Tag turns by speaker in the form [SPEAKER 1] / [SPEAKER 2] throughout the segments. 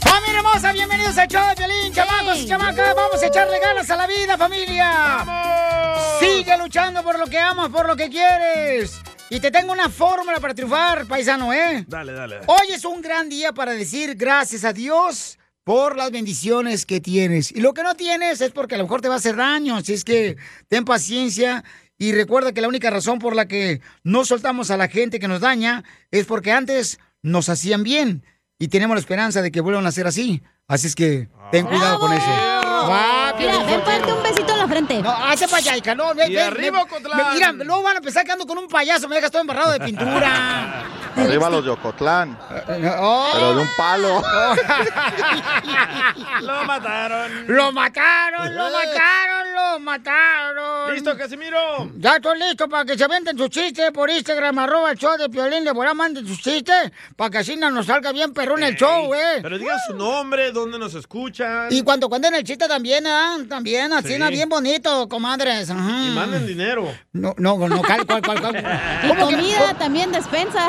[SPEAKER 1] ¡Familia hermosa! Bienvenidos al show de Piolín, chamacos y chamacas. Vamos a echarle ganas a la vida, familia. Sigue luchando por lo que amas, por lo que quieres. Y te tengo una fórmula para triunfar, paisano, ¿eh?
[SPEAKER 2] Dale, dale.
[SPEAKER 1] Hoy es un gran día para decir gracias a Dios por las bendiciones que tienes. Y lo que no tienes es porque a lo mejor te va a hacer daño. Así es que ten paciencia y recuerda que la única razón por la que no soltamos a la gente que nos daña es porque antes nos hacían bien y tenemos la esperanza de que vuelvan a ser así. Así es que ten cuidado con eso. Va,
[SPEAKER 3] Mira, ven, ponte un besito en la frente.
[SPEAKER 1] No, hace para allá, hija, no, ven,
[SPEAKER 2] Y
[SPEAKER 1] ven,
[SPEAKER 2] arriba,
[SPEAKER 1] ven. Mira, luego van a empezar quedando con un payaso, me dejas todo embarrado de pintura.
[SPEAKER 4] Arriba los de Ocotlán.
[SPEAKER 1] Oh.
[SPEAKER 4] Pero de un palo.
[SPEAKER 2] Lo mataron.
[SPEAKER 1] ¡Lo mataron, lo mataron, lo mataron!
[SPEAKER 2] ¿Listo, Casimiro?
[SPEAKER 1] Ya estoy listo para que se venden sus chistes por Instagram, arroba el show de Piolín, de volá, manden sus chistes, para que así no nos salga bien perrón el show, eh.
[SPEAKER 2] Pero digan su nombre, dónde nos escuchan.
[SPEAKER 1] Y cuando cuenten el chiste también, ¿ah? También, así,
[SPEAKER 2] Sí.
[SPEAKER 1] bien bonito, comadres. Ajá.
[SPEAKER 2] Y manden dinero.
[SPEAKER 1] No, no, no, cal, cual, cual, cual.
[SPEAKER 3] Y
[SPEAKER 1] ¿Cómo que-
[SPEAKER 3] comida también, despensa.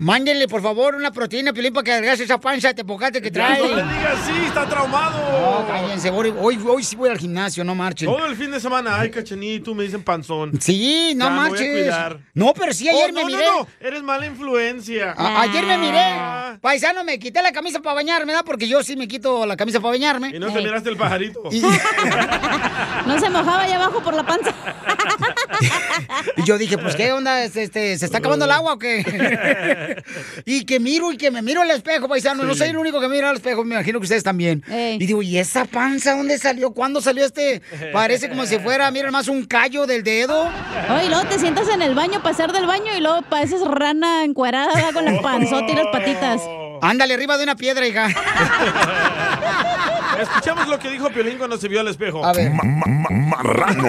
[SPEAKER 1] Mándenle, por favor, una proteína, Piolín, para que adelgace esa panza de tepocate que trae.
[SPEAKER 2] no le digas así, está traumado.
[SPEAKER 1] No, cállense, hoy, hoy, hoy sí voy al gimnasio, no marchen.
[SPEAKER 2] Todo el fin de semana, ay, cachanito, me dicen panzón.
[SPEAKER 1] Sí, no
[SPEAKER 2] Ya, me voy a
[SPEAKER 1] marches.
[SPEAKER 2] cuidar.
[SPEAKER 1] No, pero sí, ayer
[SPEAKER 2] Oh,
[SPEAKER 1] me
[SPEAKER 2] no,
[SPEAKER 1] miré.
[SPEAKER 2] No, no, eres mala influencia.
[SPEAKER 1] A- ayer me
[SPEAKER 2] Ah.
[SPEAKER 1] miré. Paisano, me quité la camisa para bañarme, ¿verdad? Porque yo sí me quito la camisa para bañarme.
[SPEAKER 2] Y no te miraste el pajarito.
[SPEAKER 1] Y,
[SPEAKER 3] No se mojaba allá abajo por la panza.
[SPEAKER 1] y yo dije, pues, ¿qué onda? Este, este, ¿Se está acabando el agua o qué? y que miro y que me miro al espejo, paisano. No
[SPEAKER 2] Sí.
[SPEAKER 1] soy el único que mira al espejo, me imagino que ustedes también.
[SPEAKER 3] Ey.
[SPEAKER 1] Y digo, ¿y esa panza dónde salió? ¿Cuándo salió este? Parece como si fuera, miren más, un callo del dedo.
[SPEAKER 3] Oye, y luego te sientas en el baño, pasar del baño y luego pareces rana encuerada con la panzota y las patitas.
[SPEAKER 1] Ándale, arriba de una piedra, hija.
[SPEAKER 2] Escuchamos lo que dijo Piolín cuando se vio al espejo.
[SPEAKER 1] A ver.
[SPEAKER 5] Ma- ma- ma- marrano.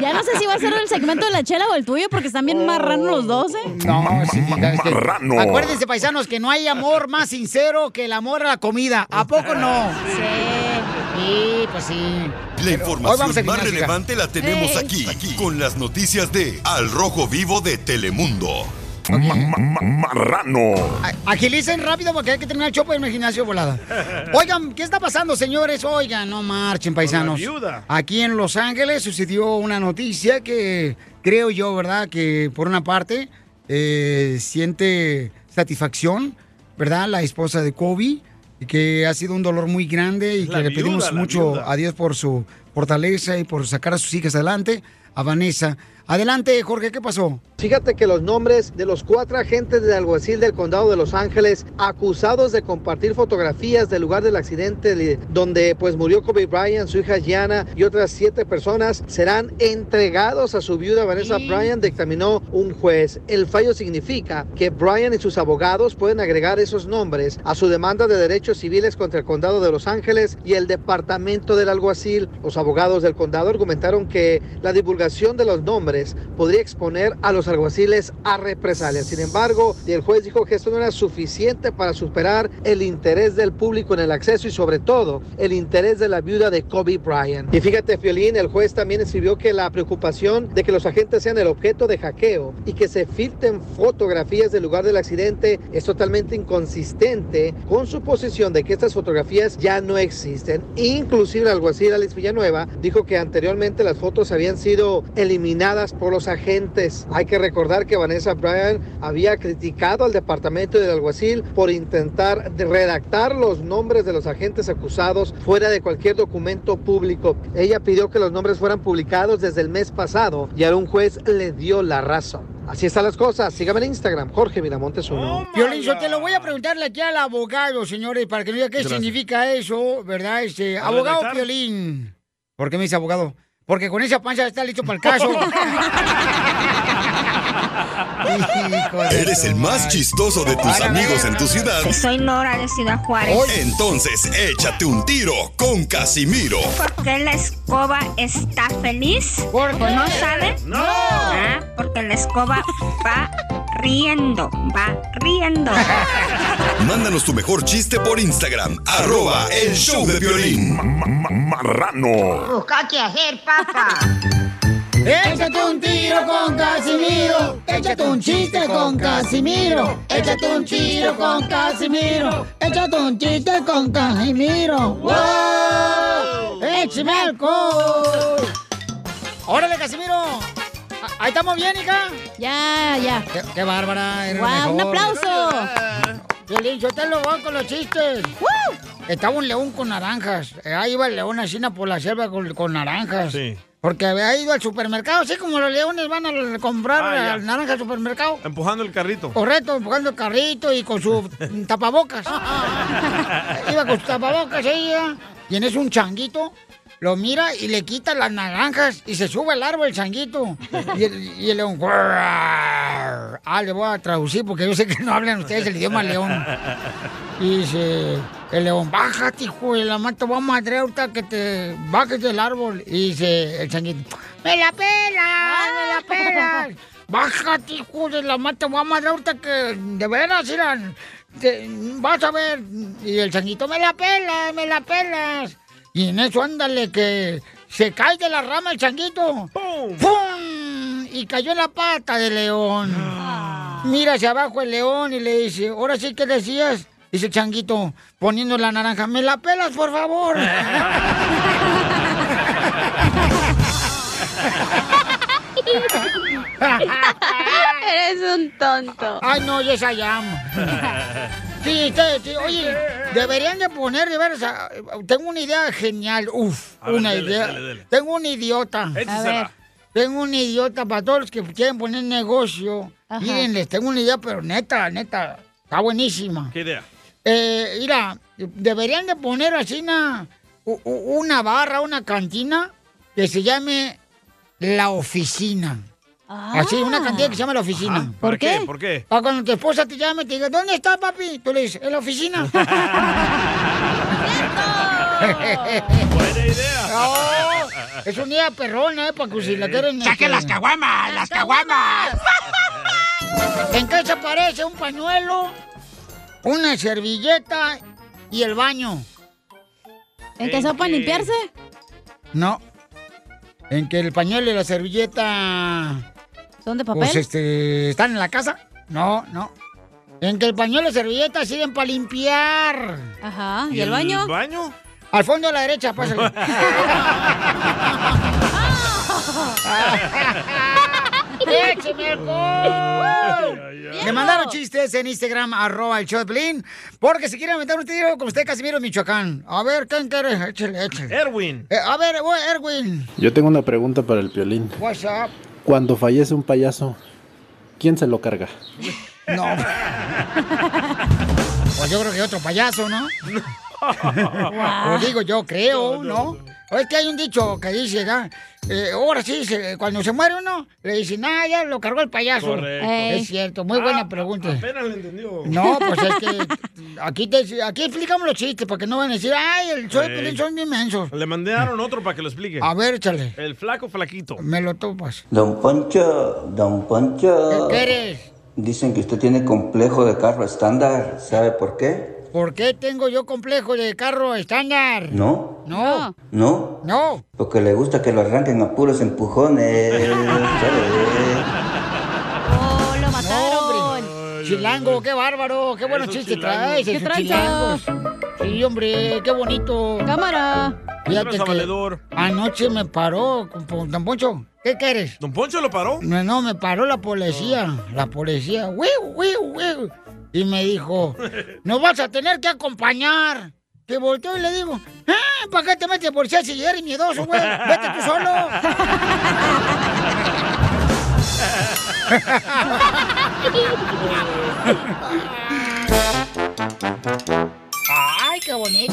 [SPEAKER 3] Ya no sé si va a ser el segmento de la chela o el tuyo porque están bien marranos los dos, ¿eh?
[SPEAKER 1] No, sí,
[SPEAKER 5] marrano.
[SPEAKER 1] Acuérdense, paisanos, que no hay amor más sincero que el amor a la comida. ¿A poco no?
[SPEAKER 3] Sí.
[SPEAKER 1] Sí, pues sí.
[SPEAKER 6] La información más relevante la tenemos aquí, aquí, con las noticias de Al Rojo Vivo de Telemundo.
[SPEAKER 5] Ma- ma- ma- marrano.
[SPEAKER 1] Agilicen rápido porque hay que terminar el chopo en el gimnasio volada. Oigan, ¿qué está pasando, señores? Oigan, no marchen, paisanos.
[SPEAKER 2] viuda.
[SPEAKER 1] Aquí en Los Ángeles sucedió una noticia que creo yo, ¿verdad? Que por una parte eh, siente satisfacción, ¿verdad? La esposa de Kobe, y que ha sido un dolor muy grande y
[SPEAKER 2] Es
[SPEAKER 1] que
[SPEAKER 2] la
[SPEAKER 1] le
[SPEAKER 2] viuda,
[SPEAKER 1] pedimos
[SPEAKER 2] la
[SPEAKER 1] mucho
[SPEAKER 2] viuda.
[SPEAKER 1] a Dios por su fortaleza y por sacar a sus hijas adelante. A Vanessa. Adelante, Jorge, ¿qué pasó?
[SPEAKER 7] Fíjate que los nombres de los cuatro agentes del alguacil del condado de Los Ángeles acusados de compartir fotografías del lugar del accidente de- donde pues murió Kobe Bryant, su hija Gianna y otras siete personas serán entregados a su viuda Vanessa Bryant, dictaminó un juez. El fallo significa que Bryant y sus abogados pueden agregar esos nombres a su demanda de derechos civiles contra el condado de Los Ángeles y el departamento del alguacil. Los abogados del condado argumentaron que la divulgación de los nombres podría exponer a los alguaciles a represalias. Sin embargo, el juez dijo que esto no era suficiente para superar el interés del público en el acceso y sobre todo el interés de la viuda de Kobe Bryant. Y fíjate, Fiolín, el juez también escribió que la preocupación de que los agentes sean el objeto de hackeo y que se filtren fotografías del lugar del accidente es totalmente inconsistente con su posición de que estas fotografías ya no existen. Inclusive el alguacil Alex Villanueva dijo que anteriormente las fotos habían sido eliminadas por los agentes. Hay que recordar que Vanessa Bryan había criticado al departamento del alguacil por intentar redactar los nombres de los agentes acusados fuera de cualquier documento público. Ella pidió que los nombres fueran publicados desde el mes pasado y ahora un juez le dio la razón. Así están las cosas. Sígame en Instagram, Jorge Miramontes uno.
[SPEAKER 1] Piolín, yo te lo voy a preguntarle aquí al abogado, señores, para que me diga qué
[SPEAKER 7] Gracias.
[SPEAKER 1] significa eso, ¿verdad? Este,
[SPEAKER 7] ¿Para
[SPEAKER 1] abogado? Piolín. ¿Por qué me dice abogado? Porque con esa panza está listo para el caso.
[SPEAKER 6] Eres el más chistoso de tus amigos en tu ciudad.
[SPEAKER 8] Soy Nora de Ciudad Juárez.
[SPEAKER 6] Entonces, échate un tiro con Casimiro.
[SPEAKER 8] ¿Por qué la escoba está feliz? ¿O no sabe?
[SPEAKER 6] No.
[SPEAKER 8] Ah, porque la escoba va riendo, va riendo.
[SPEAKER 6] Mándanos tu mejor chiste por Instagram, arroba el show de violín. Marrano.
[SPEAKER 8] Busca qué hacer, papá.
[SPEAKER 1] Échate un tiro con Casimiro. Échate un chiste con Casimiro. Échate un tiro con Casimiro. Échate un chiste con Casimiro. ¡Wow! ¡Échame alcohol! ¡Órale, Casimiro! Ah, ¿Ahí estamos bien, hija?
[SPEAKER 3] Ya, ya.
[SPEAKER 1] Qué, qué bárbara. eres
[SPEAKER 3] Guau, un aplauso.
[SPEAKER 1] Violín, yo te lo voy con los chistes. Estaba un león con naranjas. Eh, Ahí iba el león así por la selva con, con naranjas.
[SPEAKER 2] Sí.
[SPEAKER 1] Porque había ido al supermercado, así como los leones van a comprar
[SPEAKER 2] Ah,
[SPEAKER 1] al naranja al supermercado.
[SPEAKER 2] Empujando el carrito.
[SPEAKER 1] Correcto, empujando el carrito y con su tapabocas. Iba con su tapabocas ella. Y en eso un changuito lo mira y le quita las naranjas y se sube al árbol el changuito. Y el, y el león. Ah, le voy a traducir porque yo sé que no hablan ustedes el idioma león. Y dice el león, bájate, hijo de la mata, voy a madre ahorita que te bajes del árbol. Y dice el changuito, me la pelas, me la pelas. Bájate, hijo de la mata, voy a madre ahorita que de veras, irán, te- vas a ver. Y el changuito, me la pelas, me la pelas. Y en eso, ándale, que se cae de la rama el changuito. ¡Pum! Y cayó en la pata del león. Mira hacia abajo el león y le dice, ahora sí que decías. Dice el changuito, poniendo la naranja, ¿me la pelas, por favor?
[SPEAKER 3] Eres un tonto.
[SPEAKER 1] Ay, no, yo esa llamo. Sí, sí, oye, deberían de poner, de veras, tengo una idea genial, uf,
[SPEAKER 2] A ver,
[SPEAKER 1] una
[SPEAKER 2] dele,
[SPEAKER 1] idea.
[SPEAKER 2] dele, dele.
[SPEAKER 1] Tengo un idiota.
[SPEAKER 2] A ver.
[SPEAKER 1] Tengo un idiota para todos los que quieren poner negocio.
[SPEAKER 3] Ajá.
[SPEAKER 1] Miren, les tengo una idea, pero neta, neta, está buenísima.
[SPEAKER 2] ¿Qué idea?
[SPEAKER 1] Eh, mira, deberían de poner así una, una barra, una cantina que se llame La Oficina. Así, una cantina que se llama La Oficina.
[SPEAKER 2] ¿Por ¿Por qué? qué? ¿Por qué?
[SPEAKER 1] Para cuando tu esposa te llame y te diga, ¿dónde está, papi? Tú le dices, en la oficina.
[SPEAKER 2] Buena idea.
[SPEAKER 1] No, es una idea perrona, ¿eh? Para que si la quieren...
[SPEAKER 9] ¡Saquen las
[SPEAKER 1] caguamas! ¡Las caguamas! ¿En qué se parece un pañuelo, una servilleta y el baño?
[SPEAKER 3] ¿En qué son para limpiarse?
[SPEAKER 1] No. En que el pañuelo y la servilleta...
[SPEAKER 3] ¿Son de papel?
[SPEAKER 1] Pues este, ¿están en la casa? No, no. En que el pañuelo y la servilleta sirven para limpiar.
[SPEAKER 3] Ajá. ¿Y el baño?
[SPEAKER 2] ¿El baño?
[SPEAKER 1] Al fondo a la derecha, pásale. ¡Écheme alcohol! Me mandaron chistes en Instagram, arroba el show de porque si quieren meter un tiro con usted, Casimiro, Michoacán. A ver, ¿quién quiere? Échale, échale.
[SPEAKER 2] Erwin.
[SPEAKER 1] Eh, a ver, Erwin,
[SPEAKER 10] Yo tengo una pregunta para el piolín.
[SPEAKER 1] what's up?
[SPEAKER 10] Cuando fallece un payaso, ¿quién se lo carga?
[SPEAKER 1] No. Pues yo creo que otro payaso, ¿no? Pues digo, yo creo, ¿no? Es que hay un dicho que dice, ¿no? Eh, ahora sí, se- cuando se muere uno, le dicen, ah, ya lo cargó el payaso.
[SPEAKER 2] Correcto.
[SPEAKER 1] Es cierto, muy buena pregunta.
[SPEAKER 2] Apenas le entendió.
[SPEAKER 1] No, pues es que aquí, te, aquí explicamos los chistes, para que no van a decir, ay, el show de son bien mensos.
[SPEAKER 2] Le mandaron otro para que lo explique.
[SPEAKER 1] A ver, échale.
[SPEAKER 2] El flaco flaquito.
[SPEAKER 1] Me lo topas.
[SPEAKER 11] Don Poncho, don Poncho.
[SPEAKER 1] ¿Qué quieres?
[SPEAKER 11] Dicen que usted tiene complejo de carro estándar. ¿Sabe por qué?
[SPEAKER 1] ¿Por qué tengo yo complejo de carro estándar?
[SPEAKER 11] ¿No?
[SPEAKER 1] No.
[SPEAKER 11] ¿No?
[SPEAKER 1] No.
[SPEAKER 11] Porque le gusta que lo arranquen a puros empujones.
[SPEAKER 3] ¡Oh, lo mataron!
[SPEAKER 1] Chilango, qué bárbaro, qué buenos chistes traes,
[SPEAKER 3] ¿Qué
[SPEAKER 1] chilangos. Sí, hombre, qué bonito.
[SPEAKER 3] Cámara.
[SPEAKER 1] Fíjate que anoche me paró, con- don Poncho. ¿Qué quieres?
[SPEAKER 2] ¿Don Poncho lo paró?
[SPEAKER 1] No, no, me paró la policía. La policía. ¡Wiu, wiu, wiu! Y me dijo, nos vas a tener que acompañar. Que volteo y le digo, "Ah, ¿para qué te metes policía si eres miedoso, güey? Vete tú solo. ¡Ay, qué bonito!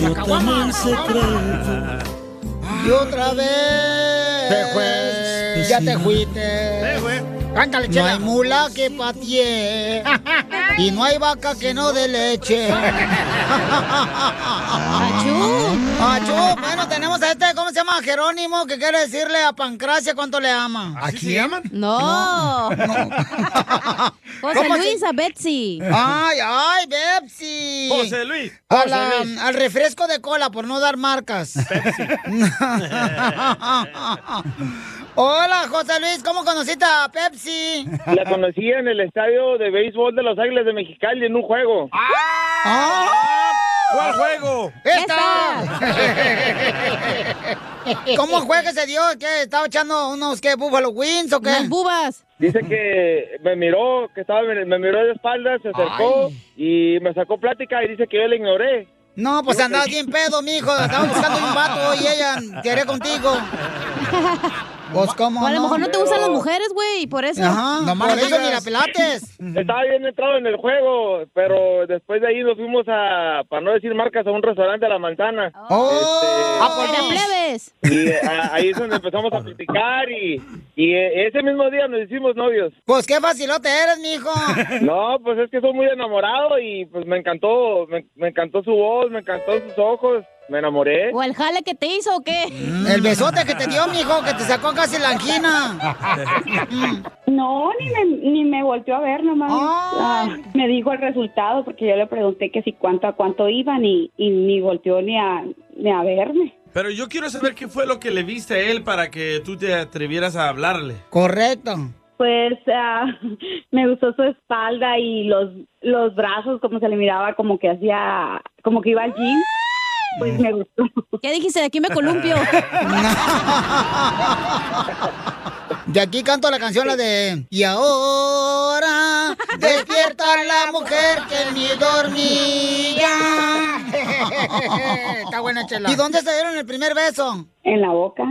[SPEAKER 12] Tan secreto.
[SPEAKER 1] Y otra vez. Te fue. Ya te fuiste. Cántale, No hay mula que patee. y no hay vaca que no dé leche. Achú. Achú. Bueno, tenemos a este, ¿cómo se llama? Jerónimo, que quiere decirle a Pancracia cuánto le ama. ¿A quién?
[SPEAKER 3] No. José
[SPEAKER 1] ¿Cómo se-
[SPEAKER 3] Luis a Betsy.
[SPEAKER 1] Ay, ay, Betsy.
[SPEAKER 2] José Luis. José
[SPEAKER 1] la-
[SPEAKER 2] Luis.
[SPEAKER 1] al refresco de cola, por no dar marcas. Hola, José Luis, ¿cómo conociste a Pepsi?
[SPEAKER 13] La conocí en el estadio de béisbol de Los Águiles de Mexicali en un juego.
[SPEAKER 2] ¿Cuál juego?
[SPEAKER 1] ¡Esta! ¿Cómo fue que se dio? ¿Qué? ¿Estaba echando unos, qué, Buffalo Wings o qué?
[SPEAKER 3] Las bubas.
[SPEAKER 13] Dice que me miró, que estaba, me miró de espaldas, se acercó y me sacó plática y dice que yo le ignoré.
[SPEAKER 1] No, pues andabas bien pedo, mijo. Estaba buscando un vato y ella quería contigo. Pues, ¿cómo
[SPEAKER 3] O a lo
[SPEAKER 1] no?
[SPEAKER 3] mejor no te gustan las mujeres, güey, y por eso.
[SPEAKER 1] Ajá, nomás por eso ni la pelates.
[SPEAKER 13] Estaba bien entrado en el juego, pero después de ahí nos fuimos a, para no decir marcas, a un restaurante a la manzana.
[SPEAKER 1] ¡Oh!
[SPEAKER 3] ¡Ah, por la plebes!
[SPEAKER 13] Y a- ahí es donde empezamos a platicar y, y eh, ese mismo día nos hicimos novios.
[SPEAKER 1] Pues qué facilote eres, mijo.
[SPEAKER 13] No, pues es que soy muy enamorado y pues me encantó, me, me encantó su voz, me encantó sus ojos, me enamoré.
[SPEAKER 3] ¿O el jale que te hizo o qué?
[SPEAKER 1] El besote que te dio, mijo, que te sacó casi la angina.
[SPEAKER 9] No, ni me, ni me volteó a ver nomás. Ah, me dijo el resultado porque yo le pregunté que si cuánto a cuánto iban y, y ni volteó ni a, ni a verme.
[SPEAKER 2] Pero yo quiero saber qué fue lo que le viste a él para que tú te atrevieras a hablarle.
[SPEAKER 1] Correcto.
[SPEAKER 9] Pues ah, me gustó su espalda y los, los brazos, como se le miraba, como que hacía, como que iba al gym. Pues me gustó.
[SPEAKER 3] ¿Qué dijiste? De aquí me columpio.
[SPEAKER 1] De aquí canto la canción, la de... Y ahora despierta la mujer que ni dormía. Está buena, chela. ¿Y dónde se dieron el primer beso?
[SPEAKER 9] En la boca.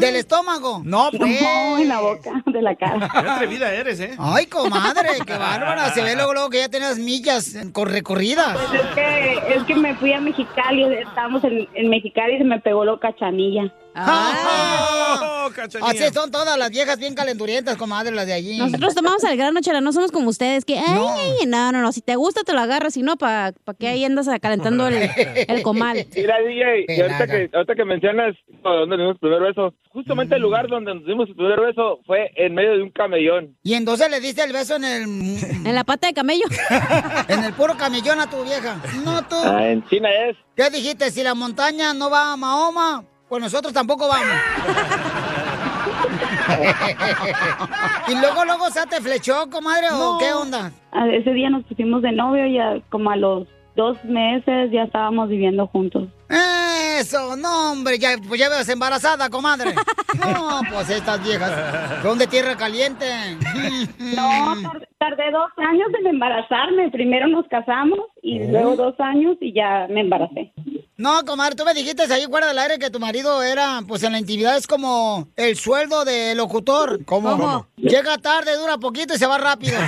[SPEAKER 1] ¿Del estómago? No, pues.
[SPEAKER 9] No, en la boca, de la cara.
[SPEAKER 2] Qué atrevida eres, ¿eh?
[SPEAKER 1] Ay, comadre, qué bárbara. Se ve luego, luego que ya tenías millas con recorridas.
[SPEAKER 9] Pues es que, es que me fui a Mexicali, estábamos en, en Mexicali y se me pegó lo cachanilla.
[SPEAKER 1] Ah. Así son todas las viejas bien calenturientas, comadre, las de allí.
[SPEAKER 3] Nosotros tomamos al grano, chela, no somos como ustedes, que, ay, ay, no, no, no, si te gusta te lo agarras, si no, ¿para pa qué ahí andas calentando el, el comal?
[SPEAKER 13] Mira, DJ, y ahorita que, ahorita que mencionas a dónde nos dimos el primer beso, justamente el lugar donde nos dimos el primer beso fue en medio de un camellón.
[SPEAKER 1] Y entonces le diste el beso en el...
[SPEAKER 3] En la pata de camello.
[SPEAKER 1] en el puro camellón a tu vieja. No tú.
[SPEAKER 13] Ah, en China es.
[SPEAKER 1] ¿Qué dijiste? Si la montaña no va a Mahoma, pues nosotros tampoco vamos. y luego, luego, ¿se te flechó, comadre, o
[SPEAKER 9] No.
[SPEAKER 1] qué onda?
[SPEAKER 9] A- Ese día nos pusimos de novio y ya como a los dos meses ya estábamos viviendo juntos.
[SPEAKER 1] Eso, no, hombre, ya, pues ya ves embarazada, comadre. No, pues estas viejas son de tierra caliente.
[SPEAKER 9] No, tar- tardé dos años en embarazarme. Primero nos casamos y luego dos años y ya me embaracé.
[SPEAKER 1] No, comadre, tú me dijiste ahí fuera del aire que tu marido era, pues en la intimidad es como el sueldo de locutor. ¿Cómo?
[SPEAKER 12] ¿Cómo?
[SPEAKER 1] Llega tarde, dura poquito y se va rápido.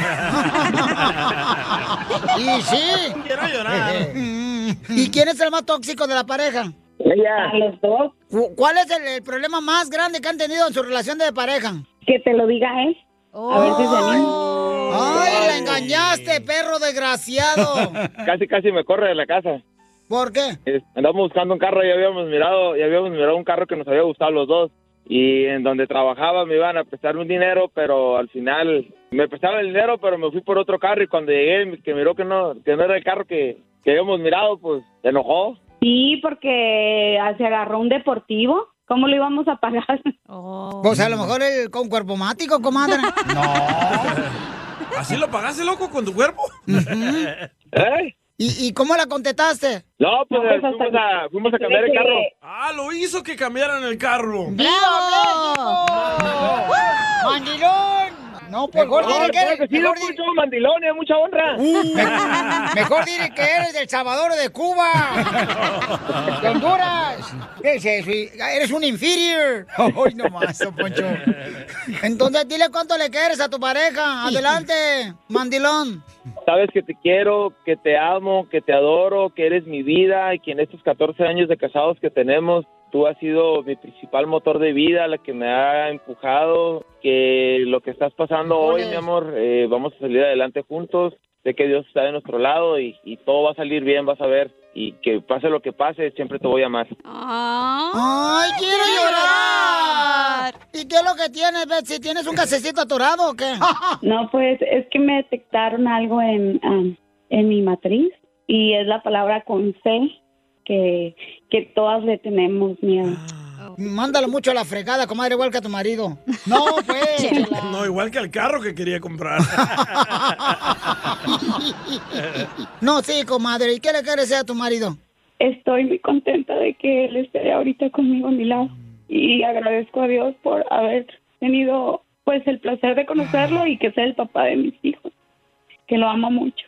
[SPEAKER 1] y sí.
[SPEAKER 2] Quiero llorar.
[SPEAKER 1] ¿Y quién es el más tóxico de la pareja?
[SPEAKER 13] Ella.
[SPEAKER 9] A los dos.
[SPEAKER 1] Cu- ¿Cuál es el, el problema más grande que han tenido en su relación de pareja?
[SPEAKER 9] Que te lo diga él. A ver si se anima.
[SPEAKER 1] ¡Ay, la engañaste, perro desgraciado!
[SPEAKER 13] Casi, casi me corre de la casa.
[SPEAKER 1] ¿Por qué?
[SPEAKER 13] Andamos buscando un carro y habíamos mirado, y habíamos mirado un carro que nos había gustado los dos. Y en donde trabajaba me iban a prestar un dinero, pero al final me prestaron el dinero, pero me fui por otro carro y cuando llegué, que miró que no, que no era el carro que, que habíamos mirado, pues se enojó.
[SPEAKER 9] Sí, porque ah, se agarró un deportivo. ¿Cómo lo íbamos a pagar?
[SPEAKER 1] Pues a lo mejor el con cuerpo mático, comadre.
[SPEAKER 2] ¿Así lo pagaste, loco, con tu cuerpo?
[SPEAKER 13] ¿Eh?
[SPEAKER 1] ¿Y, ¿Y cómo la contestaste?
[SPEAKER 13] No, pues, fuimos, a, fuimos a cambiar el carro.
[SPEAKER 2] Ah, lo hizo que cambiaran el carro.
[SPEAKER 1] ¡Bravo, México! ¡Mandilón! No, pues mejor
[SPEAKER 13] No,
[SPEAKER 1] dile que
[SPEAKER 13] que
[SPEAKER 1] mejor
[SPEAKER 13] mandilón, es mucha honra.
[SPEAKER 1] me- mejor dile que eres del Salvador o de Cuba. De Honduras. ¿Qué es eso? Eres un inferior. Ay, no más, Poncho. Entonces, dile cuánto le quieres a tu pareja. Adelante, mandilón.
[SPEAKER 13] Sabes que te quiero, que te amo, que te adoro, que eres mi vida y que en estos 14 años de casados que tenemos, tú has sido mi principal motor de vida, la que me ha empujado, que lo que estás pasando hoy, mi amor, eh, vamos a salir adelante juntos. Sé que Dios está de nuestro lado y, y todo va a salir bien, vas a ver. Y que pase lo que pase, siempre te voy a amar.
[SPEAKER 1] ¡Ay, quiero llorar! ¿Y qué es lo que tienes, Betsy? ¿Tienes un casecito atorado o qué?
[SPEAKER 9] No, pues es que me detectaron algo en, am, en mi matriz y es la palabra con C que, que todas le tenemos miedo.
[SPEAKER 1] Mándalo mucho a la fregada, comadre, igual que a tu marido. No, pues.
[SPEAKER 2] No, igual que el carro que quería comprar.
[SPEAKER 1] No, sí, comadre. ¿Y qué le quieres decir a tu marido?
[SPEAKER 9] Estoy muy contenta de que él esté ahorita conmigo a mi lado y agradezco a Dios por haber tenido pues el placer de conocerlo y que sea el papá de mis hijos, que lo amo mucho.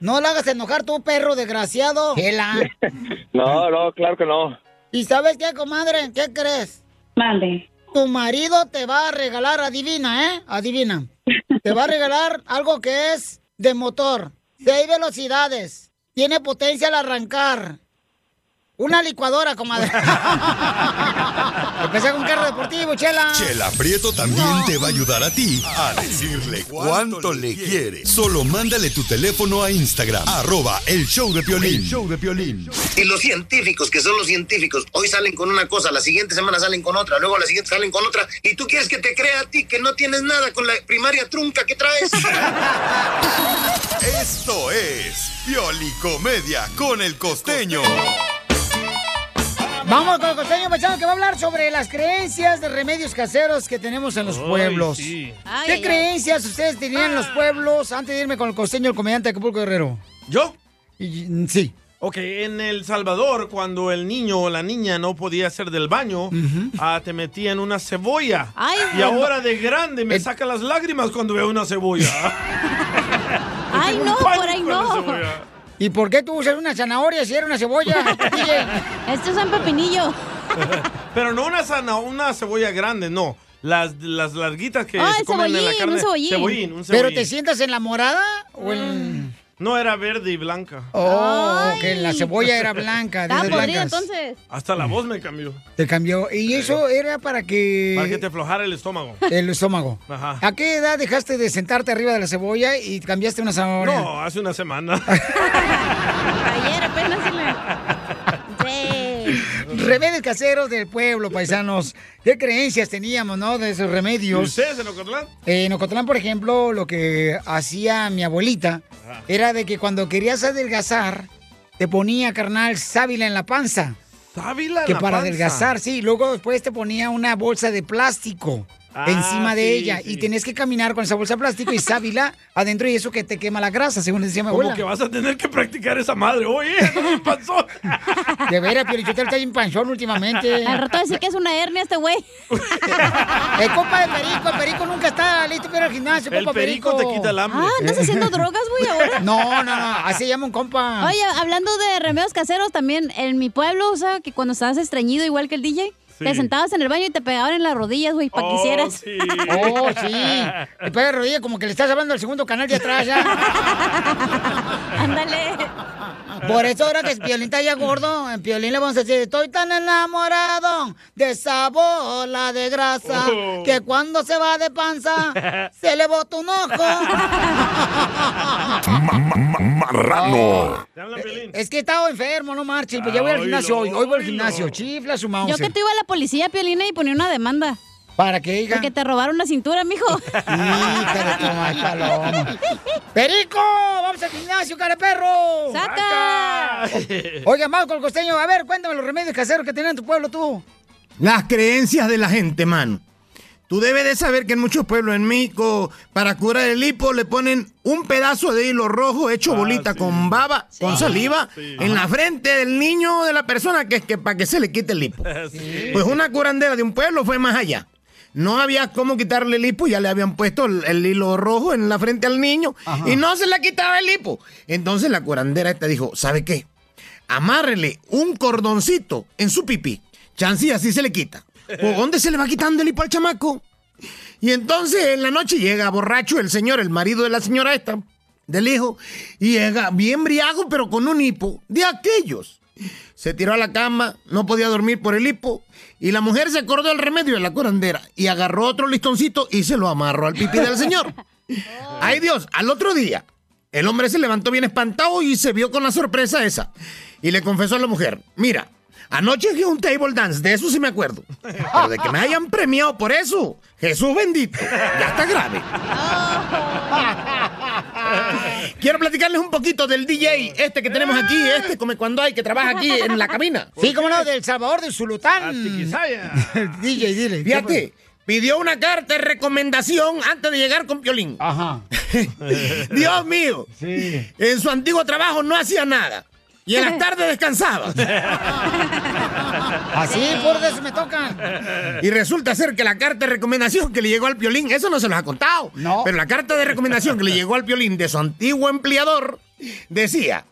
[SPEAKER 1] No le hagas enojar tú, perro desgraciado. Chela.
[SPEAKER 13] No, no, claro que no.
[SPEAKER 1] ¿Y sabes qué, comadre? ¿Qué crees?
[SPEAKER 9] Mande.
[SPEAKER 1] Tu marido te va a regalar, adivina, ¿eh? Adivina. Te va a regalar algo que es de motor. Seis velocidades. Tiene potencia al arrancar. Una licuadora, comadre. Empecé con carro deportivo, chela.
[SPEAKER 6] Chela Prieto también te va a ayudar a ti a decirle cuánto le quiere. Solo mándale tu teléfono a Instagram, arroba el show de Piolín. show de Piolín.
[SPEAKER 14] Y los científicos, que son los científicos, hoy salen con una cosa, la siguiente semana salen con otra, luego la siguiente salen con otra, y tú quieres que te crea a ti que no tienes nada con la primaria trunca que traes.
[SPEAKER 6] Esto es Piolicomedia con el costeño.
[SPEAKER 1] Vamos con el costeño paisano que va a hablar sobre las creencias de remedios caseros que tenemos en los
[SPEAKER 2] Ay,
[SPEAKER 1] pueblos.
[SPEAKER 2] sí.
[SPEAKER 3] Ay,
[SPEAKER 1] ¿Qué
[SPEAKER 3] ay,
[SPEAKER 1] creencias ustedes tenían en los pueblos antes de irme con el costeño, el comediante de Acapulco Guerrero?
[SPEAKER 2] ¿Yo?
[SPEAKER 1] Y- sí.
[SPEAKER 2] Ok, en El Salvador, cuando el niño o la niña no podía hacer del baño, ah, te metían una cebolla.
[SPEAKER 3] Ay,
[SPEAKER 2] y
[SPEAKER 3] no.
[SPEAKER 2] ahora de grande me saca las lágrimas cuando veo una cebolla.
[SPEAKER 3] Ay, no, por ahí no.
[SPEAKER 1] ¿Y por qué tú usas una zanahoria si era una cebolla? DJ?
[SPEAKER 3] Este es un pepinillo.
[SPEAKER 2] Pero no una, una cebolla grande, no. Las, las larguitas que
[SPEAKER 3] Ah,
[SPEAKER 2] se comen en la
[SPEAKER 3] cebollín,
[SPEAKER 2] carne.
[SPEAKER 3] un cebollín.
[SPEAKER 2] Cebollín, un
[SPEAKER 1] ¿Pero
[SPEAKER 2] cebollín.
[SPEAKER 1] te sientas en la morada o en...?
[SPEAKER 2] No, era verde y blanca.
[SPEAKER 1] Oh,
[SPEAKER 3] Ay.
[SPEAKER 1] que la cebolla era blanca,
[SPEAKER 3] entonces.
[SPEAKER 2] Hasta la voz me cambió.
[SPEAKER 1] Te cambió. Y eso era para que...
[SPEAKER 2] Para que te aflojara el estómago.
[SPEAKER 1] El estómago.
[SPEAKER 2] Ajá.
[SPEAKER 1] ¿A qué edad dejaste de sentarte arriba de la cebolla y cambiaste una zanahoria?
[SPEAKER 2] No, hace una semana.
[SPEAKER 3] Ayer apenas se le... Sí.
[SPEAKER 1] Remedios caseros del pueblo, paisanos. ¿Qué creencias teníamos, no? De esos
[SPEAKER 2] ¿Y
[SPEAKER 1] remedios.
[SPEAKER 2] ustedes en Ocotlán?
[SPEAKER 1] Eh, en Ocotlán, por ejemplo, lo que hacía mi abuelita era de que cuando querías adelgazar, te ponía, carnal, sábila en la panza.
[SPEAKER 2] Sábila en
[SPEAKER 1] Que
[SPEAKER 2] la
[SPEAKER 1] para
[SPEAKER 2] panza.
[SPEAKER 1] adelgazar, sí. Luego después te ponía una bolsa de plástico
[SPEAKER 2] Ah,
[SPEAKER 1] encima de
[SPEAKER 2] sí,
[SPEAKER 1] ella.
[SPEAKER 2] sí.
[SPEAKER 1] Y tenías que caminar con esa bolsa de plástico y sábila adentro y eso que te quema la grasa, según decía mi
[SPEAKER 2] Como
[SPEAKER 1] abuela.
[SPEAKER 2] que vas a tener que practicar esa madre. Oye, no me pasó.
[SPEAKER 1] De veras, Piolichotel está bien panzón últimamente.
[SPEAKER 3] Al rato decir que es una hernia este güey.
[SPEAKER 1] El compa de Perico, el Perico nunca está listo para ir al gimnasio,
[SPEAKER 2] El
[SPEAKER 1] compa
[SPEAKER 2] perico te quita el hambre.
[SPEAKER 3] Ah, ¿andas haciendo drogas, güey, ahora?
[SPEAKER 1] No, no, no, así se llama un compa.
[SPEAKER 3] Oye, hablando de remedios caseros, también en mi pueblo, o sea, que cuando estabas estreñido igual que el DJ,
[SPEAKER 2] Sí.
[SPEAKER 3] te sentabas en el baño y te pegaban en las rodillas, güey, para que
[SPEAKER 2] Oh,
[SPEAKER 3] hicieras.
[SPEAKER 2] sí.
[SPEAKER 1] Oh, sí. El padre de rodilla como que le estás hablando al segundo canal de atrás ya.
[SPEAKER 3] Ándale.
[SPEAKER 1] Por eso ahora que Piolín está ya gordo, en Piolín le vamos a decir, estoy tan enamorado de esa bola de grasa
[SPEAKER 15] Oh.
[SPEAKER 1] que cuando se va de panza se le bota un ojo.
[SPEAKER 16] Marrano.
[SPEAKER 1] Es que he estado enfermo, no marches, pues ya voy al
[SPEAKER 3] Ah,
[SPEAKER 1] gimnasio hoy, hoy voy al gimnasio, chifla su mouse.
[SPEAKER 3] Yo que te iba a la policía, Piolina, y ponía una demanda.
[SPEAKER 1] ¿Para qué, hija?
[SPEAKER 3] Porque te robaron la cintura, mijo.
[SPEAKER 1] Hija de. ¡Perico! ¡Vamos al gimnasio, cara perro!
[SPEAKER 3] ¡Saca!
[SPEAKER 1] Oiga, Marco el costeño, a ver, cuéntame los remedios caseros que tienen en tu pueblo tú.
[SPEAKER 17] Las creencias de la gente, mano. Tú debes de saber que en muchos pueblos en México, para curar el hipo, le ponen un pedazo de hilo rojo hecho bolita con baba, con saliva, en la frente del niño o de la persona que es que para que se le quite el hipo. Pues una curandera de un pueblo fue más allá. No había cómo quitarle el hipo, ya le habían puesto el, el hilo rojo en la frente al niño y no se le quitaba el hipo. Entonces la curandera esta dijo, ¿sabe qué? Amárrele un cordoncito en su pipí. Chance y así se le quita. ¿Por dónde se le va quitando el hipo al chamaco? Y entonces en la noche llega borracho el señor, el marido de la señora esta, del hijo, y llega bien briago, pero con un hipo de aquellos. Se tiró a la cama, no podía dormir por el hipo, y la mujer se acordó del remedio de la curandera y agarró otro listoncito y se lo amarró al pipí del señor. ¡Ay Dios! Al otro día, el hombre se levantó bien espantado y se vio con la sorpresa esa. Y le confesó a la mujer, mira, anoche fui a un table dance, de eso sí me acuerdo. Pero de que me hayan premiado por eso, Jesús bendito, ya está grave. Quiero platicarles un poquito del DJ, este que tenemos aquí, este come cuando hay, que trabaja aquí en la cabina.
[SPEAKER 1] Sí, cómo no, del Salvador, de Zulután. DJ, dile.
[SPEAKER 17] Fíjate, pidió una carta de recomendación antes de llegar con Piolín.
[SPEAKER 1] Ajá.
[SPEAKER 17] Dios mío. En su antiguo trabajo no hacía nada. Y en las tardes descansaba.
[SPEAKER 1] Así, por eso me toca.
[SPEAKER 17] Y resulta ser que la carta de recomendación que le llegó al Piolín, eso no se los ha contado. No. Pero la carta de recomendación que le llegó al Piolín de su antiguo empleador decía: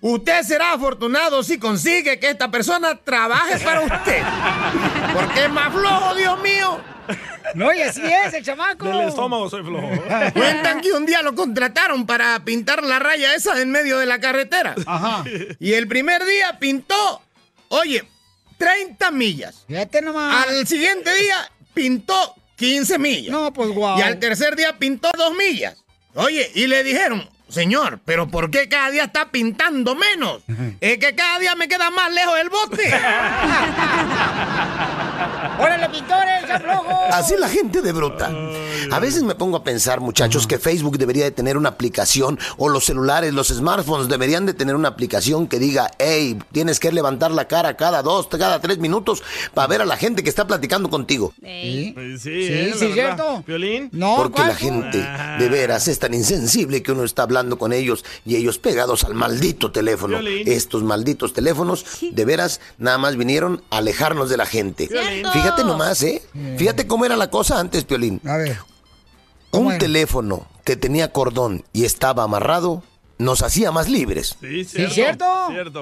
[SPEAKER 17] Usted será afortunado si consigue que esta persona trabaje para usted. Porque es más flojo, Dios mío.
[SPEAKER 1] No, y así es, el chamaco.
[SPEAKER 2] Del estómago soy flojo.
[SPEAKER 17] Cuentan que un día lo contrataron para pintar la raya esa en medio de la carretera.
[SPEAKER 1] Ajá.
[SPEAKER 17] Y el primer día pintó, oye, 30 millas.
[SPEAKER 1] Fíjate nomás.
[SPEAKER 17] Al siguiente día pintó 15 millas.
[SPEAKER 1] No, pues guau.
[SPEAKER 17] Y al tercer día pintó 2 millas. Oye, y le dijeron, señor, pero ¿por qué cada día está pintando menos? Es que cada día me queda más lejos el bote.
[SPEAKER 1] ¡Órale, pintores, ya flojo!
[SPEAKER 18] Así la gente de bruta. A veces me pongo a pensar, muchachos, que Facebook debería de tener una aplicación o los celulares, los smartphones deberían de tener una aplicación que diga, hey, tienes que levantar la cara cada dos, cada tres minutos para ver a la gente que está platicando contigo.
[SPEAKER 2] Sí, sí,
[SPEAKER 1] Sí,
[SPEAKER 2] verdad.
[SPEAKER 1] cierto.
[SPEAKER 2] ¿Violín?
[SPEAKER 1] No,
[SPEAKER 18] Porque
[SPEAKER 1] ¿cuál
[SPEAKER 18] la gente de veras es tan insensible que uno está hablando con ellos y ellos pegados al maldito teléfono.
[SPEAKER 15] Violín.
[SPEAKER 18] Estos malditos teléfonos de veras nada más vinieron a alejarnos de la gente.
[SPEAKER 15] Cierto.
[SPEAKER 18] Fíjate nomás, ¿eh? Fíjate cómo era la cosa antes, Piolín.
[SPEAKER 1] A ver.
[SPEAKER 18] Un teléfono que tenía cordón y estaba amarrado nos hacía más libres.
[SPEAKER 2] Sí,
[SPEAKER 1] Sí, cierto.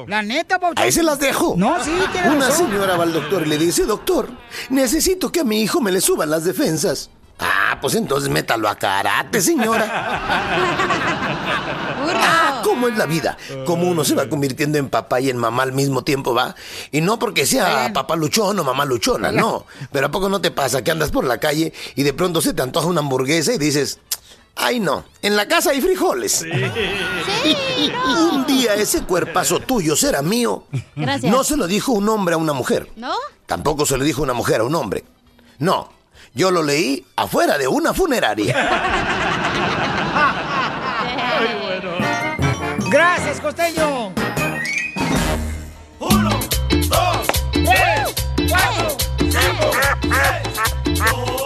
[SPEAKER 1] La neta, Pauchón.
[SPEAKER 18] Ahí se las dejo.
[SPEAKER 1] No, sí, tiene
[SPEAKER 18] Una
[SPEAKER 1] razón.
[SPEAKER 18] señora va al doctor y le dice, doctor, necesito que a mi hijo me le suban las defensas. Ah, pues entonces métalo a karate, señora. ¿cómo es la vida? Cómo uno se va convirtiendo en papá y en mamá al mismo tiempo, ¿va? Y no porque sea papá luchón o mamá luchona, no. Pero ¿a poco no te pasa que andas por la calle y de pronto se te antoja una hamburguesa y dices... Ay, no, en la casa hay frijoles. Un día ese cuerpazo tuyo será mío.
[SPEAKER 3] Gracias.
[SPEAKER 18] No se lo dijo un hombre a una mujer.
[SPEAKER 3] ¿No?
[SPEAKER 18] Tampoco se lo dijo una mujer a un hombre. No, yo lo leí afuera de una funeraria.
[SPEAKER 1] Gracias, costeño. Uno, dos, tres, cuatro, cinco, ¡Familia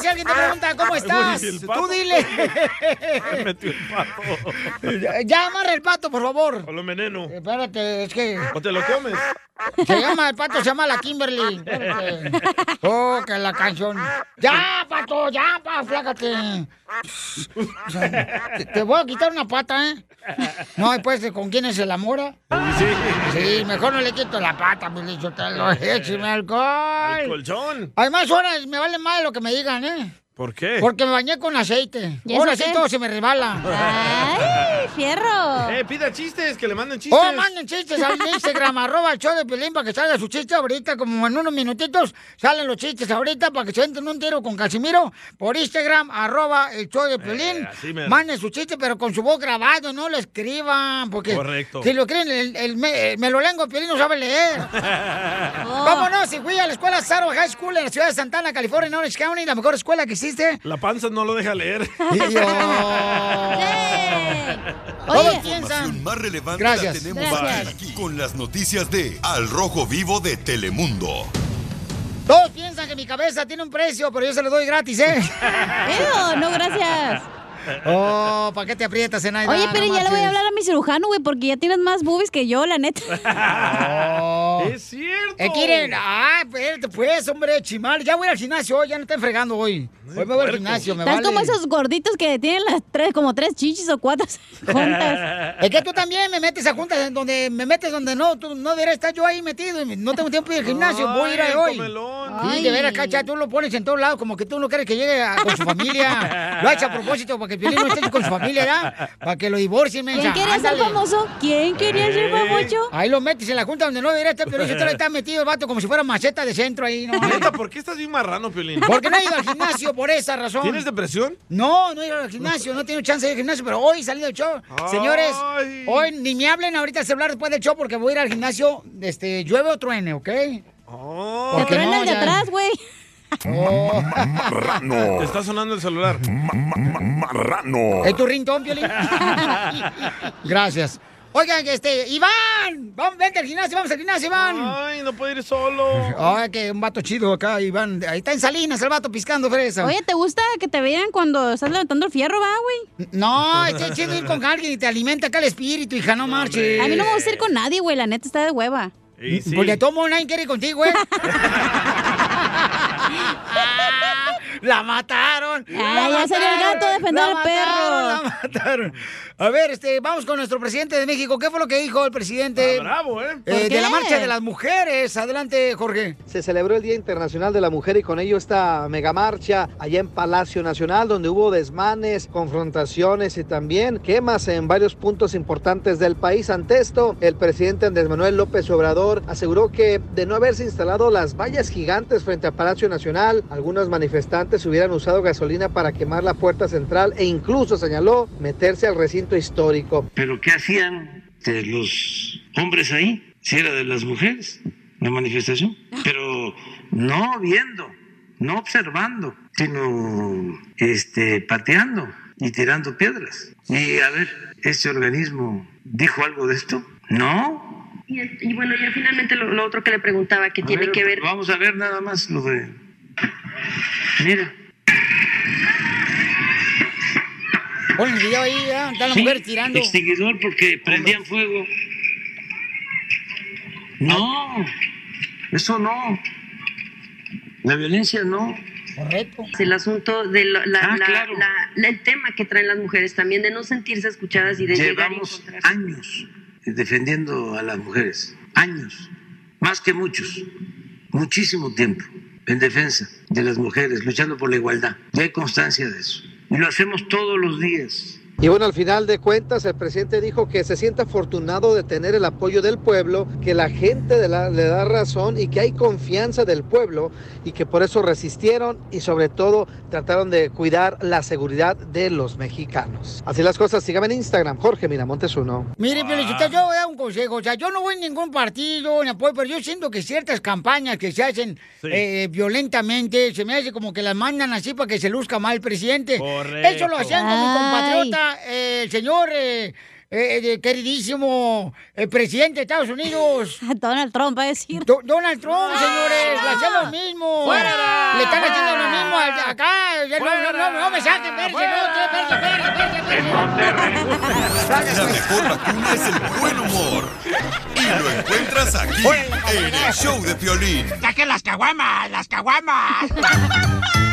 [SPEAKER 1] Si alguien te pregunta cómo estás,
[SPEAKER 2] el
[SPEAKER 1] tú dile.
[SPEAKER 2] Me metió el pato.
[SPEAKER 1] Ya- amarra el pato, por favor.
[SPEAKER 2] O lo enveneno.
[SPEAKER 1] Espérate, es que
[SPEAKER 2] ¿O te lo comes?
[SPEAKER 1] se llama el pato, se llama la Kimberly. Oh, que la canción. ¡Ya, pato! ¡Ya, pa! ¡Flácate! Te, te voy a quitar una pata, ¿eh? No, después, ¿con quién es el amor?
[SPEAKER 2] Sí.
[SPEAKER 1] Sí, mejor no le quito la pata, me dicho, te lo alcohol.
[SPEAKER 2] El colchón.
[SPEAKER 1] Además, ahora me vale mal lo que me digan, ¿eh?
[SPEAKER 2] ¿Por qué?
[SPEAKER 1] Porque me bañé con aceite.
[SPEAKER 3] ¿Y eso
[SPEAKER 1] Ahora sí todo se me resbala.
[SPEAKER 3] ¡Ay, fierro!
[SPEAKER 2] Eh, pida chistes, que le manden chistes.
[SPEAKER 1] Oh, manden chistes al Instagram, arroba el show de Pelín para que salga su chiste ahorita, como en unos minutitos salen los chistes ahorita para que se entren un tiro con Casimiro por Instagram, arroba el show de Pelín.
[SPEAKER 2] Eh.
[SPEAKER 1] Manden su chiste, pero con su voz grabado, no lo escriban, porque
[SPEAKER 2] Correcto.
[SPEAKER 1] si lo creen, el, el, me- el melolengo Pelín no sabe leer. Vámonos, si fui a la escuela Saro High School en la ciudad de Santana, California, en Orange County, la mejor escuela que existe.
[SPEAKER 2] La panza no lo deja leer.
[SPEAKER 1] Todos
[SPEAKER 6] La
[SPEAKER 1] piensan.
[SPEAKER 6] información más relevante
[SPEAKER 1] Gracias.
[SPEAKER 6] la tenemos
[SPEAKER 1] Gracias.
[SPEAKER 6] aquí con las noticias de Al Rojo Vivo de Telemundo.
[SPEAKER 1] Todos piensan que mi cabeza tiene un precio, pero yo se lo doy gratis, ¿eh?
[SPEAKER 3] Ew, no, gracias.
[SPEAKER 1] Oh, ¿para qué te aprietas, Zenaida?
[SPEAKER 3] Oye, pero
[SPEAKER 1] No
[SPEAKER 3] ya le voy a hablar a mi cirujano, güey, porque ya tienes más boobies que yo, la neta.
[SPEAKER 2] Es cierto.
[SPEAKER 1] Eh, quieren, ah, espérate, pues, hombre, chimal. Ya voy al gimnasio hoy, ya no están fregando hoy. Hoy me voy al gimnasio, me
[SPEAKER 3] Estás
[SPEAKER 1] vale.
[SPEAKER 3] como esos gorditos que tienen las tres, como tres chichis o cuatro juntas.
[SPEAKER 1] Es que tú también me metes a juntas en donde me metes donde no, tú no deberías estar yo ahí metido. y No tengo tiempo de ir al gimnasio, voy a ir a hoy.
[SPEAKER 2] comelón.
[SPEAKER 1] Sí, de veras, cacha, tú lo pones en todos lados, como que tú no quieres que llegue a- con su familia. Lo haces a propósito para que el Piolín no esté con su familia, ¿verdad? Para que lo divorcien, mensa.
[SPEAKER 3] ¿Quién quería ser famoso? ¿Quién quería ser famoso?
[SPEAKER 1] Ahí lo metes en la junta donde no debería estar, pero usted está metido el vato como si fuera maceta de centro ahí, ¿no?
[SPEAKER 2] Neta, ¿por qué estás bien marrano, Piolín?
[SPEAKER 1] Porque no he ido al gimnasio por esa razón.
[SPEAKER 2] ¿Tienes depresión?
[SPEAKER 1] No, no he ido al gimnasio, no tengo chance de ir al gimnasio, pero hoy salí del show. Señores, hoy ni me hablen ahorita al celular después del show porque voy a ir al gimnasio, este, llueve o truene, ¿ok?
[SPEAKER 2] Oh.
[SPEAKER 3] Te
[SPEAKER 1] Porque
[SPEAKER 3] truena
[SPEAKER 1] no,
[SPEAKER 3] el de
[SPEAKER 1] ya-
[SPEAKER 3] atrás, güey.
[SPEAKER 1] Oh.
[SPEAKER 2] Te está sonando el celular.
[SPEAKER 6] Marrano.
[SPEAKER 1] ¿Es tu ringtone, Piolín? Gracias. Oigan, este, Iván, vamos, vente al gimnasio, vamos al gimnasio, Iván.
[SPEAKER 2] Ay, no puedo ir solo.
[SPEAKER 1] Ay, que un vato chido acá, Iván. Ahí está en Salinas el vato piscando fresa.
[SPEAKER 3] Oye, ¿te gusta que te vean cuando estás levantando el fierro, va, güey?
[SPEAKER 1] No, es chido ir con alguien y te alimenta acá el espíritu, hija, no marches.
[SPEAKER 3] A mí no me gusta ir con nadie, güey, la neta está de hueva.
[SPEAKER 1] Pues le tomo nadie quiere ir contigo, ¿eh? ¡La mataron!
[SPEAKER 3] Ah, ya salió el gato a defender
[SPEAKER 1] la
[SPEAKER 3] al perro.
[SPEAKER 1] La mataron. A ver, este, vamos con nuestro presidente de México. ¿Qué fue lo que dijo el presidente?
[SPEAKER 2] bravo, ¿eh?
[SPEAKER 1] eh, de la marcha de las mujeres. Adelante, Jorge.
[SPEAKER 7] Se celebró el Día Internacional de la Mujer y con ello esta megamarcha allá en Palacio Nacional, donde hubo desmanes, confrontaciones y también quemas en varios puntos importantes del país. Ante esto, el presidente Andrés Manuel López Obrador aseguró que de no haberse instalado las vallas gigantes frente a Palacio Nacional, algunos manifestantes hubieran usado gasolina para quemar la puerta central e incluso señaló meterse al recinto histórico.
[SPEAKER 19] Pero ¿qué hacían de los hombres ahí? Si era de las mujeres, la manifestación. Pero no viendo, no observando, sino este, pateando y tirando piedras. Y a ver, ¿este organismo dijo algo de esto? No.
[SPEAKER 20] Y, y bueno, ya finalmente lo, lo otro que le preguntaba, que
[SPEAKER 19] A
[SPEAKER 20] tiene
[SPEAKER 19] ver,
[SPEAKER 20] que ver...
[SPEAKER 19] Vamos a ver nada más lo de... Mira.
[SPEAKER 1] Pon el video ahí, ¿eh? Está la
[SPEAKER 19] Sí,
[SPEAKER 1] mujer tirando.
[SPEAKER 19] Extinguidor porque prendían fuego. No, eso no. La violencia no.
[SPEAKER 1] Correcto.
[SPEAKER 20] El asunto de la, la-
[SPEAKER 19] Ah,
[SPEAKER 20] la-
[SPEAKER 19] claro.
[SPEAKER 20] la- la- el tema que traen las mujeres también de no sentirse escuchadas y de llegar
[SPEAKER 19] Llevamos
[SPEAKER 20] encontrarse.
[SPEAKER 19] años defendiendo a las mujeres. Años. Más que muchos. Muchísimo tiempo en defensa de las mujeres, luchando por la igualdad. Y hay constancia de eso. Y lo hacemos todos los días.
[SPEAKER 7] Y bueno, al final de cuentas, el presidente dijo que se siente afortunado de tener el apoyo del pueblo, que la gente de la- le da razón y que hay confianza del pueblo y que por eso resistieron y sobre todo trataron de cuidar la seguridad de los mexicanos. Así las cosas, síganme en Instagram, Jorge Miramontes uno.
[SPEAKER 1] Mire, Felicita, yo voy a dar un consejo. O sea, yo no voy a ningún partido ni apoyo, pero yo siento que ciertas campañas que se hacen
[SPEAKER 2] Sí.
[SPEAKER 1] eh, violentamente, se me hace como que las mandan así para que se luzca mal el presidente.
[SPEAKER 2] Correcto.
[SPEAKER 1] Eso lo hacían con mi compatriota, eh, el señor eh, eh, queridísimo eh, presidente de Estados Unidos.
[SPEAKER 3] Donald Trump va a decir.
[SPEAKER 1] Do- Donald Trump, señores, le hacían lo mismo.
[SPEAKER 2] ¡Fuera!
[SPEAKER 1] Le están haciendo lo mismo al acá. Ya No, no, no, no me saquen, verse, no, verse, verse, verse, verse.
[SPEAKER 6] La mejor vacuna es el buen humor. Y lo encuentras aquí, en el show de Piolín.
[SPEAKER 1] ¡Saquen las caguamas, las caguamas!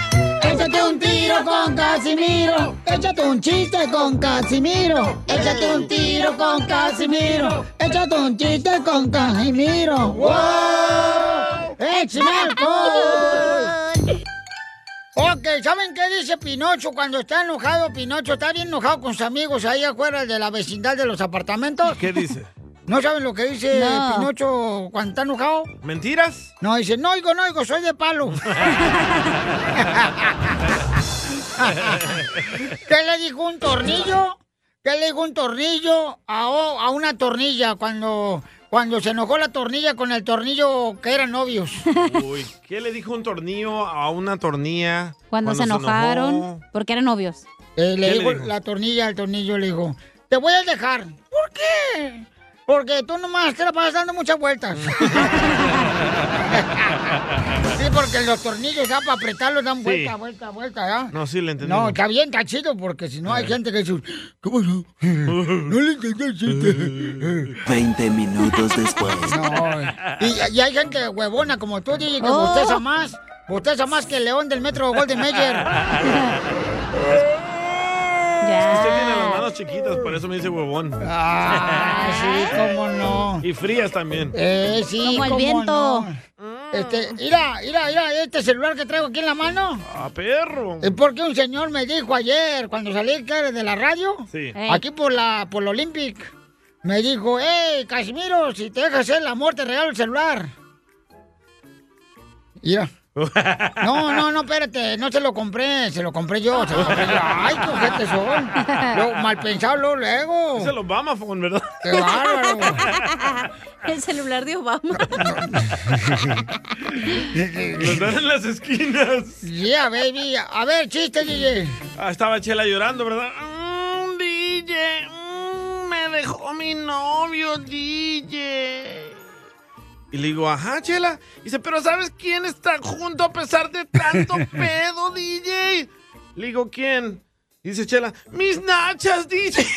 [SPEAKER 1] Échate un tiro con Casimiro. Échate un chiste con Casimiro. Échate un tiro con Casimiro. Échate un chiste con Casimiro. ¡Wow! ¡Échame alcohol! Ok, ¿saben qué dice Pinocho cuando está enojado? Pinocho está bien enojado con sus amigos ahí afuera de la vecindad de los apartamentos.
[SPEAKER 2] ¿Qué dice?
[SPEAKER 1] ¿No saben lo que dice
[SPEAKER 3] No.
[SPEAKER 1] Pinocho cuando está enojado?
[SPEAKER 2] ¿Mentiras?
[SPEAKER 1] No, dice, no oigo, no oigo, soy de palo. ¿Qué le dijo un tornillo? ¿Qué le dijo un tornillo a, a una tornilla cuando, cuando se enojó la tornilla con el tornillo que eran novios?
[SPEAKER 2] Uy, ¿qué le dijo un tornillo a una tornilla?
[SPEAKER 3] Cuando, se enojaron,
[SPEAKER 2] enojó?
[SPEAKER 3] porque eran novios.
[SPEAKER 1] Eh, le
[SPEAKER 2] ¿Qué le
[SPEAKER 1] dijo? la tornilla al tornillo, le dijo, te voy a dejar. ¿Por qué? Porque tú nomás te la pasas dando muchas vueltas. sí, porque los tornillos ya para apretarlos dan
[SPEAKER 2] Sí.
[SPEAKER 1] vuelta, vuelta, vuelta, ¿ya?
[SPEAKER 2] No, sí le entendí.
[SPEAKER 1] No, está bien, está chido, porque si no hay gente que dice, ¿qué pasó? No le entendí el chiste.
[SPEAKER 21] 20 minutos después.
[SPEAKER 1] No, y, y hay gente huevona como tú, DJ, que
[SPEAKER 3] Oh.
[SPEAKER 1] bosteza más. Bosteza más que el león del metro Golden Mayer.
[SPEAKER 2] Es que manos chiquitas, por eso me dice huevón.
[SPEAKER 1] Ah, sí, cómo no.
[SPEAKER 2] Y frías también.
[SPEAKER 1] Eh, sí,
[SPEAKER 3] Como el viento.
[SPEAKER 1] no. Este, mira, mira, mira, este celular que traigo aquí en la mano.
[SPEAKER 2] ¡Ah, perro!
[SPEAKER 1] Es porque un señor me dijo ayer, cuando salí que de la radio,
[SPEAKER 2] Sí.
[SPEAKER 3] Ey.
[SPEAKER 1] aquí por la, por la Olympic, me dijo, hey, Casimiro, si te dejas hacer el amor, te regalo el celular. Mira. No, no, no, espérate, no se lo compré, se lo compré yo, se lo compré yo. Ay, qué ojetes son. Lo, mal pensado luego, luego.
[SPEAKER 2] Es el Obama phone, ¿verdad?
[SPEAKER 1] Qué bárbaro.
[SPEAKER 3] El celular de Obama.
[SPEAKER 2] Los dan en las esquinas.
[SPEAKER 1] Yeah, baby. A ver, chiste, DJ.
[SPEAKER 2] Ah, estaba Chela llorando, ¿verdad? Mm, DJ, mm, me dejó mi novio, DJ. Y le digo, ajá, Chela. Dice, pero ¿sabes quién está junto a pesar de tanto pedo, DJ? Le digo, ¿quién? Dice Chela, mis nachas, DJ.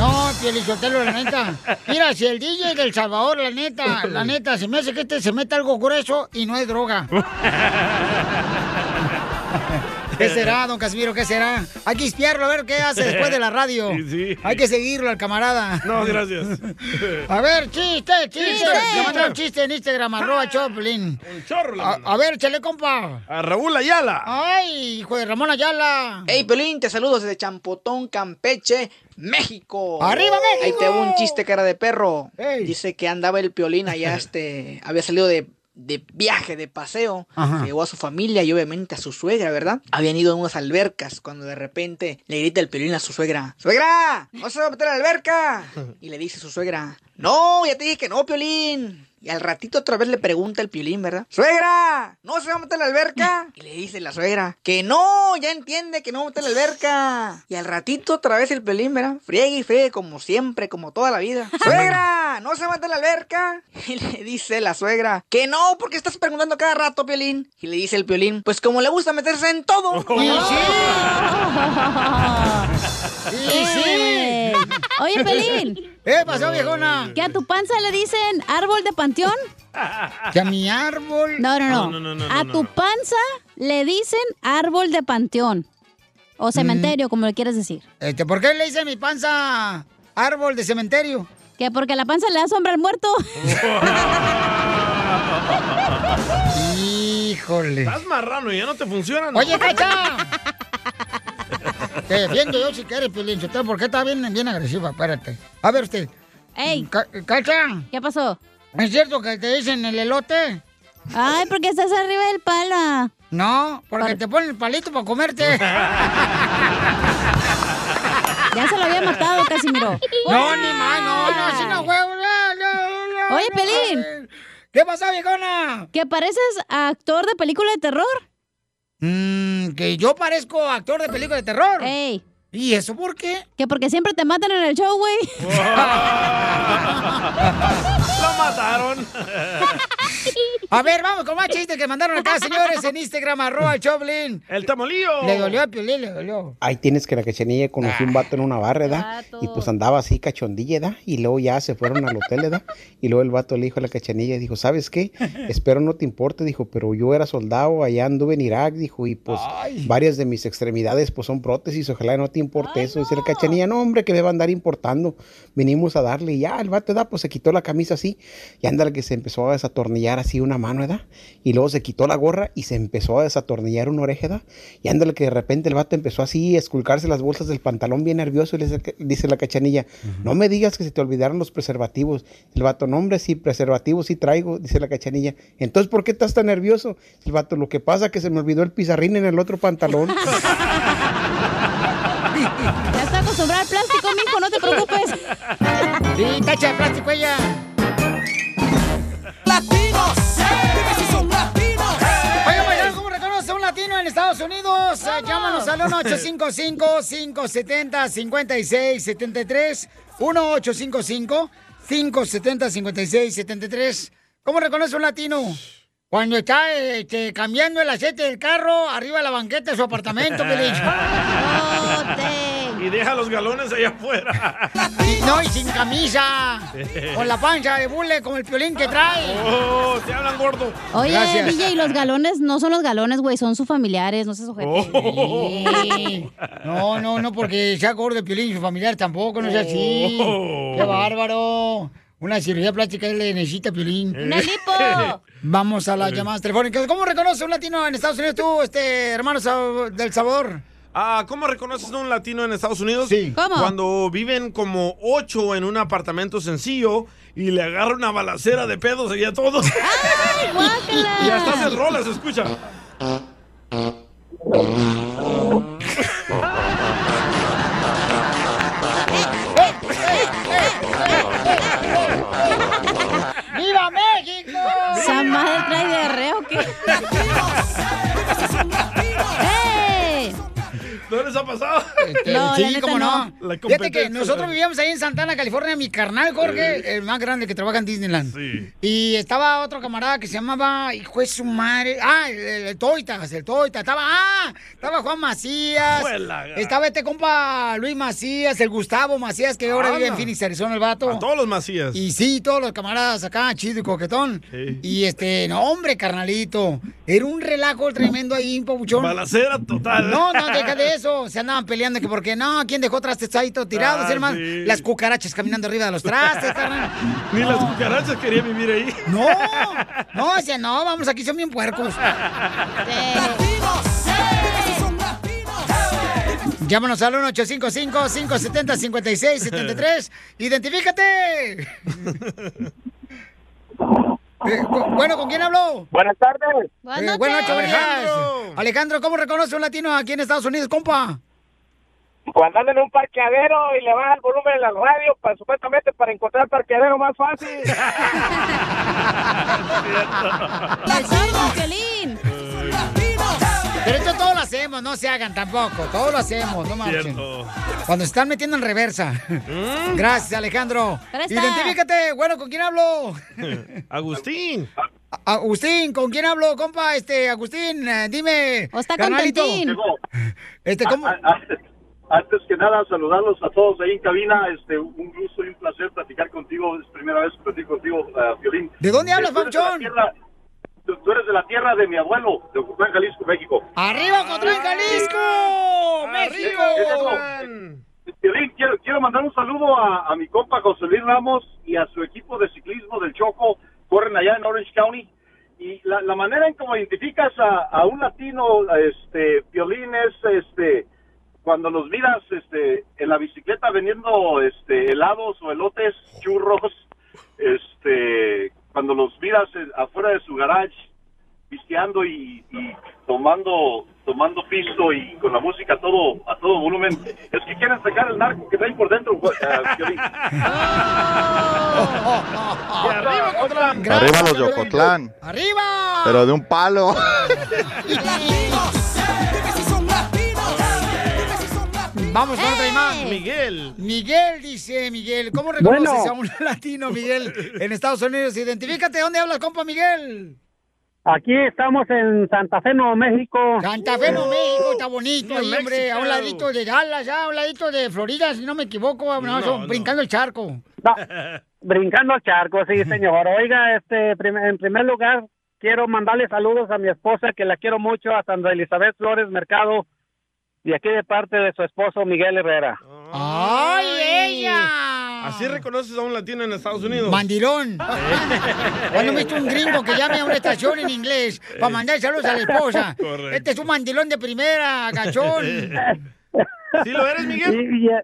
[SPEAKER 1] No, Pielichotelo, la neta. Mira, si el DJ del Salvador, la neta, la neta, se me hace que este se mete algo grueso y no es droga. ¿Qué será, don Casimiro? ¿Qué será? Hay que espiarlo a ver qué hace después de la radio.
[SPEAKER 2] Sí, sí.
[SPEAKER 1] Hay que seguirlo al camarada.
[SPEAKER 2] No, gracias.
[SPEAKER 1] A ver, chiste, chiste. Le mandaron chiste en Instagram, arroba Choplin.
[SPEAKER 2] Un chorro
[SPEAKER 1] A,
[SPEAKER 2] mandó.
[SPEAKER 1] a ver, échale, compa.
[SPEAKER 2] A Raúl Ayala.
[SPEAKER 1] Ay, hijo de Ramón Ayala.
[SPEAKER 22] Hey, Pelín, te saludo desde Champotón, Campeche, México.
[SPEAKER 1] ¡Arriba, México!
[SPEAKER 22] Ahí te hago un chiste, cara de perro.
[SPEAKER 1] Ey.
[SPEAKER 22] Dice que andaba el Piolín allá, este, había salido de, de viaje, de paseo.
[SPEAKER 1] Ajá.
[SPEAKER 22] Llegó a su familia y obviamente a su suegra, ¿verdad? Habían ido a unas albercas cuando de repente le grita el Piolín a su suegra. ¡Suegra! ¡No se va a meter a la alberca! Y le dice su suegra, no, ya te dije que no, Piolín. Y al ratito otra vez le pregunta el Piolín, ¿verdad? ¡Suegra! ¿No se va a meter a la alberca? Y le dice la suegra, que no, ya entiende que no va a meter a la alberca. Y al ratito otra vez el Piolín, ¿verdad? Friegue y friegue como siempre, como toda la vida. ¡Suegra! ¿No se va a meter a la alberca? Y le dice la suegra, que no, porque estás preguntando cada rato, Piolín. Y le dice el Piolín, pues como le gusta meterse en todo.
[SPEAKER 1] Y sí. Y sí.
[SPEAKER 3] Oye, Pelín,
[SPEAKER 1] ¿Qué pasó, viejona?
[SPEAKER 3] ¿que a tu panza le dicen árbol de panteón?
[SPEAKER 1] Que a mi árbol.
[SPEAKER 3] No, no, no.
[SPEAKER 2] No, no, no, no,
[SPEAKER 3] a
[SPEAKER 2] no,
[SPEAKER 3] tu
[SPEAKER 2] no.
[SPEAKER 3] panza le dicen árbol de panteón. O cementerio, como le quieres decir.
[SPEAKER 1] Este, ¿Por qué le dice a mi panza árbol de cementerio?
[SPEAKER 3] Que porque la panza le da sombra al muerto.
[SPEAKER 1] Híjole.
[SPEAKER 2] Estás marrano y ya no te funciona. ¿no?
[SPEAKER 1] Oye, Cacha. Te defiendo yo si quieres, Piolín. Sotelo, porque está bien, bien agresiva. Espérate. A ver usted.
[SPEAKER 3] Ey,
[SPEAKER 1] Ca- Cacha,
[SPEAKER 3] ¿qué pasó?
[SPEAKER 1] ¿es cierto que te dicen el elote?
[SPEAKER 3] Ay, porque estás arriba del pala.
[SPEAKER 1] No, porque
[SPEAKER 3] Por-
[SPEAKER 1] te ponen el palito para comerte.
[SPEAKER 3] Ya se lo había matado, Casimiro.
[SPEAKER 1] No, ni más, no, no, así no juego. no, no, no,
[SPEAKER 3] Oye, Pelín.
[SPEAKER 1] ¿Qué pasa, viejona?
[SPEAKER 3] ¿Que pareces actor de película de terror?
[SPEAKER 1] Mm, que yo parezco actor de película de terror.
[SPEAKER 3] Ey,
[SPEAKER 1] ¿Y eso por qué?
[SPEAKER 3] que porque siempre te matan en el show, güey.
[SPEAKER 2] Lo mataron.
[SPEAKER 1] A ver, vamos con más chistes que mandaron acá, señores, en Instagram, arroba el Choplin.
[SPEAKER 2] El tamolillo.
[SPEAKER 1] Le dolió a Piolín, le dolió.
[SPEAKER 10] Ahí tienes que la cachanilla conoció un vato en una barra, ¿verdad? Y pues andaba así cachondilla, ¿verdad? Y luego ya se fueron al hotel, ¿verdad? Y luego el vato le dijo a la cachanilla, dijo, ¿sabes qué? Espero no te importe, dijo, pero yo era soldado, allá anduve en Irak, dijo, y pues varias de mis extremidades pues son prótesis, ojalá no te te importa eso. Dice la cachanilla, no, hombre, que me va a andar importando. Venimos a darle y ya, el vato, da, pues se quitó la camisa así y ándale que se empezó a desatornillar así una mano, ¿verdad? Y luego se quitó la gorra y se empezó a desatornillar una oreja, ¿verdad? Y ándale que de repente el vato empezó así a esculcarse las bolsas del pantalón bien nervioso y le dice, dice la cachanilla, no me digas que se te olvidaron los preservativos. El vato, no, hombre, sí, preservativos sí traigo, dice la cachanilla. Entonces, ¿por qué estás tan nervioso? El vato, lo que pasa es que se me olvidó el pizarrín en el otro pantalón.
[SPEAKER 3] Plástico, mijo, no te preocupes.
[SPEAKER 1] Sí, tacha de plástico ella.
[SPEAKER 12] ¡Latinos! Dime si son latinos.
[SPEAKER 1] Oiga, paisano, ¿cómo reconoce a un latino en Estados Unidos? Llámanos al 1-855-570-5673. 1-855-570-5673. ¿Cómo reconoce a un latino? Cuando está este, cambiando el aceite del carro arriba de la banqueta de su apartamento, Pelín.
[SPEAKER 2] Y deja los galones allá afuera.
[SPEAKER 1] No, y sin camisa. Con la pancha de bule, como el piolín que trae.
[SPEAKER 2] Oh, te hablan gordo.
[SPEAKER 3] Oye,
[SPEAKER 1] Gracias.
[SPEAKER 3] DJ, los galones no son los galones, güey, son sus familiares, no se sujete.
[SPEAKER 1] Sí. No, no, no, porque sea gordo el piolín y su familiar tampoco, no sea así.
[SPEAKER 12] Oh.
[SPEAKER 1] ¡Qué bárbaro! Una cirugía plástica él le necesita piolín.
[SPEAKER 12] ¡Una lipo!
[SPEAKER 1] Vamos a las llamadas telefónicas. ¿Cómo reconoce un latino en Estados Unidos tú, este hermano del sabor?
[SPEAKER 2] Ah, ¿Cómo reconoces a un latino en Estados Unidos?
[SPEAKER 1] Sí.
[SPEAKER 3] ¿Cómo?
[SPEAKER 2] Cuando viven como ocho en un apartamento sencillo y le agarra una balacera de pedos ahí a todos.
[SPEAKER 3] ¡Ay, guácala!
[SPEAKER 2] y hasta se rola, se escucha.
[SPEAKER 1] ¡Viva México!
[SPEAKER 3] ¿Esa madre trae diarrea o qué?
[SPEAKER 2] les ha pasado?
[SPEAKER 1] Este,
[SPEAKER 3] No, la
[SPEAKER 1] sí, cómo no.
[SPEAKER 3] no.
[SPEAKER 2] La
[SPEAKER 1] Fíjate que nosotros vivíamos ahí en Santana, California. Mi carnal, Jorge, el más grande que trabaja en Disneyland.
[SPEAKER 2] Sí.
[SPEAKER 1] Y estaba otro camarada que se llamaba, hijo de su madre. Ah, el, el, el Toitas, el Toita. Estaba, ah, estaba Juan Macías. Estaba este compa Luis Macías, el Gustavo Macías, que ahora vive en Phoenix, Arizona, el vato.
[SPEAKER 2] A todos los Macías.
[SPEAKER 1] Y sí, todos los camaradas acá, chido y coquetón.
[SPEAKER 2] Sí.
[SPEAKER 1] Y este, no, hombre, carnalito. Era un relajo tremendo ahí, papuchón.
[SPEAKER 2] Balacera total.
[SPEAKER 1] No, no, deja de eso. Se andaban peleando que porque no, ¿quién dejó trastes ahí todo tirados,
[SPEAKER 2] Ah,
[SPEAKER 1] hermano?
[SPEAKER 2] sí.
[SPEAKER 1] Las cucarachas caminando arriba de los trastes, carnal.
[SPEAKER 2] Ni las cucarachas querían vivir ahí.
[SPEAKER 1] No, no, decía, no, vamos, aquí son bien puercos. Llámanos al 1-855-570-5673. ¡Identifícate! Eh, bu- bueno, ¿con quién habló?
[SPEAKER 23] Buenas tardes.
[SPEAKER 3] Buenas
[SPEAKER 1] Eh,
[SPEAKER 3] noches.
[SPEAKER 1] buenas noches, buenas
[SPEAKER 2] Alejandro.
[SPEAKER 1] ¿cómo reconoce un latino aquí en Estados Unidos, compa?
[SPEAKER 23] Cuando anda en un parqueadero y le baja el volumen en la radio, para, supuestamente para encontrar parqueadero más fácil.
[SPEAKER 3] ¡Latino, Piolín!
[SPEAKER 1] Pero esto todo lo hacemos, no se hagan tampoco. Todo lo hacemos, no marchen.
[SPEAKER 2] Cierto.
[SPEAKER 1] Cuando se están metiendo en reversa. Gracias, Alejandro. Identifícate. Bueno, ¿con quién hablo?
[SPEAKER 2] Agustín.
[SPEAKER 1] A- Agustín, ¿con quién hablo, compa? Este, Agustín, eh, dime.
[SPEAKER 3] ¿O está?
[SPEAKER 1] Este, ¿cómo?
[SPEAKER 24] Antes que nada, saludarlos a todos ahí en cabina. Este, un gusto y un placer platicar contigo. Es primera vez que platico contigo, uh, Violín.
[SPEAKER 1] ¿De dónde hablas,
[SPEAKER 24] Tú Tú, tú eres de la tierra de mi abuelo, de Ocotlán, Jalisco, México.
[SPEAKER 1] ¡Arriba, Cotlán, Jalisco! ¡México!
[SPEAKER 24] Violín, quiero, quiero mandar un saludo a, a mi compa José Luis Ramos y a su equipo de ciclismo del Choco. Corren allá en Orange County. Y la, la manera en cómo identificas a, a un latino, este, Violín, es este, cuando los miras este, en la bicicleta vendiendo este, helados o elotes, churros, este, cuando los miras eh, afuera de su garage, pisteando y, y tomando tomando pisto y con la música a todo a todo volumen es que quieren sacar el narco que traen por dentro
[SPEAKER 2] arriba, Cotlán.
[SPEAKER 4] Arriba los de Ocotlán.
[SPEAKER 1] ¡Arriba!
[SPEAKER 4] Pero de un palo.
[SPEAKER 1] Vamos con otra más.
[SPEAKER 2] Miguel.
[SPEAKER 1] Miguel dice, Miguel, ¿cómo reconoces
[SPEAKER 23] Bueno.
[SPEAKER 1] a un latino, Miguel, en Estados Unidos? Identifícate, ¿dónde hablas, compa Miguel?
[SPEAKER 23] Aquí estamos en Santa Fe, Nuevo México.
[SPEAKER 1] Santa Fe, Nuevo México, está bonito ahí, hombre, a un ladito de Dallas, ya, a un ladito de Florida, si no me equivoco, no,
[SPEAKER 2] No,
[SPEAKER 1] son
[SPEAKER 2] no.
[SPEAKER 1] brincando el charco.
[SPEAKER 23] No, brincando al charco, sí, señor. Oiga, este, prim- en primer lugar, quiero mandarle saludos a mi esposa, que la quiero mucho, a Sandra Elizabeth Flores Mercado,
[SPEAKER 25] Y aquí de parte de su esposo Miguel Herrera.
[SPEAKER 1] ¡Ay, ella!
[SPEAKER 2] Así reconoces a un latino en Estados Unidos.
[SPEAKER 1] Mandilón. ¿Cuándo viste un gringo que llame a una estación en inglés para mandar saludos a la esposa?
[SPEAKER 2] Correcto.
[SPEAKER 1] Este es un mandilón de primera, gachón.
[SPEAKER 2] ¿Sí lo eres, Miguel?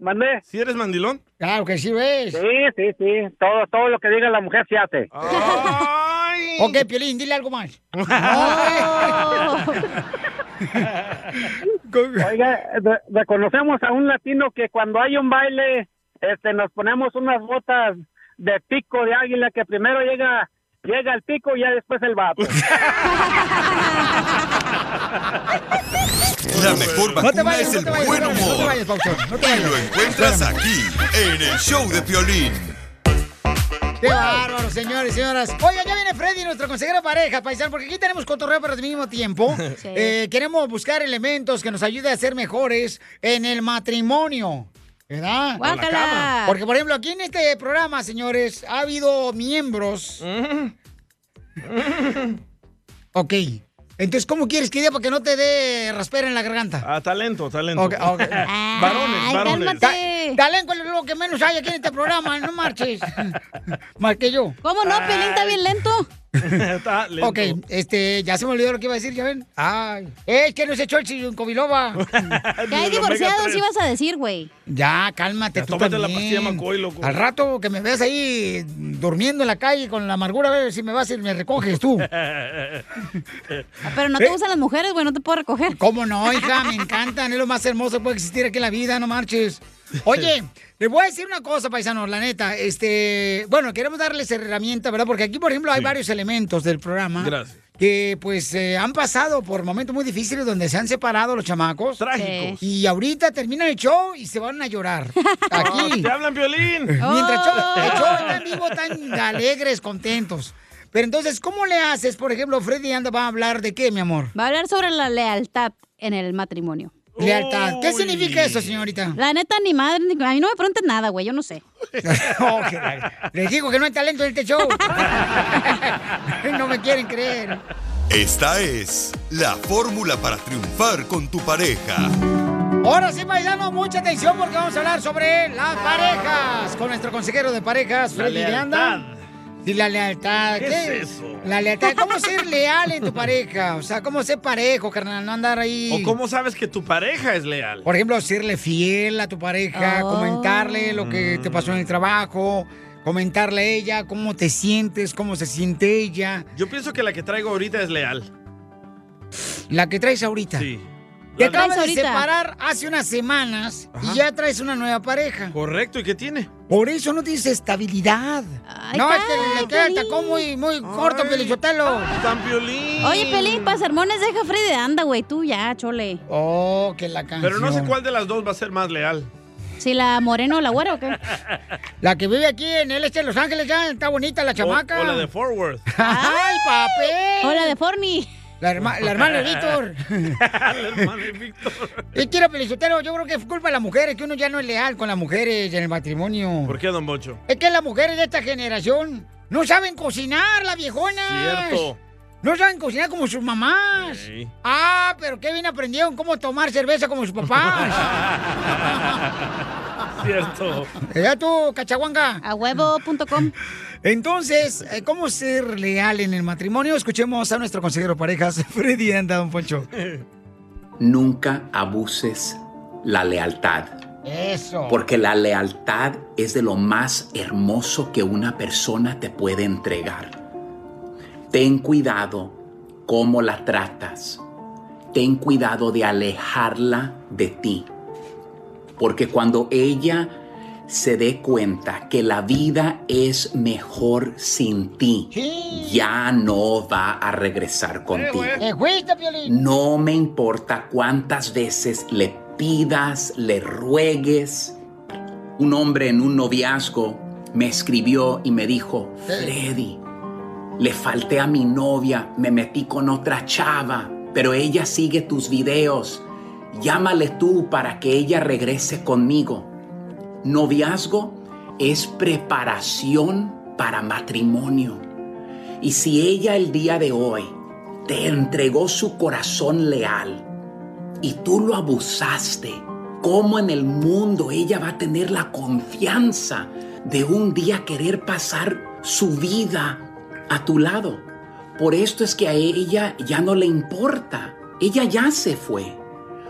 [SPEAKER 25] ¿Mandé?
[SPEAKER 2] ¿Sí eres mandilón?
[SPEAKER 1] Claro que sí ves.
[SPEAKER 25] Sí, sí, sí. Todo, todo lo que diga la mujer se hace.
[SPEAKER 1] Ok, Piolín, dile algo más.
[SPEAKER 25] Oiga, re- reconocemos a un latino que cuando hay un baile, este, nos ponemos unas botas de pico de águila que primero llega, llega el pico y ya después el vato.
[SPEAKER 6] La mejor
[SPEAKER 1] No te
[SPEAKER 6] vacuna
[SPEAKER 1] vayas,
[SPEAKER 6] es
[SPEAKER 1] no
[SPEAKER 6] el
[SPEAKER 1] te vayas,
[SPEAKER 6] buen
[SPEAKER 1] no te vayas, no te
[SPEAKER 6] humor.
[SPEAKER 1] vayas, Pauchón, no te
[SPEAKER 6] Y lo encuentras aquí, en el show de Piolín.
[SPEAKER 1] ¡Qué bárbaro, señores y señoras! Oigan, ya viene Freddy, nuestro consejero de pareja, paisano, porque aquí tenemos cotorreo, pero al mismo tiempo
[SPEAKER 3] Sí.
[SPEAKER 1] eh, queremos buscar elementos que nos ayuden a ser mejores en el matrimonio. ¿Verdad?
[SPEAKER 3] Guácala.
[SPEAKER 1] Porque, por ejemplo, aquí en este programa, señores, ha habido miembros. ok. Entonces, ¿cómo quieres que diga para que no te dé raspera en la garganta?
[SPEAKER 2] Ah, talento, talento.
[SPEAKER 1] Ok, ok.
[SPEAKER 2] varones, varones.
[SPEAKER 1] Ta- talento es lo que menos hay aquí en este programa, no marches. Más que yo.
[SPEAKER 3] ¿Cómo no? Pelín está bien lento.
[SPEAKER 1] Ok, este, ya se me olvidó lo que iba a decir, ¿ya ven? Ay, es que no se echó el Covilova.
[SPEAKER 3] Que hay divorciados ibas a decir, güey.
[SPEAKER 1] Ya, cálmate
[SPEAKER 2] Ya,
[SPEAKER 1] tú
[SPEAKER 2] tómate la pastilla McCoy, loco.
[SPEAKER 1] Al rato que me veas ahí durmiendo en la calle con la amargura, a ver si me vas y me recoges tú.
[SPEAKER 3] Pero no te gustan las mujeres, güey, no te puedo recoger.
[SPEAKER 1] ¿Cómo no, hija? Me encantan, es lo más hermoso que puede existir aquí en la vida, no marches. Oye, les voy a decir una cosa, paisanos, la neta. Este, bueno, queremos darles herramienta, ¿verdad? Porque aquí, por ejemplo, hay varios elementos del programa.
[SPEAKER 2] Gracias.
[SPEAKER 1] Que pues eh, han pasado por momentos muy difíciles donde se han separado los chamacos.
[SPEAKER 2] Trágicos.
[SPEAKER 1] Y ahorita terminan el show y se van a llorar. Aquí.
[SPEAKER 2] ¡Te hablan violín!
[SPEAKER 1] Mientras el show, el
[SPEAKER 3] Oh.
[SPEAKER 1] show está en vivo, tan alegres, contentos. Pero entonces, ¿cómo le haces? Por ejemplo, Freddy anda va a hablar de qué, mi amor.
[SPEAKER 3] Va a hablar sobre la lealtad en el matrimonio.
[SPEAKER 1] Lealtad. ¿Qué significa eso, señorita?
[SPEAKER 3] La neta, ni madre, ni... a mí no me pregunten nada, güey, yo no sé.
[SPEAKER 1] Oh. Les digo que no hay talento en este show. no me quieren creer.
[SPEAKER 6] Esta es la fórmula para triunfar con tu pareja.
[SPEAKER 1] Ahora sí, paisanos, mucha atención porque vamos a hablar sobre las parejas con nuestro consejero de parejas, Freddy de Y la lealtad.
[SPEAKER 2] ¿Qué es eso?
[SPEAKER 1] La lealtad. ¿Cómo ser leal en tu pareja? O sea, ¿cómo ser parejo, carnal? No andar ahí.
[SPEAKER 2] ¿O cómo sabes que tu pareja es leal?
[SPEAKER 1] Por ejemplo, serle fiel a tu pareja,
[SPEAKER 3] Oh.
[SPEAKER 1] comentarle lo que te pasó en el trabajo, comentarle a ella cómo te sientes, cómo se siente ella,
[SPEAKER 2] Yo pienso que la que traigo ahorita es leal.
[SPEAKER 1] la que traes ahorita.
[SPEAKER 2] Sí.
[SPEAKER 1] Te acabas de
[SPEAKER 3] ahorita?
[SPEAKER 1] separar hace unas semanas
[SPEAKER 2] Ajá.
[SPEAKER 1] y ya traes una nueva pareja.
[SPEAKER 2] Correcto, ¿y qué tiene?
[SPEAKER 1] Por eso no tienes estabilidad.
[SPEAKER 3] Ay,
[SPEAKER 1] no, es que le queda el tacón muy, muy corto, Pelichotelo.
[SPEAKER 2] San Piolín.
[SPEAKER 3] Oye, Pelín, pa' sermones deja Freddy de anda, güey, tú ya, chole.
[SPEAKER 1] Oh, que la canción.
[SPEAKER 2] Pero no sé cuál de las dos va a ser más leal.
[SPEAKER 3] Si la moreno o la güera o qué.
[SPEAKER 1] La que vive aquí en el este de Los Ángeles ya está bonita la chamaca.
[SPEAKER 2] O, o la de Fort Worth.
[SPEAKER 1] ¡Ay, papel!
[SPEAKER 3] O la de Forni.
[SPEAKER 1] La, herma- la hermana de Víctor.
[SPEAKER 2] la hermana de Víctor.
[SPEAKER 1] Y quiero, Pelizotero, yo creo que es culpa de las mujeres, que uno ya no es leal con las mujeres en el matrimonio.
[SPEAKER 2] ¿Por qué, don Bocho?
[SPEAKER 1] Es que las mujeres de esta generación no saben cocinar, las viejonas.
[SPEAKER 2] Cierto.
[SPEAKER 1] No saben cocinar como sus mamás.
[SPEAKER 2] Sí.
[SPEAKER 1] Ah, pero qué bien aprendieron cómo tomar cerveza como sus papás.
[SPEAKER 2] Cierto.
[SPEAKER 1] ya tú, cachaguanga.
[SPEAKER 3] A huevo.com.
[SPEAKER 1] Entonces, eh, ¿cómo ser leal en el matrimonio? Escuchemos a nuestro consejero de parejas, Freddy Anda, don Poncho.
[SPEAKER 26] Nunca abuses la lealtad,
[SPEAKER 1] Eso.
[SPEAKER 26] porque la lealtad es de lo más hermoso que una persona te puede entregar. Ten cuidado cómo la tratas. Ten cuidado de alejarla de ti. Porque cuando ella se dé cuenta que la vida es mejor sin ti, ya no va a regresar contigo. No me importa cuántas veces le pidas, le ruegues. Un hombre en un noviazgo me escribió y me dijo, Freddy, le falté a mi novia, me metí con otra chava, pero ella sigue tus videos. Llámale tú para que ella regrese conmigo. Noviazgo es preparación para matrimonio. Y si ella el día de hoy te entregó su corazón leal, y tú lo abusaste, ¿cómo en el mundo ella va a tener la confianza de un día querer pasar su vida a tu lado? Por esto es que a ella ya no le importa. Ella ya se fue.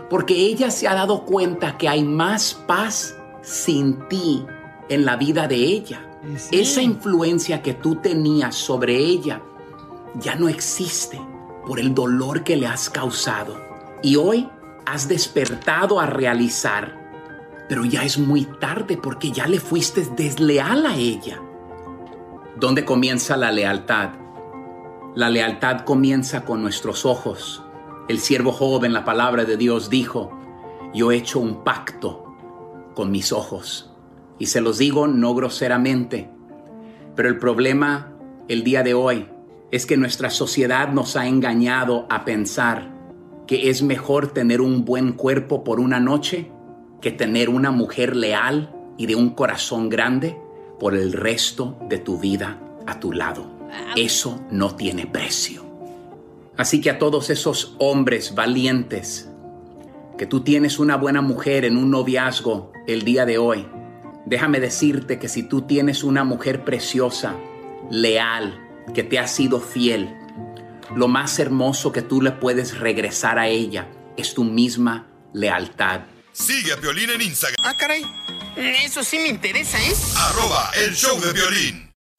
[SPEAKER 26] Porque ella se ha dado cuenta que hay más paz sin ti en la vida de ella. Esa influencia que tú tenías sobre ella ya no existe por el dolor que le has causado. Y hoy has despertado a realizar, pero ya es muy tarde porque ya le fuiste desleal a ella. ¿Dónde comienza la lealtad? La lealtad comienza con nuestros ojos. El siervo joven, la palabra de Dios, dijo, yo he hecho un pacto con mis ojos. Y se los digo no groseramente, pero el problema el día de hoy es que nuestra sociedad nos ha engañado a pensar que es mejor tener un buen cuerpo por una noche que tener una mujer leal y de un corazón grande por el resto de tu vida a tu lado. Eso no tiene precio. Así que a todos esos hombres valientes, que tú tienes una buena mujer en un noviazgo el día de hoy, déjame decirte que si tú tienes una mujer preciosa, leal, que te ha sido fiel, lo más hermoso que tú le puedes regresar a ella es tu misma lealtad.
[SPEAKER 6] Sigue a Piolín en Instagram.
[SPEAKER 27] Ah, caray. Eso sí me interesa, ¿eh?
[SPEAKER 6] Arroba el show de violín.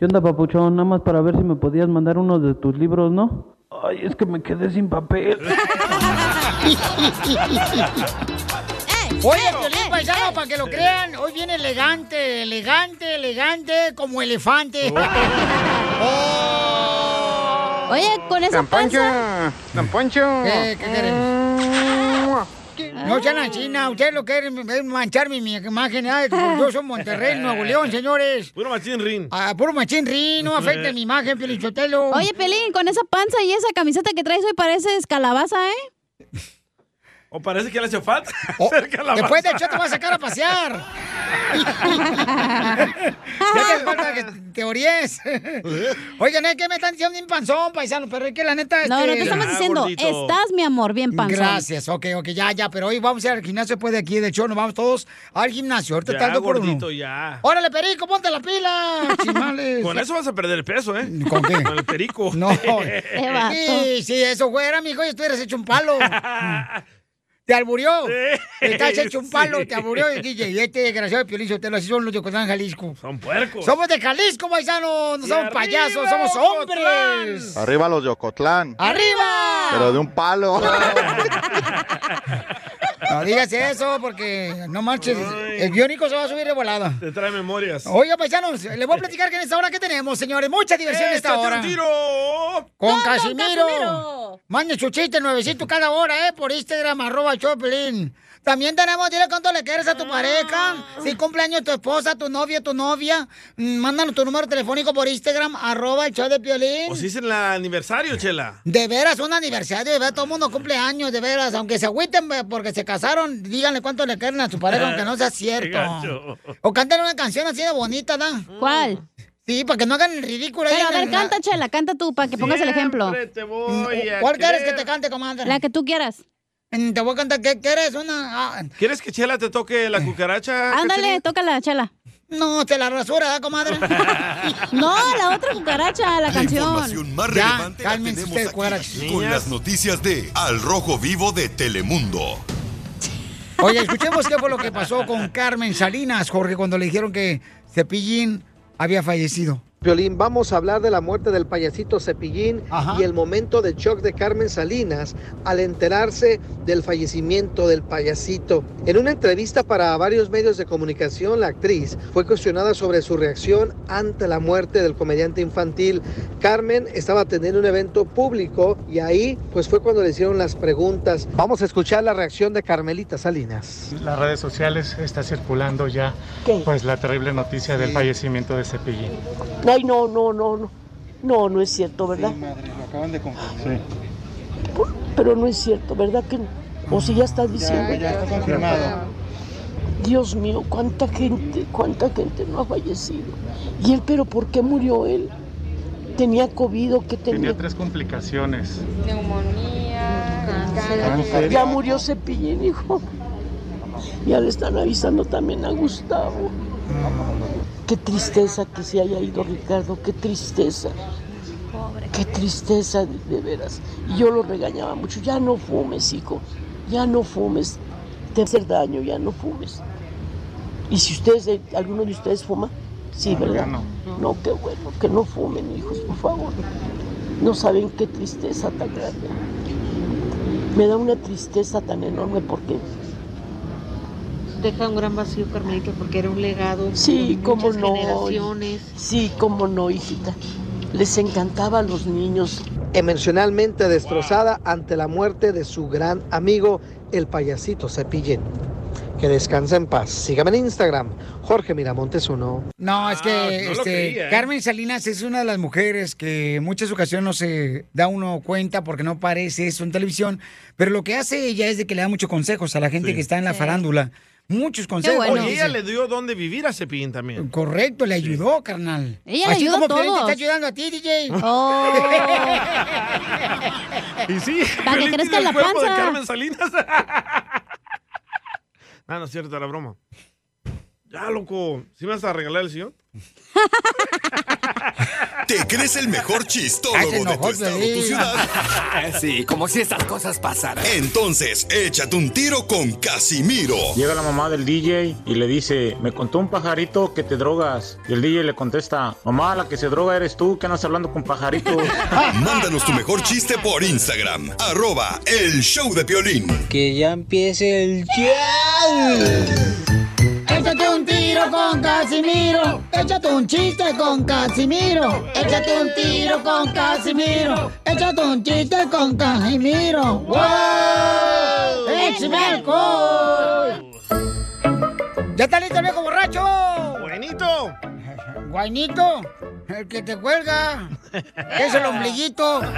[SPEAKER 28] ¿Qué onda, papuchón? Nada más para ver si me podías mandar uno de tus libros, ¿no? Ay, es que me quedé sin papel.
[SPEAKER 1] Oye, Piolín Paisano, para que lo crean, hoy viene elegante, elegante, elegante, como elefante. Oh.
[SPEAKER 3] Oye, con esa
[SPEAKER 1] Don Poncho,
[SPEAKER 3] panza...
[SPEAKER 1] Don Poncho. ¿Qué, qué No sean así, no. Ustedes lo quieren es manchar mi, mi imagen. ah, Yo soy Monterrey, Nuevo León, señores.
[SPEAKER 2] Puro machín rin.
[SPEAKER 1] Ah, puro machín rin, no afecte mi imagen, Piolichotelo.
[SPEAKER 3] Oye, Pelín, con esa panza y esa camiseta que traes hoy pareces calabaza, ¿eh?
[SPEAKER 2] O parece que le hace falta.
[SPEAKER 1] Oh, Después de hecho te voy a sacar a pasear. ya te falta que te oríes. Oigan, ¿eh? ¿qué me están diciendo bien panzón, paisano? Pero es que la neta...
[SPEAKER 3] No, no
[SPEAKER 1] este-
[SPEAKER 3] te estamos diciendo, estás, mi amor, bien panzón.
[SPEAKER 1] Gracias, ok, ok, ya, ya, pero hoy vamos a ir al gimnasio después de aquí, de hecho, nos vamos todos al gimnasio. Ahorita está
[SPEAKER 2] Ya,
[SPEAKER 1] el por uno.
[SPEAKER 2] gordito, ya.
[SPEAKER 1] Órale, Perico, ponte la pila, chimales.
[SPEAKER 2] Con eso vas a perder peso, ¿eh?
[SPEAKER 1] ¿Con qué?
[SPEAKER 2] Con el perico.
[SPEAKER 1] No. Sí, sí, eso fuera, mijo, y tú eres hecho un palo. Te alburió. Estás hecho un palo,
[SPEAKER 2] sí.
[SPEAKER 1] te alburió el DJ. Y este desgraciado de Piolín te lo así son los de Ocotlán, Jalisco.
[SPEAKER 2] Son puercos.
[SPEAKER 1] Somos de Jalisco, paisanos. No
[SPEAKER 2] Y
[SPEAKER 1] somos
[SPEAKER 2] arriba,
[SPEAKER 1] payasos, somos hombres.
[SPEAKER 4] Arriba los de Ocotlán.
[SPEAKER 1] ¡Arriba!
[SPEAKER 4] Pero de un palo.
[SPEAKER 1] No digas eso, porque no marches. El biónico se va a subir de volada.
[SPEAKER 2] Te trae memorias.
[SPEAKER 1] Oiga, paisanos, les voy a platicar que en esta hora que tenemos, señores, mucha diversión en esta
[SPEAKER 2] ¡Échate un
[SPEAKER 1] hora.
[SPEAKER 2] tiro!
[SPEAKER 1] Con
[SPEAKER 2] ¡Con
[SPEAKER 1] Casimiro.
[SPEAKER 2] Casimiro!
[SPEAKER 1] Mande su chiste nuevecito cada hora, ¿eh? Por Instagram, arroba Choplin. También tenemos, dile cuánto le quieres a tu pareja. Si cumpleaños tu esposa, tu novio, tu novia. mm, Mándanos tu número telefónico por Instagram, arroba el show de Piolín.
[SPEAKER 2] O si es el aniversario, Chela.
[SPEAKER 1] De veras, un aniversario, de veras, todo el mundo cumple años, de veras. Aunque se agüiten porque se casaron, díganle cuánto le quieren a su pareja, aunque no sea cierto. O canten una canción así de bonita, ¿da?
[SPEAKER 3] ¿Cuál?
[SPEAKER 1] Sí, para que no hagan el ridículo ahí
[SPEAKER 3] Pero a ver, canta, Chela, canta tú para que pongas el ejemplo.
[SPEAKER 2] Te voy a
[SPEAKER 1] ¿Cuál quieres que te cante, comadre?
[SPEAKER 3] La que tú quieras.
[SPEAKER 1] Te voy a cantar, ¿qué quieres? Una... ah,
[SPEAKER 2] ¿Quieres que Chela te toque la cucaracha?
[SPEAKER 3] Ándale, tócala, Chela.
[SPEAKER 1] No, te la rasura, ¿verdad, comadre?
[SPEAKER 3] No, la otra cucaracha, la
[SPEAKER 6] La
[SPEAKER 3] canción.
[SPEAKER 6] información más
[SPEAKER 1] Ya,
[SPEAKER 6] relevante la
[SPEAKER 1] cálmense
[SPEAKER 6] tenemos
[SPEAKER 1] ustedes,
[SPEAKER 6] aquí con
[SPEAKER 1] Niñas.
[SPEAKER 6] las noticias de Al Rojo Vivo de Telemundo.
[SPEAKER 1] Oye, escuchemos qué fue lo que pasó con Carmen Salinas, Jorge, cuando le dijeron que Cepillín había fallecido.
[SPEAKER 7] Violín, vamos a hablar de la muerte del payasito Cepillín y el momento de shock de Carmen Salinas al enterarse del fallecimiento del payasito. En una entrevista para varios medios de comunicación, la actriz fue cuestionada sobre su reacción ante la muerte del comediante infantil. Carmen estaba teniendo un evento público y ahí pues fue cuando le hicieron las preguntas. Vamos a escuchar la reacción de Carmelita Salinas.
[SPEAKER 29] las redes sociales está circulando ya pues la terrible noticia del fallecimiento de Cepillín.
[SPEAKER 30] Ay, no, no, no, no. No, no es cierto, ¿verdad?
[SPEAKER 29] lo acaban de confirmar.
[SPEAKER 30] Pero no es cierto, ¿verdad que no? O si ya estás diciendo.
[SPEAKER 29] ya está confirmado.
[SPEAKER 30] Dios mío, cuánta gente, cuánta gente no ha fallecido. Y él, pero ¿por qué murió él? Tenía COVID o qué tenía.
[SPEAKER 29] Tenía tres complicaciones.
[SPEAKER 30] Neumonía,
[SPEAKER 29] cáncer.
[SPEAKER 30] Ya murió Cepillín, hijo. Ya le están avisando también a Gustavo. Qué tristeza que se haya ido Ricardo, qué tristeza. Qué tristeza, de, de veras. Y yo lo regañaba mucho. Ya no fumes, hijo. Ya no fumes. Te va a hacer daño, ya no fumes. Y si ustedes, eh, alguno de ustedes fuma, sí, ¿verdad?
[SPEAKER 29] ya no.
[SPEAKER 30] No, qué bueno, que no fumen, hijos, por favor. No saben qué tristeza tan grande. Me da una tristeza tan enorme porque
[SPEAKER 31] Deja un gran vacío, Carmelita, porque era un legado
[SPEAKER 30] Sí,
[SPEAKER 31] de
[SPEAKER 30] cómo
[SPEAKER 31] muchas
[SPEAKER 30] no.
[SPEAKER 31] generaciones.
[SPEAKER 30] Sí, cómo no, hijita. Les encantaba a los niños.
[SPEAKER 7] Emocionalmente destrozada ante la muerte de su gran amigo, el payasito Cepillín. Que descansa en paz. Sígame en Instagram, Jorge Miramontes uno.
[SPEAKER 1] No, es que
[SPEAKER 7] no lo
[SPEAKER 1] este,
[SPEAKER 7] creía, ¿eh?
[SPEAKER 1] Carmen Salinas es una de las mujeres que en muchas ocasiones no se da uno cuenta porque no parece eso en televisión, pero lo que hace ella es de que le da muchos consejos a la gente
[SPEAKER 2] Sí.
[SPEAKER 1] que está en la
[SPEAKER 2] Sí.
[SPEAKER 1] farándula. Muchos consejos.
[SPEAKER 2] Oye,
[SPEAKER 1] Dice,
[SPEAKER 2] ella le dio dónde vivir a Cepillín también.
[SPEAKER 1] Correcto, le ayudó, carnal.
[SPEAKER 3] Ella le
[SPEAKER 1] Así
[SPEAKER 3] ayudó a
[SPEAKER 1] como Piolín te está ayudando a ti, DJ.
[SPEAKER 3] Oh.
[SPEAKER 2] Y sí,
[SPEAKER 3] Para que crezca la
[SPEAKER 2] el cuerpo de
[SPEAKER 3] panza.
[SPEAKER 2] Carmen Salinas. ah, no es cierto, era broma. Ya, loco. ¿Sí me vas a regalar el sillón?
[SPEAKER 6] ¿Te crees el mejor chistólogo de tu estado o tu ciudad?
[SPEAKER 32] Sí, como si estas cosas pasaran.
[SPEAKER 6] Entonces, échate un tiro con Casimiro.
[SPEAKER 33] Llega la mamá del DJ y le dice, me contó un pajarito que te drogas. Y el DJ le contesta, mamá, la que se droga eres tú, que andas hablando con pajarito.
[SPEAKER 6] Mándanos tu mejor chiste por Instagram, arroba el show de Piolín.
[SPEAKER 34] Que ya empiece el show.
[SPEAKER 1] Un tiro con Casimiro. Échate un chiste con Casimiro. Échate un tiro con Casimiro. Échate un chiste con Casimiro. ¡Wow! ¡Échame alcohol! ¿Ya está listo el viejo borracho?
[SPEAKER 2] ¡Buenito!
[SPEAKER 1] ¿Guainito? El que te cuelga. Es el ombliguito.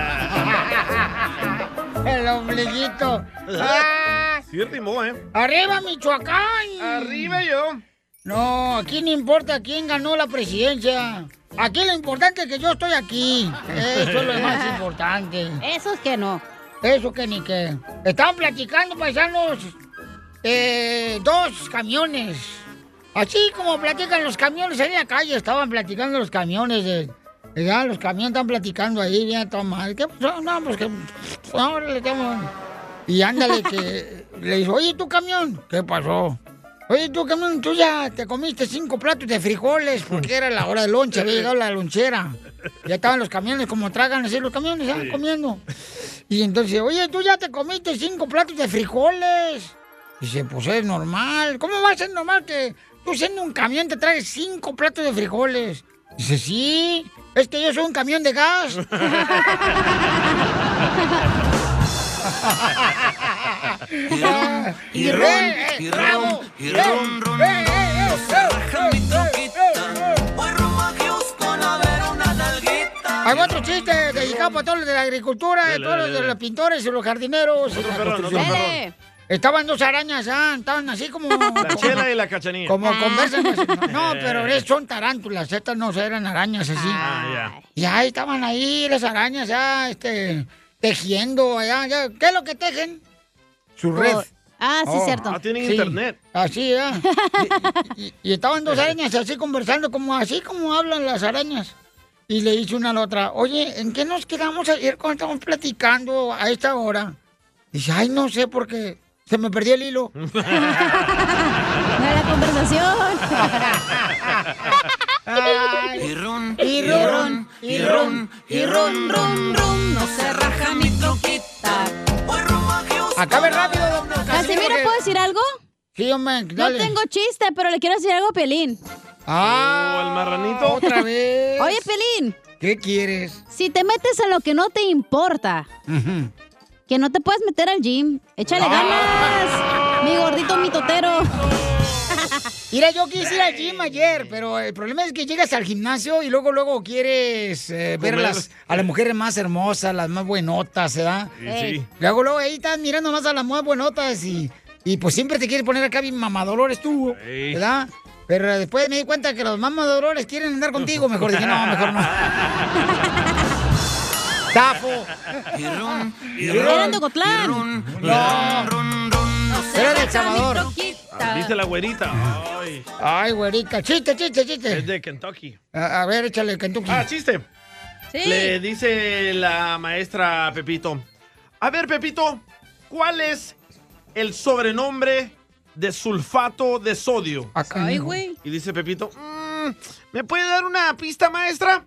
[SPEAKER 1] El ombliguito. ¡Ah!
[SPEAKER 2] Sí rimó, ¿eh?
[SPEAKER 1] ¡Arriba, Michoacán!
[SPEAKER 2] ¡Arriba yo!
[SPEAKER 1] No, aquí no importa quién ganó la presidencia. Aquí lo importante es que yo estoy aquí. Eso es lo más importante.
[SPEAKER 3] Eso es que no.
[SPEAKER 1] Eso que ni que. Estaban platicando, paisanos, eh, dos camiones. Así como platican los camiones en la calle, estaban platicando los camiones de... Ya, los camiones están platicando ahí, bien, toma. ¿Qué pasó? No, pues que... Ahora le tengo... Y ándale, que le dice, oye, tu camión, ¿qué pasó? Oye, tu camión, tú ya te comiste cinco platos de frijoles porque era la hora de lonche, había llegado la lonchera. Ya estaban los camiones, como tragan así los camiones, ya, comiendo. Y entonces, oye, tú ya te comiste cinco platos de frijoles. Dice, pues es normal. ¿Cómo va a ser normal que tú siendo un camión te traes cinco platos de frijoles? Dice, sí, es que yo soy un camión de gas.
[SPEAKER 12] Y ron, y ron, y ron, ron, no se raja mi troquita. Voy rumbo a Houston a ver una nalguita.
[SPEAKER 1] Hay otro chiste dedicado para todos los de la agricultura,
[SPEAKER 12] Dale,
[SPEAKER 1] todos los de los pintores y los jardineros. y
[SPEAKER 2] Otro
[SPEAKER 1] la
[SPEAKER 2] perrón,
[SPEAKER 1] construcción.
[SPEAKER 2] otro perrón.
[SPEAKER 1] Estaban dos arañas, ah, estaban así como...
[SPEAKER 2] La chela y la cachanilla.
[SPEAKER 1] Como conversan. así. No, pero es- son tarántulas, estas no eran arañas así.
[SPEAKER 2] Ah, ya.
[SPEAKER 1] Y ahí estaban ahí las arañas, ya, este, tejiendo, allá, ya. ¿Qué es lo que tejen? Su red.
[SPEAKER 3] Oh, ah, sí, cierto.
[SPEAKER 2] Ah, tienen
[SPEAKER 1] Sí,
[SPEAKER 2] internet.
[SPEAKER 1] Así, ¿ya? Y, y- y estaban dos arañas así conversando, como así como hablan las arañas. Y le dice una a la otra, oye, ¿en qué nos quedamos ayer cuando estábamos platicando a esta hora? Dice, ay, no sé, porque Se me perdió el hilo.
[SPEAKER 3] De la conversación.
[SPEAKER 12] Y ron,
[SPEAKER 1] y ron,
[SPEAKER 12] y ron, y ron, ron, ron, no se raja mi troquita.
[SPEAKER 1] Acabe rápido, don Sí, hombre,
[SPEAKER 3] No tengo chiste, pero le quiero decir algo a Pelín.
[SPEAKER 1] Ah,
[SPEAKER 2] el marranito.
[SPEAKER 1] Otra vez.
[SPEAKER 3] Oye, Pelín,
[SPEAKER 1] ¿Qué quieres?
[SPEAKER 3] si te metes en lo que no te importa, que no te puedes meter al gym, échale ganas, mi gordito mitotero.
[SPEAKER 1] Mira, yo quise ir al gym ayer, pero el problema es que llegas al gimnasio y luego, luego quieres eh, ver
[SPEAKER 2] Comer.
[SPEAKER 1] las, a las mujeres más hermosas, las más buenotas, ¿verdad?
[SPEAKER 2] Sí, sí.
[SPEAKER 1] Luego, luego ahí estás mirando más a las más buenotas y, y pues siempre te quieres poner acá bien mamadolores tú. ¿verdad? Pero después me di cuenta que los mamadolores quieren andar contigo, mejor dije, no, mejor no. ¡Tafo!
[SPEAKER 12] Y ron, y
[SPEAKER 3] Era
[SPEAKER 12] ron,
[SPEAKER 3] en Docotlán.
[SPEAKER 12] y ron, y
[SPEAKER 1] No.
[SPEAKER 12] ron, ron, ron, no se
[SPEAKER 1] Era de El
[SPEAKER 12] raja mi
[SPEAKER 1] Salvador.
[SPEAKER 12] troquita.
[SPEAKER 2] Dice la güerita. Ay,
[SPEAKER 1] Ay, güerita, chiste, chiste,
[SPEAKER 2] es
[SPEAKER 1] chiste.
[SPEAKER 2] de Kentucky.
[SPEAKER 1] A, a ver, échale, Kentucky.
[SPEAKER 2] Ah, chiste.
[SPEAKER 3] Sí.
[SPEAKER 2] Le dice la maestra a Pepito. A ver, Pepito, ¿cuál es el sobrenombre de sulfato de sodio?
[SPEAKER 1] Acá,
[SPEAKER 3] Ay, güey.
[SPEAKER 2] Y dice Pepito, "Mm, ¿me puede dar una pista, maestra?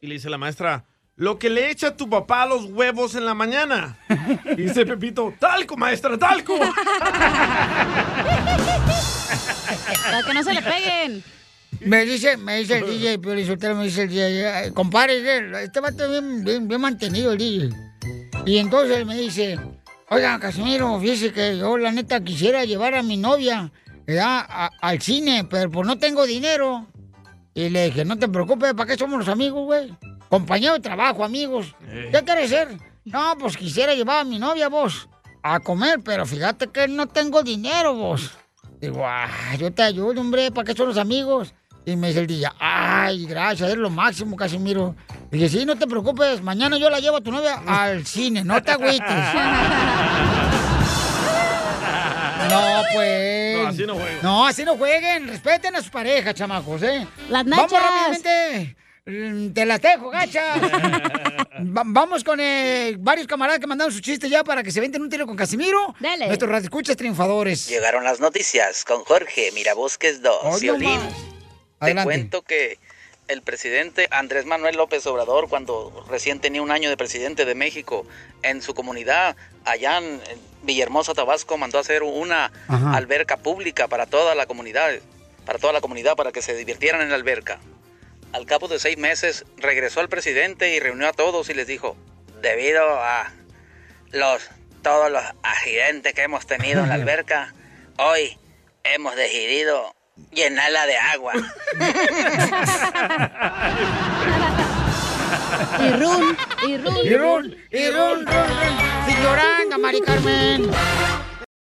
[SPEAKER 2] Y le dice la maestra, lo que le echa tu papá a los huevos en la mañana. Y dice Pepito, talco, maestra, talco.
[SPEAKER 3] Para que no se le peguen.
[SPEAKER 1] Me dice, me dice el DJ, Pio Lizotero, me dice el DJ, eh, compadre, eh, este vato es bien, bien, bien mantenido el DJ. Y entonces me dice, oiga, Casimiro, fíjese que yo la neta quisiera llevar a mi novia. A- al cine, pero pues no tengo dinero. Y le dije, no te preocupes, ¿para qué somos los amigos, güey? Compañero de trabajo, amigos. ¿Qué quieres ser? No, pues quisiera llevar a mi novia, vos, a comer, pero fíjate que no tengo dinero, vos. Digo, ah, yo te ayudo, hombre, ¿para qué son los amigos? Y me dice el día, ay, gracias, es lo máximo, Casimiro. Dije, sí, no te preocupes, mañana yo la llevo a tu novia al cine, no te agüites. No, pues.
[SPEAKER 2] No, así no juego.
[SPEAKER 1] No, así no jueguen. Respeten a sus parejas, chamacos, ¿eh?
[SPEAKER 3] Las
[SPEAKER 1] Vamos
[SPEAKER 3] nachas.
[SPEAKER 1] rápidamente. Mm, Te las dejo, gacha. Va- vamos con eh, varios camaradas que mandaron sus chistes ya para que se venten un tiro con Casimiro.
[SPEAKER 3] Dale.
[SPEAKER 1] Nuestros radioescuchas triunfadores.
[SPEAKER 35] Llegaron las noticias con Jorge Mirabosques 2.
[SPEAKER 1] Hoy no
[SPEAKER 35] Violín. Te cuento que el presidente Andrés Manuel López Obrador, cuando recién tenía un año de presidente de México, en su comunidad, allá en Villahermosa, Tabasco, mandó a hacer una
[SPEAKER 36] Ajá.
[SPEAKER 35] alberca pública para toda la comunidad, para toda la comunidad, para que se divirtieran en la alberca. Al cabo de seis meses, regresó el presidente y reunió a todos y les dijo, debido a los todos los accidentes que hemos tenido en la alberca, hoy hemos decidido llenarla de agua.
[SPEAKER 3] Y run, y run.
[SPEAKER 1] Y run, y run, run, run. Sin lloranga, Mari Carmen.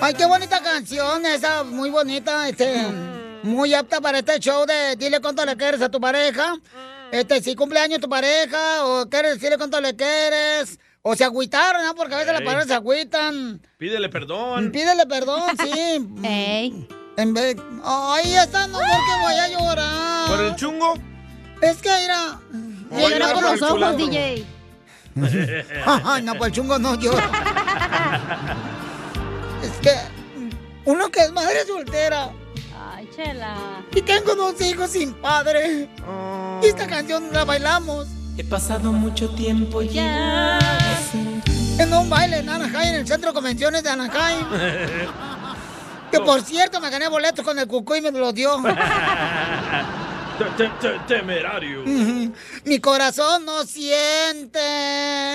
[SPEAKER 1] Ay, qué bonita canción, esa muy bonita, este, muy apta para este show de dile cuánto le quieres a tu pareja. Este, si cumpleaños tu pareja o quieres decirle cuánto le quieres, O se agüitaron, ¿no? Porque a veces las
[SPEAKER 2] Ey.
[SPEAKER 1] parejas se agüitan.
[SPEAKER 2] Pídele perdón.
[SPEAKER 1] Pídele perdón, sí. En vez... Ay, esta no, porque voy a llorar.
[SPEAKER 2] ¿Por el chungo?
[SPEAKER 1] Es que mira...
[SPEAKER 2] Voy a llorar por los ojos,
[SPEAKER 3] DJ.
[SPEAKER 1] Ay, no, pues el chungo no llora. Es que uno que es madre soltera
[SPEAKER 3] Ay, chela.
[SPEAKER 1] y tengo dos hijos sin padre. Y esta canción la bailamos
[SPEAKER 12] He pasado mucho tiempo ya.
[SPEAKER 1] en un baile en Anaheim, en el centro de convenciones de Anaheim. Que por cierto me gané boletos con el cucú y me los dio.
[SPEAKER 2] Te- te- te- Temerario.
[SPEAKER 1] Mi corazón no siente.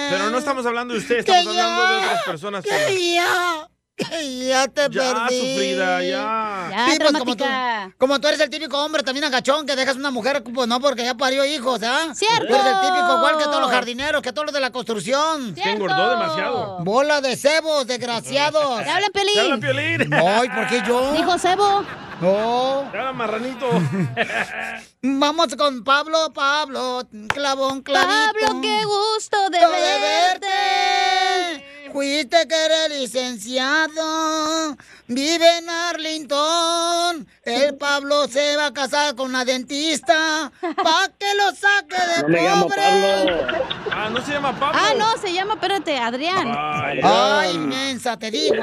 [SPEAKER 2] Pero no estamos hablando de usted, estamos
[SPEAKER 1] ya,
[SPEAKER 2] hablando de otras personas.
[SPEAKER 1] Que ya, ya te
[SPEAKER 2] Ya,
[SPEAKER 1] perdí.
[SPEAKER 2] sufrida, ya.
[SPEAKER 3] Ya,
[SPEAKER 1] Sí, pues, como, tú, como tú eres el típico hombre también agachón que dejas una mujer, pues no, porque ya parió hijos, ¿ah?
[SPEAKER 3] ¡Cierto!
[SPEAKER 1] Tú eres el típico igual que todos los jardineros, que todos los de la construcción.
[SPEAKER 2] Que engordó demasiado.
[SPEAKER 1] Bola de cebos, desgraciados.
[SPEAKER 3] ¡Te hablan, Pelín!
[SPEAKER 2] ¡Te habla Piolín!
[SPEAKER 1] Ay, ¿por qué yo?
[SPEAKER 3] Dijo Sebo.
[SPEAKER 1] No.
[SPEAKER 2] ¡Te marranito!
[SPEAKER 1] Vamos con Pablo, Pablo, clavón, clavito.
[SPEAKER 3] Pablo, qué gusto de
[SPEAKER 1] de
[SPEAKER 3] verte.
[SPEAKER 1] verte. Fuiste que eres licenciado, vive en Arlington. El Pablo se va a casar con una dentista, pa' que lo saque de
[SPEAKER 34] No me llamo
[SPEAKER 1] pobre.
[SPEAKER 34] Pablo.
[SPEAKER 2] Ah, no se llama Pablo.
[SPEAKER 3] Ah, no, se llama, espérate, Adrián.
[SPEAKER 1] Ay, mensa, te digo.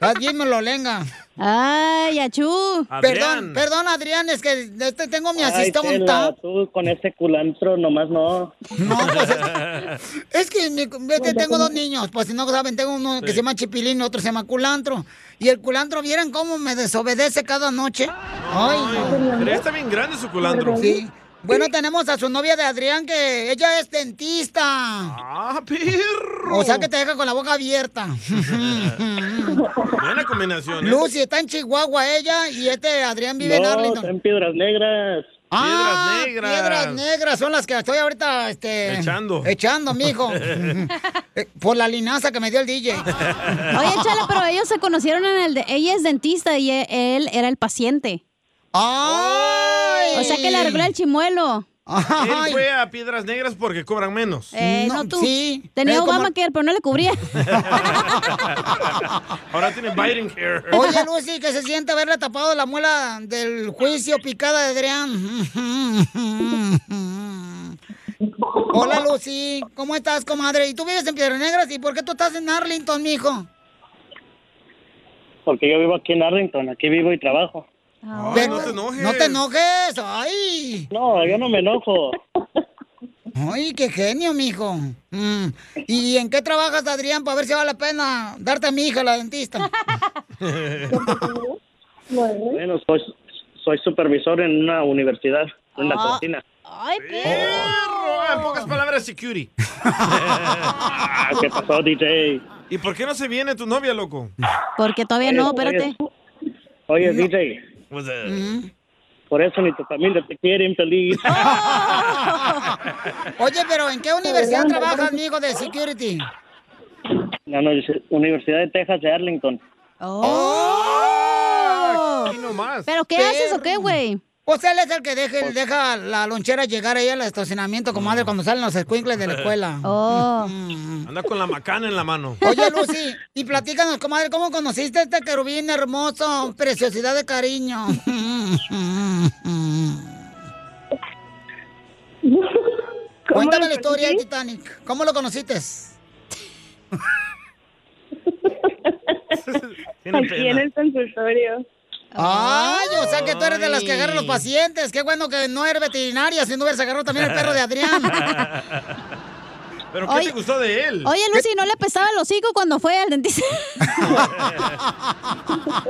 [SPEAKER 1] Alguien me lo lenga.
[SPEAKER 3] Ay, achú.
[SPEAKER 1] Perdón, perdón, Adrián, es que este, tengo mi
[SPEAKER 34] Ay,
[SPEAKER 1] asistente.
[SPEAKER 34] Tú con ese culantro nomás no.
[SPEAKER 1] Es que mi- vete, tengo dos niños, pues si no saben, tengo uno que se llama Chipilín y otro se llama Culantro. Y el culantro, ¿vieran cómo me desobedece cada noche? Ay, no.
[SPEAKER 2] Pero ya está bien grande su culantro.
[SPEAKER 1] Sí. Bueno, tenemos a su novia de Adrián, que ella es dentista.
[SPEAKER 2] ¡Ah, perro!
[SPEAKER 1] O sea que te deja con la boca abierta.
[SPEAKER 2] Buena combinación, ¿eh?
[SPEAKER 1] Lucy está en Chihuahua ella y este Adrián vive en Arlington.
[SPEAKER 34] está en Piedras Negras.
[SPEAKER 1] Ah,
[SPEAKER 2] Piedras negras.
[SPEAKER 1] Piedras negras son las que estoy ahorita este,
[SPEAKER 2] Echando.
[SPEAKER 1] Echando, mijo. Eh, Por la linaza que me dio el DJ.
[SPEAKER 3] Oye, Chala, pero ellos se conocieron en el de... Ella es dentista y e- él era el paciente.
[SPEAKER 1] ¡Ay!
[SPEAKER 3] O sea que le arregló el chimuelo.
[SPEAKER 2] Él fue a Piedras Negras porque cobran menos.
[SPEAKER 3] Eh, no, tú.
[SPEAKER 1] Sí.
[SPEAKER 3] Tenía
[SPEAKER 1] como-
[SPEAKER 3] Obamacare, pero no le cubría.
[SPEAKER 2] Ahora tiene Biden Care.
[SPEAKER 1] Oye, Lucy, que se siente haberle tapado la muela del juicio picada de Adrián. Hola, Lucy. ¿Cómo estás, comadre? ¿Y tú vives en Piedras Negras? ¿Y por qué tú estás en Arlington, mijo?
[SPEAKER 34] Porque yo vivo aquí en Arlington, aquí vivo y trabajo.
[SPEAKER 1] Ven,
[SPEAKER 2] no te enojes.
[SPEAKER 1] No te enojes. Ay.
[SPEAKER 34] No, yo no me enojo.
[SPEAKER 1] Ay, qué genio, mijo. Mm. ¿Y en qué trabajas, Adrián, para ver si vale la pena darte a mi hija, la dentista?
[SPEAKER 34] Bueno, soy, soy supervisor en una universidad, en la
[SPEAKER 1] Ah.
[SPEAKER 34] cocina.
[SPEAKER 3] Ay,
[SPEAKER 2] Perro, en pocas palabras, security.
[SPEAKER 34] Ah, ¿Qué pasó, DJ?
[SPEAKER 2] ¿Y por qué no se viene tu novia, loco?
[SPEAKER 3] Porque todavía no, espérate.
[SPEAKER 34] Oye, DJ,
[SPEAKER 2] Pues, eh,
[SPEAKER 1] Mm.
[SPEAKER 34] por eso ni tu familia te quiere infeliz.
[SPEAKER 1] Oye, pero ¿en qué universidad trabajas, mijo, de security?
[SPEAKER 34] La Univers- Universidad de Texas de Arlington.
[SPEAKER 1] ¡Oh!
[SPEAKER 2] aquí nomás.
[SPEAKER 3] ¿Pero qué haces o qué, güey?
[SPEAKER 1] Pues él es el que deja, deja la lonchera llegar ahí al estacionamiento, comadre, cuando salen los escuincles de la escuela.
[SPEAKER 3] Oh.
[SPEAKER 2] Anda con la macana en la mano.
[SPEAKER 1] Oye, Lucy, y platícanos, comadre, ¿cómo conociste a este querubín hermoso? Preciosidad de cariño. Cuéntame la historia del Titanic. ¿Cómo lo conociste?
[SPEAKER 36] Aquí en el consultorio.
[SPEAKER 1] Ay, o sea que tú eres de las que agarran los pacientes. Qué bueno que no eres veterinaria, si no hubieras agarrado también el perro de Adrián.
[SPEAKER 2] ¿Pero qué
[SPEAKER 3] Oye-
[SPEAKER 2] te gustó de él?
[SPEAKER 3] Oye, Lucy, ¿no le pesaba el hocico cuando fue al dentista?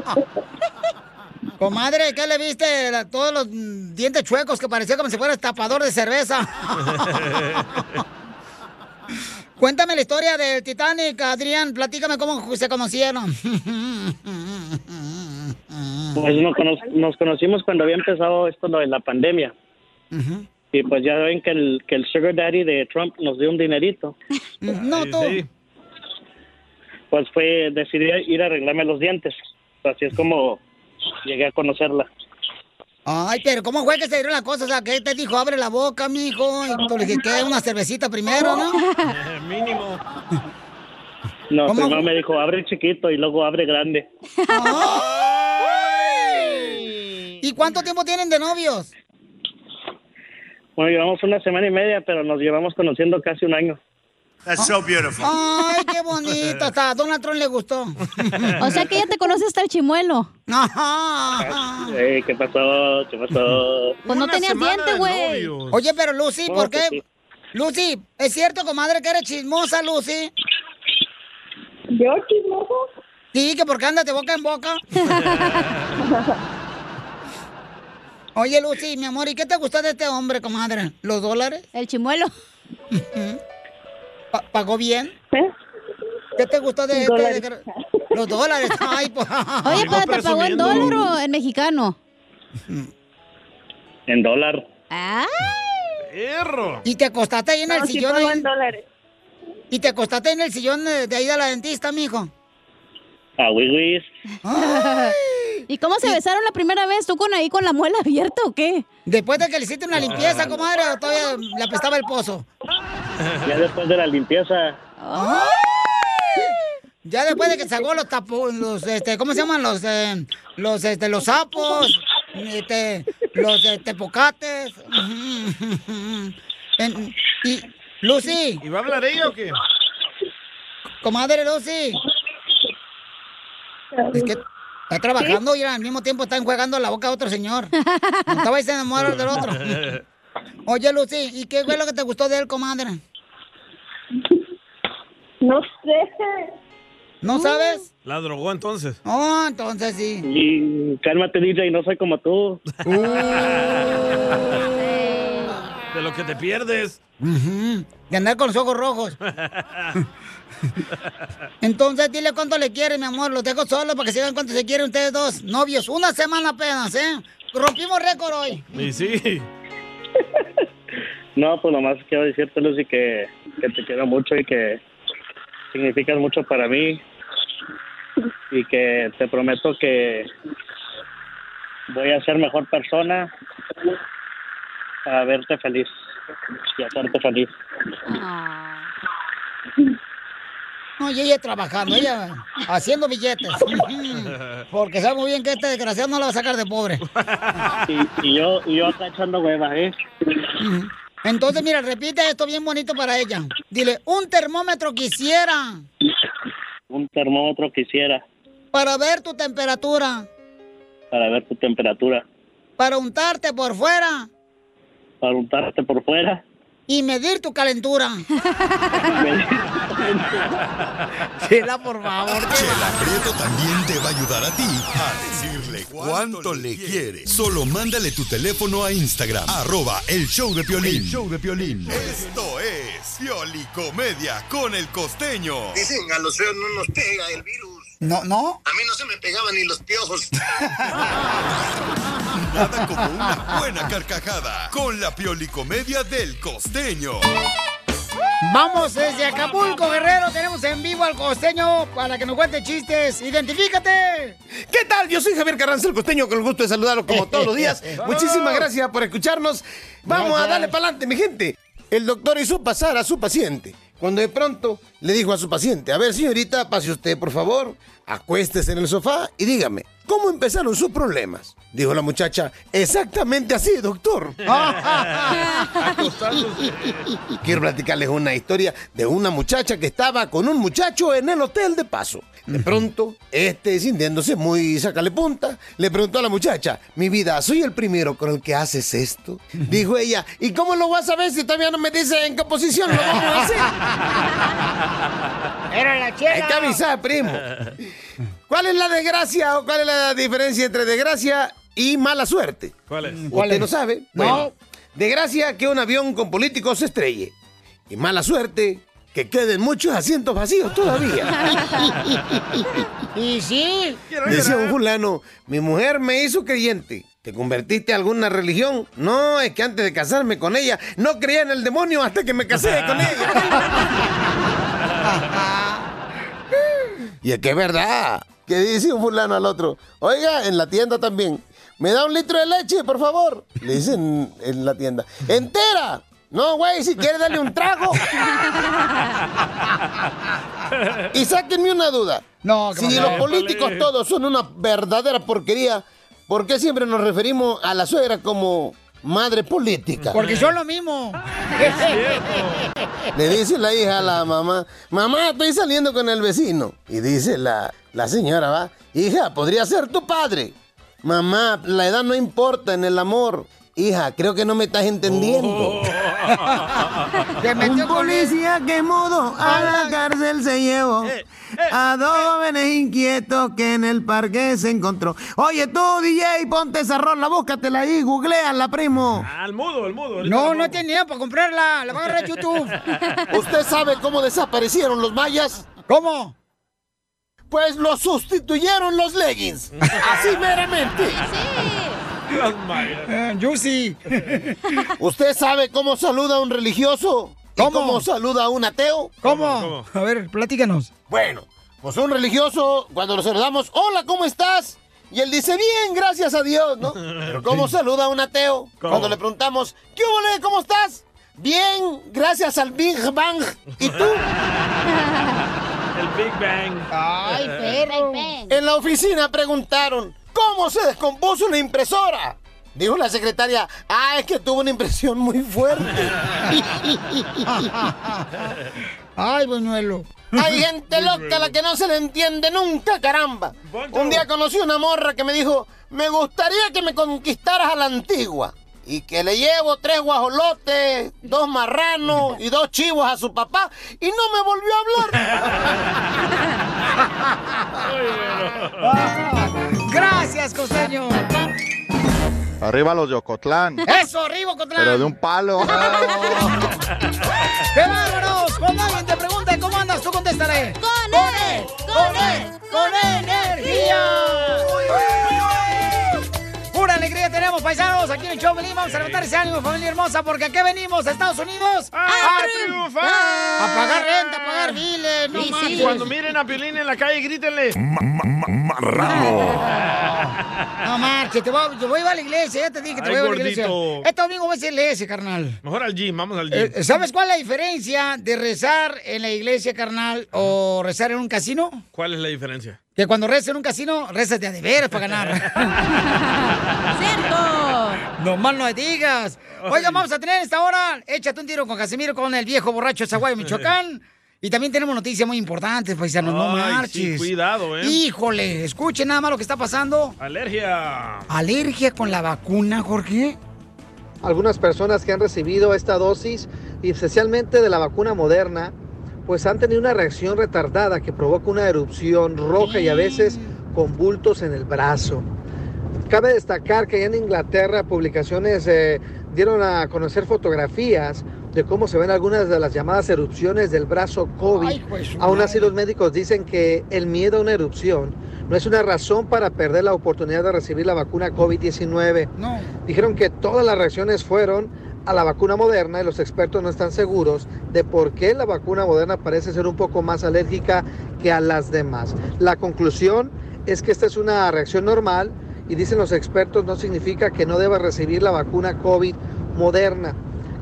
[SPEAKER 1] Comadre, ¿qué le viste? La- todos los dientes chuecos que parecía como si fuera tapador de cerveza. Cuéntame la historia del Titanic, Adrián. Platícame cómo se conocieron.
[SPEAKER 34] Pues nos, cono- nos conocimos cuando había empezado esto lo de la pandemia. Y pues ya ven que el, que el sugar daddy de Trump nos dio un dinerito.
[SPEAKER 1] No, tú.
[SPEAKER 34] Pues fue, decidí ir a arreglarme los dientes. Así es como llegué a conocerla.
[SPEAKER 1] Ay, pero ¿cómo fue que se dieron las cosas? O sea, ¿qué te dijo? Abre la boca, mijo. Y tú le dijiste, ¿qué? Una cervecita primero, ¿no?
[SPEAKER 2] Mínimo.
[SPEAKER 34] No,
[SPEAKER 1] ¿Cómo?
[SPEAKER 34] primero me dijo, abre chiquito y luego abre grande.
[SPEAKER 1] ¿Y cuánto tiempo tienen de novios?
[SPEAKER 34] Bueno, llevamos una semana y media, pero nos llevamos conociendo casi un año.
[SPEAKER 37] That's so beautiful.
[SPEAKER 1] Ay, qué bonito. Hasta a Donald Trump le gustó.
[SPEAKER 3] O sea que ya te conoces hasta el chimuelo.
[SPEAKER 1] Ajá.
[SPEAKER 34] Ey, ¿Qué pasó? ¿Qué pasó?
[SPEAKER 3] Pues no tenías diente, güey.
[SPEAKER 1] Oye, pero Lucy, ¿por
[SPEAKER 34] pues
[SPEAKER 1] qué?
[SPEAKER 34] sí.
[SPEAKER 1] Lucy, ¿es cierto, comadre, que eres chismosa, Lucy?
[SPEAKER 36] ¿Yo chismoso?
[SPEAKER 1] Sí, que porque andas de boca en boca. Oye, Lucy, mi amor, ¿y qué te gustó de este hombre, comadre? ¿Los dólares?
[SPEAKER 3] El chimuelo.
[SPEAKER 1] Pa- ¿Pagó bien?
[SPEAKER 36] ¿Eh?
[SPEAKER 1] ¿Qué te gustó de este? De- Los dólares. Ay, pues.
[SPEAKER 3] Oye, pero ¿te pagó en dólar o en mexicano?
[SPEAKER 34] En dólar.
[SPEAKER 3] ¡Ay!
[SPEAKER 2] ¡Perro!
[SPEAKER 1] ¿Y te acostaste ahí en el
[SPEAKER 36] No,
[SPEAKER 1] sillón?
[SPEAKER 36] en dólares.
[SPEAKER 1] ¿Y te acostaste en el sillón de, de ahí de la dentista, mijo?
[SPEAKER 34] A Wiwis.
[SPEAKER 3] ¿Y cómo se besaron la primera vez? ¿Tú con ahí con la muela abierta o qué?
[SPEAKER 1] Después de que le hiciste una limpieza, comadre, ¿o todavía le apestaba el pozo?
[SPEAKER 34] Ya después de la limpieza,
[SPEAKER 1] Ya después de que sacó los tapos, los, este, ¿cómo se llaman? Los, eh, los, este, los sapos, este, los, este, pocates. En- y, Lucy.
[SPEAKER 2] ¿Y va a hablar ella o qué?
[SPEAKER 1] Comadre Lucy. Es que está trabajando y al mismo tiempo está enjuagando la boca a otro señor. No estaba a enamorar del otro. Oye, Lucy, ¿y qué fue lo que te gustó de él, comadre?
[SPEAKER 36] No sé.
[SPEAKER 1] ¿No sabes?
[SPEAKER 2] La drogó entonces.
[SPEAKER 1] Oh, entonces sí.
[SPEAKER 34] y cálmate DJ, no soy como tú.
[SPEAKER 2] De lo que te pierdes.
[SPEAKER 1] De andar con los ojos rojos. Entonces, dile cuánto le quiere, mi amor. Los dejo solos para que se vean cuánto se quieren ustedes dos. Novios. Una semana apenas, ¿eh? Rompimos récord hoy.
[SPEAKER 2] Y sí.
[SPEAKER 34] No, pues nomás quiero decirte, Lucy, que, que te quiero mucho y que significas mucho para mí. Y que te prometo que voy a ser mejor persona para verte feliz y hacerte feliz.
[SPEAKER 1] No, y ella trabajando, ella haciendo billetes. Porque sabe muy bien que este desgraciado no la va a sacar de pobre.
[SPEAKER 34] Y, y yo y yo acá echando huevas, ¿eh?
[SPEAKER 1] Entonces, mira, repite esto bien bonito para ella. Dile, un termómetro quisiera
[SPEAKER 34] Un termómetro quisiera
[SPEAKER 1] para ver tu temperatura,
[SPEAKER 34] para ver tu temperatura,
[SPEAKER 1] para untarte por fuera
[SPEAKER 34] para untarte por fuera.
[SPEAKER 1] Y medir tu calentura. Chela, por favor.
[SPEAKER 6] Chela Prieto también te va a ayudar a ti a decirle cuánto le quiere. Solo mándale tu teléfono a Instagram, arroba el show de Piolín. El show de Piolín. Esto es Piolicomedia con el costeño.
[SPEAKER 37] Dicen, a los feos no nos pega el virus.
[SPEAKER 1] No, no.
[SPEAKER 37] A mí no se me pegaban ni los piojos.
[SPEAKER 6] Nada como una buena carcajada con la Piolicomedia del costeño.
[SPEAKER 1] Vamos desde Acapulco, Guerrero. Tenemos en vivo al costeño para que nos cuente chistes. ¡Identifícate!
[SPEAKER 17] ¿Qué tal? Yo soy Javier Carranza, el costeño, con el gusto de saludarlo como todos los días. Muchísimas gracias por escucharnos. Vamos a darle para adelante, mi gente. El doctor hizo pasar a su paciente. Cuando de pronto le dijo a su paciente, a ver señorita, pase usted por favor, acuéstese en el sofá y dígame, ¿cómo empezaron sus problemas? Dijo la muchacha, exactamente así, doctor. Quiero platicarles una historia de una muchacha que estaba con un muchacho en el hotel de paso. De pronto, este, sintiéndose muy sacale punta, le preguntó a la muchacha, mi vida, ¿soy el primero con el que haces esto? Dijo ella, ¿y cómo lo vas a ver si todavía no me dice en qué posición lo vamos a hacer?
[SPEAKER 1] Era la chela.
[SPEAKER 17] Hay que avisar, primo. ¿Cuál es la desgracia o cuál es la diferencia entre desgracia y mala suerte?
[SPEAKER 2] ¿Cuál es?
[SPEAKER 17] ¿Usted no sabe?
[SPEAKER 1] No.
[SPEAKER 17] Bueno, desgracia que un avión con políticos se estrelle. Y mala suerte que queden muchos asientos vacíos todavía.
[SPEAKER 1] y sí.
[SPEAKER 17] Decía un fulano, mi mujer me hizo creyente. ¿Te convertiste a alguna religión? No, es que antes de casarme con ella, no creía en el demonio hasta que me casé con ella. y es que es verdad. Que dice un fulano al otro, oiga, en la tienda también. ¿me da un litro de leche, por favor? Le dicen en la tienda. ¿Entera? No, güey, si quieres darle un trago. y sáquenme una duda.
[SPEAKER 1] No,
[SPEAKER 17] Si
[SPEAKER 1] ¿qué
[SPEAKER 17] los políticos todos son una verdadera porquería, ¿por qué siempre nos referimos a la suegra como madre política?
[SPEAKER 1] Porque son lo mismo.
[SPEAKER 17] Le dice la hija a la mamá, mamá, estoy saliendo con el vecino. Y dice la, la señora, va, hija, podría ser tu padre. Mamá, la edad no importa en el amor. Hija, creo que no me estás entendiendo.
[SPEAKER 1] Un
[SPEAKER 17] policía que mudo a la cárcel se llevó a dos jóvenes inquietos que en el parque se encontró. Oye tú, DJ, ponte esa rola, búscatela ahí, googleala, primo.
[SPEAKER 2] Al mudo, al mudo.
[SPEAKER 1] No, no tenía para comprarla. La va a agarrar YouTube.
[SPEAKER 17] ¿Usted sabe cómo desaparecieron los mayas?
[SPEAKER 1] ¿Cómo?
[SPEAKER 17] Pues los sustituyeron los leggings. Así meramente.
[SPEAKER 1] Eh, Juicy.
[SPEAKER 17] ¿Usted sabe cómo saluda a un religioso? ¿Y
[SPEAKER 1] ¿Cómo?
[SPEAKER 17] cómo saluda a un ateo?
[SPEAKER 1] ¿Cómo? A ver, platícanos.
[SPEAKER 17] Bueno, pues un religioso, cuando lo saludamos, hola, ¿cómo estás? Y él dice, bien, gracias a Dios, ¿no? Pero ¿cómo saluda a un ateo?
[SPEAKER 12] ¿Cómo?
[SPEAKER 17] Cuando le preguntamos, ¿qué hubo, ¿Cómo estás? Bien, gracias al Big Bang. ¿Y tú?
[SPEAKER 2] El Big Bang.
[SPEAKER 1] Ay,
[SPEAKER 3] perro.
[SPEAKER 17] En la oficina preguntaron, ¿cómo se descompuso la impresora? Dijo la secretaria, ah, es que tuvo una impresión muy fuerte.
[SPEAKER 1] Ay, buñuelo.
[SPEAKER 17] Hay gente loca a la que no se le entiende nunca, caramba. Un día conocí una morra que me dijo, me gustaría que me conquistaras a la antigua. Y que le llevo tres guajolotes, dos marranos y dos chivos a su papá. Y no me volvió a hablar.
[SPEAKER 1] Gracias, costeño.
[SPEAKER 4] Arriba los de Ocotlán.
[SPEAKER 1] Eso, arriba, Cotlán.
[SPEAKER 4] Pero de un palo.
[SPEAKER 1] ¡Qué bárbaros! Cuando alguien te pregunte cómo andas, tú contéstale. ¡Con él! ¡Con él! ¡Con energía! Pura alegría tenemos, paisanos, aquí en el show Pelín. Vamos a levantar ese ánimo, familia hermosa, porque aquí venimos a Estados Unidos
[SPEAKER 2] ¡A triunfar!
[SPEAKER 1] A pagar renta, a pagar biles, no
[SPEAKER 2] Y
[SPEAKER 1] marches.
[SPEAKER 2] cuando miren a Piolín en la calle, grítenle.
[SPEAKER 1] No marches, te voy, te voy a ir a la iglesia, ya te dije que te
[SPEAKER 2] Ay,
[SPEAKER 1] voy a ir a la iglesia. Este domingo voy a ser iglesia, carnal.
[SPEAKER 2] Mejor al gym, vamos al gym.
[SPEAKER 1] Eh, ¿Sabes cuál es la diferencia de rezar en la iglesia, carnal, o rezar en un casino?
[SPEAKER 2] ¿Cuál es la diferencia?
[SPEAKER 1] Que cuando rezas en un casino, rezas de a de veras para ganar. ¡Cierto! No más no digas. Oigan, vamos a tener esta hora, échate un tiro con Casimiro, con el viejo borracho de Zaguayo, Michoacán. Y también tenemos noticias muy importantes, paisanos, no
[SPEAKER 2] Ay,
[SPEAKER 1] marches.
[SPEAKER 2] sí, cuidado, ¿eh?
[SPEAKER 1] Híjole, escuchen nada más lo que está pasando.
[SPEAKER 2] Alergia.
[SPEAKER 1] ¿Alergia con la vacuna, Jorge?
[SPEAKER 7] Algunas personas que han recibido esta dosis, y especialmente de la vacuna moderna, pues han tenido una reacción retardada que provoca una erupción roja y a veces con bultos en el brazo. Cabe destacar que allá en Inglaterra publicaciones eh, dieron a conocer fotografías de cómo se ven algunas de las llamadas erupciones del brazo COVID. Aún así los médicos dicen que el miedo a una erupción no es una razón para perder la oportunidad de recibir la vacuna COVID-19.
[SPEAKER 1] No.
[SPEAKER 7] Dijeron que todas las reacciones fueron a la vacuna moderna y los expertos no están seguros de por qué la vacuna moderna parece ser un poco más alérgica que a las demás. La conclusión es que esta es una reacción normal y dicen los expertos no significa que no deba recibir la vacuna COVID moderna.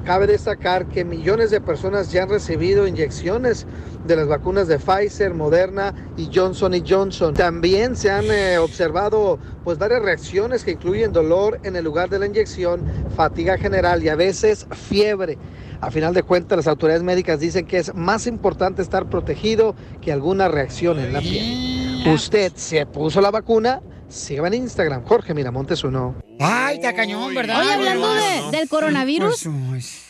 [SPEAKER 7] Cabe destacar que millones de personas ya han recibido inyecciones de las vacunas de Pfizer, Moderna y Johnson Johnson. También se han eh, observado pues varias reacciones que incluyen dolor en el lugar de la inyección, fatiga general y a veces fiebre. A final de cuentas, las autoridades médicas dicen que es más importante estar protegido que alguna reacción en la piel. ¿Usted se puso la vacuna? Sígame en Instagram, Jorge Miramontes uno.
[SPEAKER 1] Ay, está cañón, ¿verdad?
[SPEAKER 3] Oye, hablando de- del coronavirus,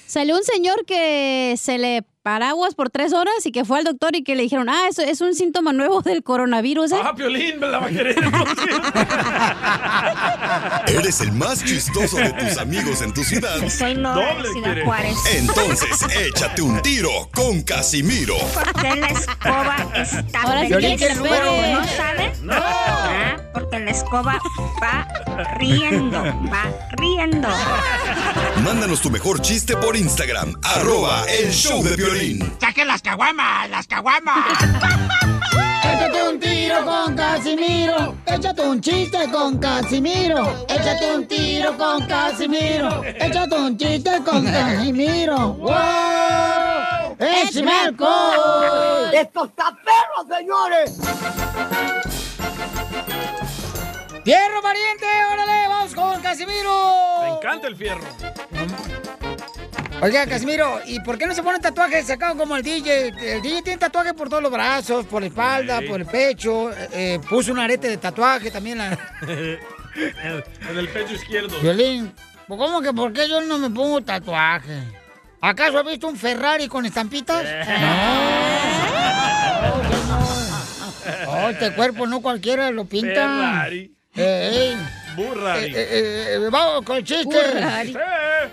[SPEAKER 3] salió un señor que se le paraguas por tres horas y que fue al doctor y que le dijeron, ah, eso es un síntoma nuevo del coronavirus, ¿eh?
[SPEAKER 2] Ah, Piolín, me la va a querer.
[SPEAKER 6] Eres el más chistoso de tus amigos en tu ciudad.
[SPEAKER 12] Soy Nora de Ciudad Juárez.
[SPEAKER 6] Entonces, échate un tiro con Casimiro.
[SPEAKER 12] Porque la escoba está
[SPEAKER 3] Ahora sí que pegue.
[SPEAKER 12] ¿no sabe?
[SPEAKER 3] No.
[SPEAKER 12] Ah, porque la escoba va riendo, va riendo.
[SPEAKER 6] Mándanos tu mejor chiste por Instagram, arroba el show de violín.
[SPEAKER 1] ¡Saquen las caguamas! ¡Las caguamas! Échate un tiro con Casimiro. Échate un chiste con Casimiro. Échate un tiro con Casimiro. Échate un chiste con Casimiro. ¡Wow! ¡Échame alcohol!
[SPEAKER 12] ¡Esto está perro, señores!
[SPEAKER 1] ¡Fierro, pariente! ¡Órale! ¡Vamos con Casimiro!
[SPEAKER 2] Me encanta el fierro.
[SPEAKER 1] Oiga, Casimiro, ¿y por qué no se pone tatuajes sacados como el DJ? El DJ tiene tatuajes por todos los brazos, por la espalda,
[SPEAKER 2] Sí.
[SPEAKER 1] por el pecho. eh, eh, puso un arete de tatuaje también. La...
[SPEAKER 2] en, el pecho izquierdo.
[SPEAKER 1] Violín, pues, ¿cómo que por qué yo no me pongo tatuaje? ¿Acaso has visto un Ferrari con estampitas? No. Oh, este cuerpo no cualquiera lo pinta.
[SPEAKER 2] Ferrari.
[SPEAKER 1] Eh.
[SPEAKER 2] Burrari.
[SPEAKER 1] Eh, eh, eh, vamos con el chiste.
[SPEAKER 2] Burrari.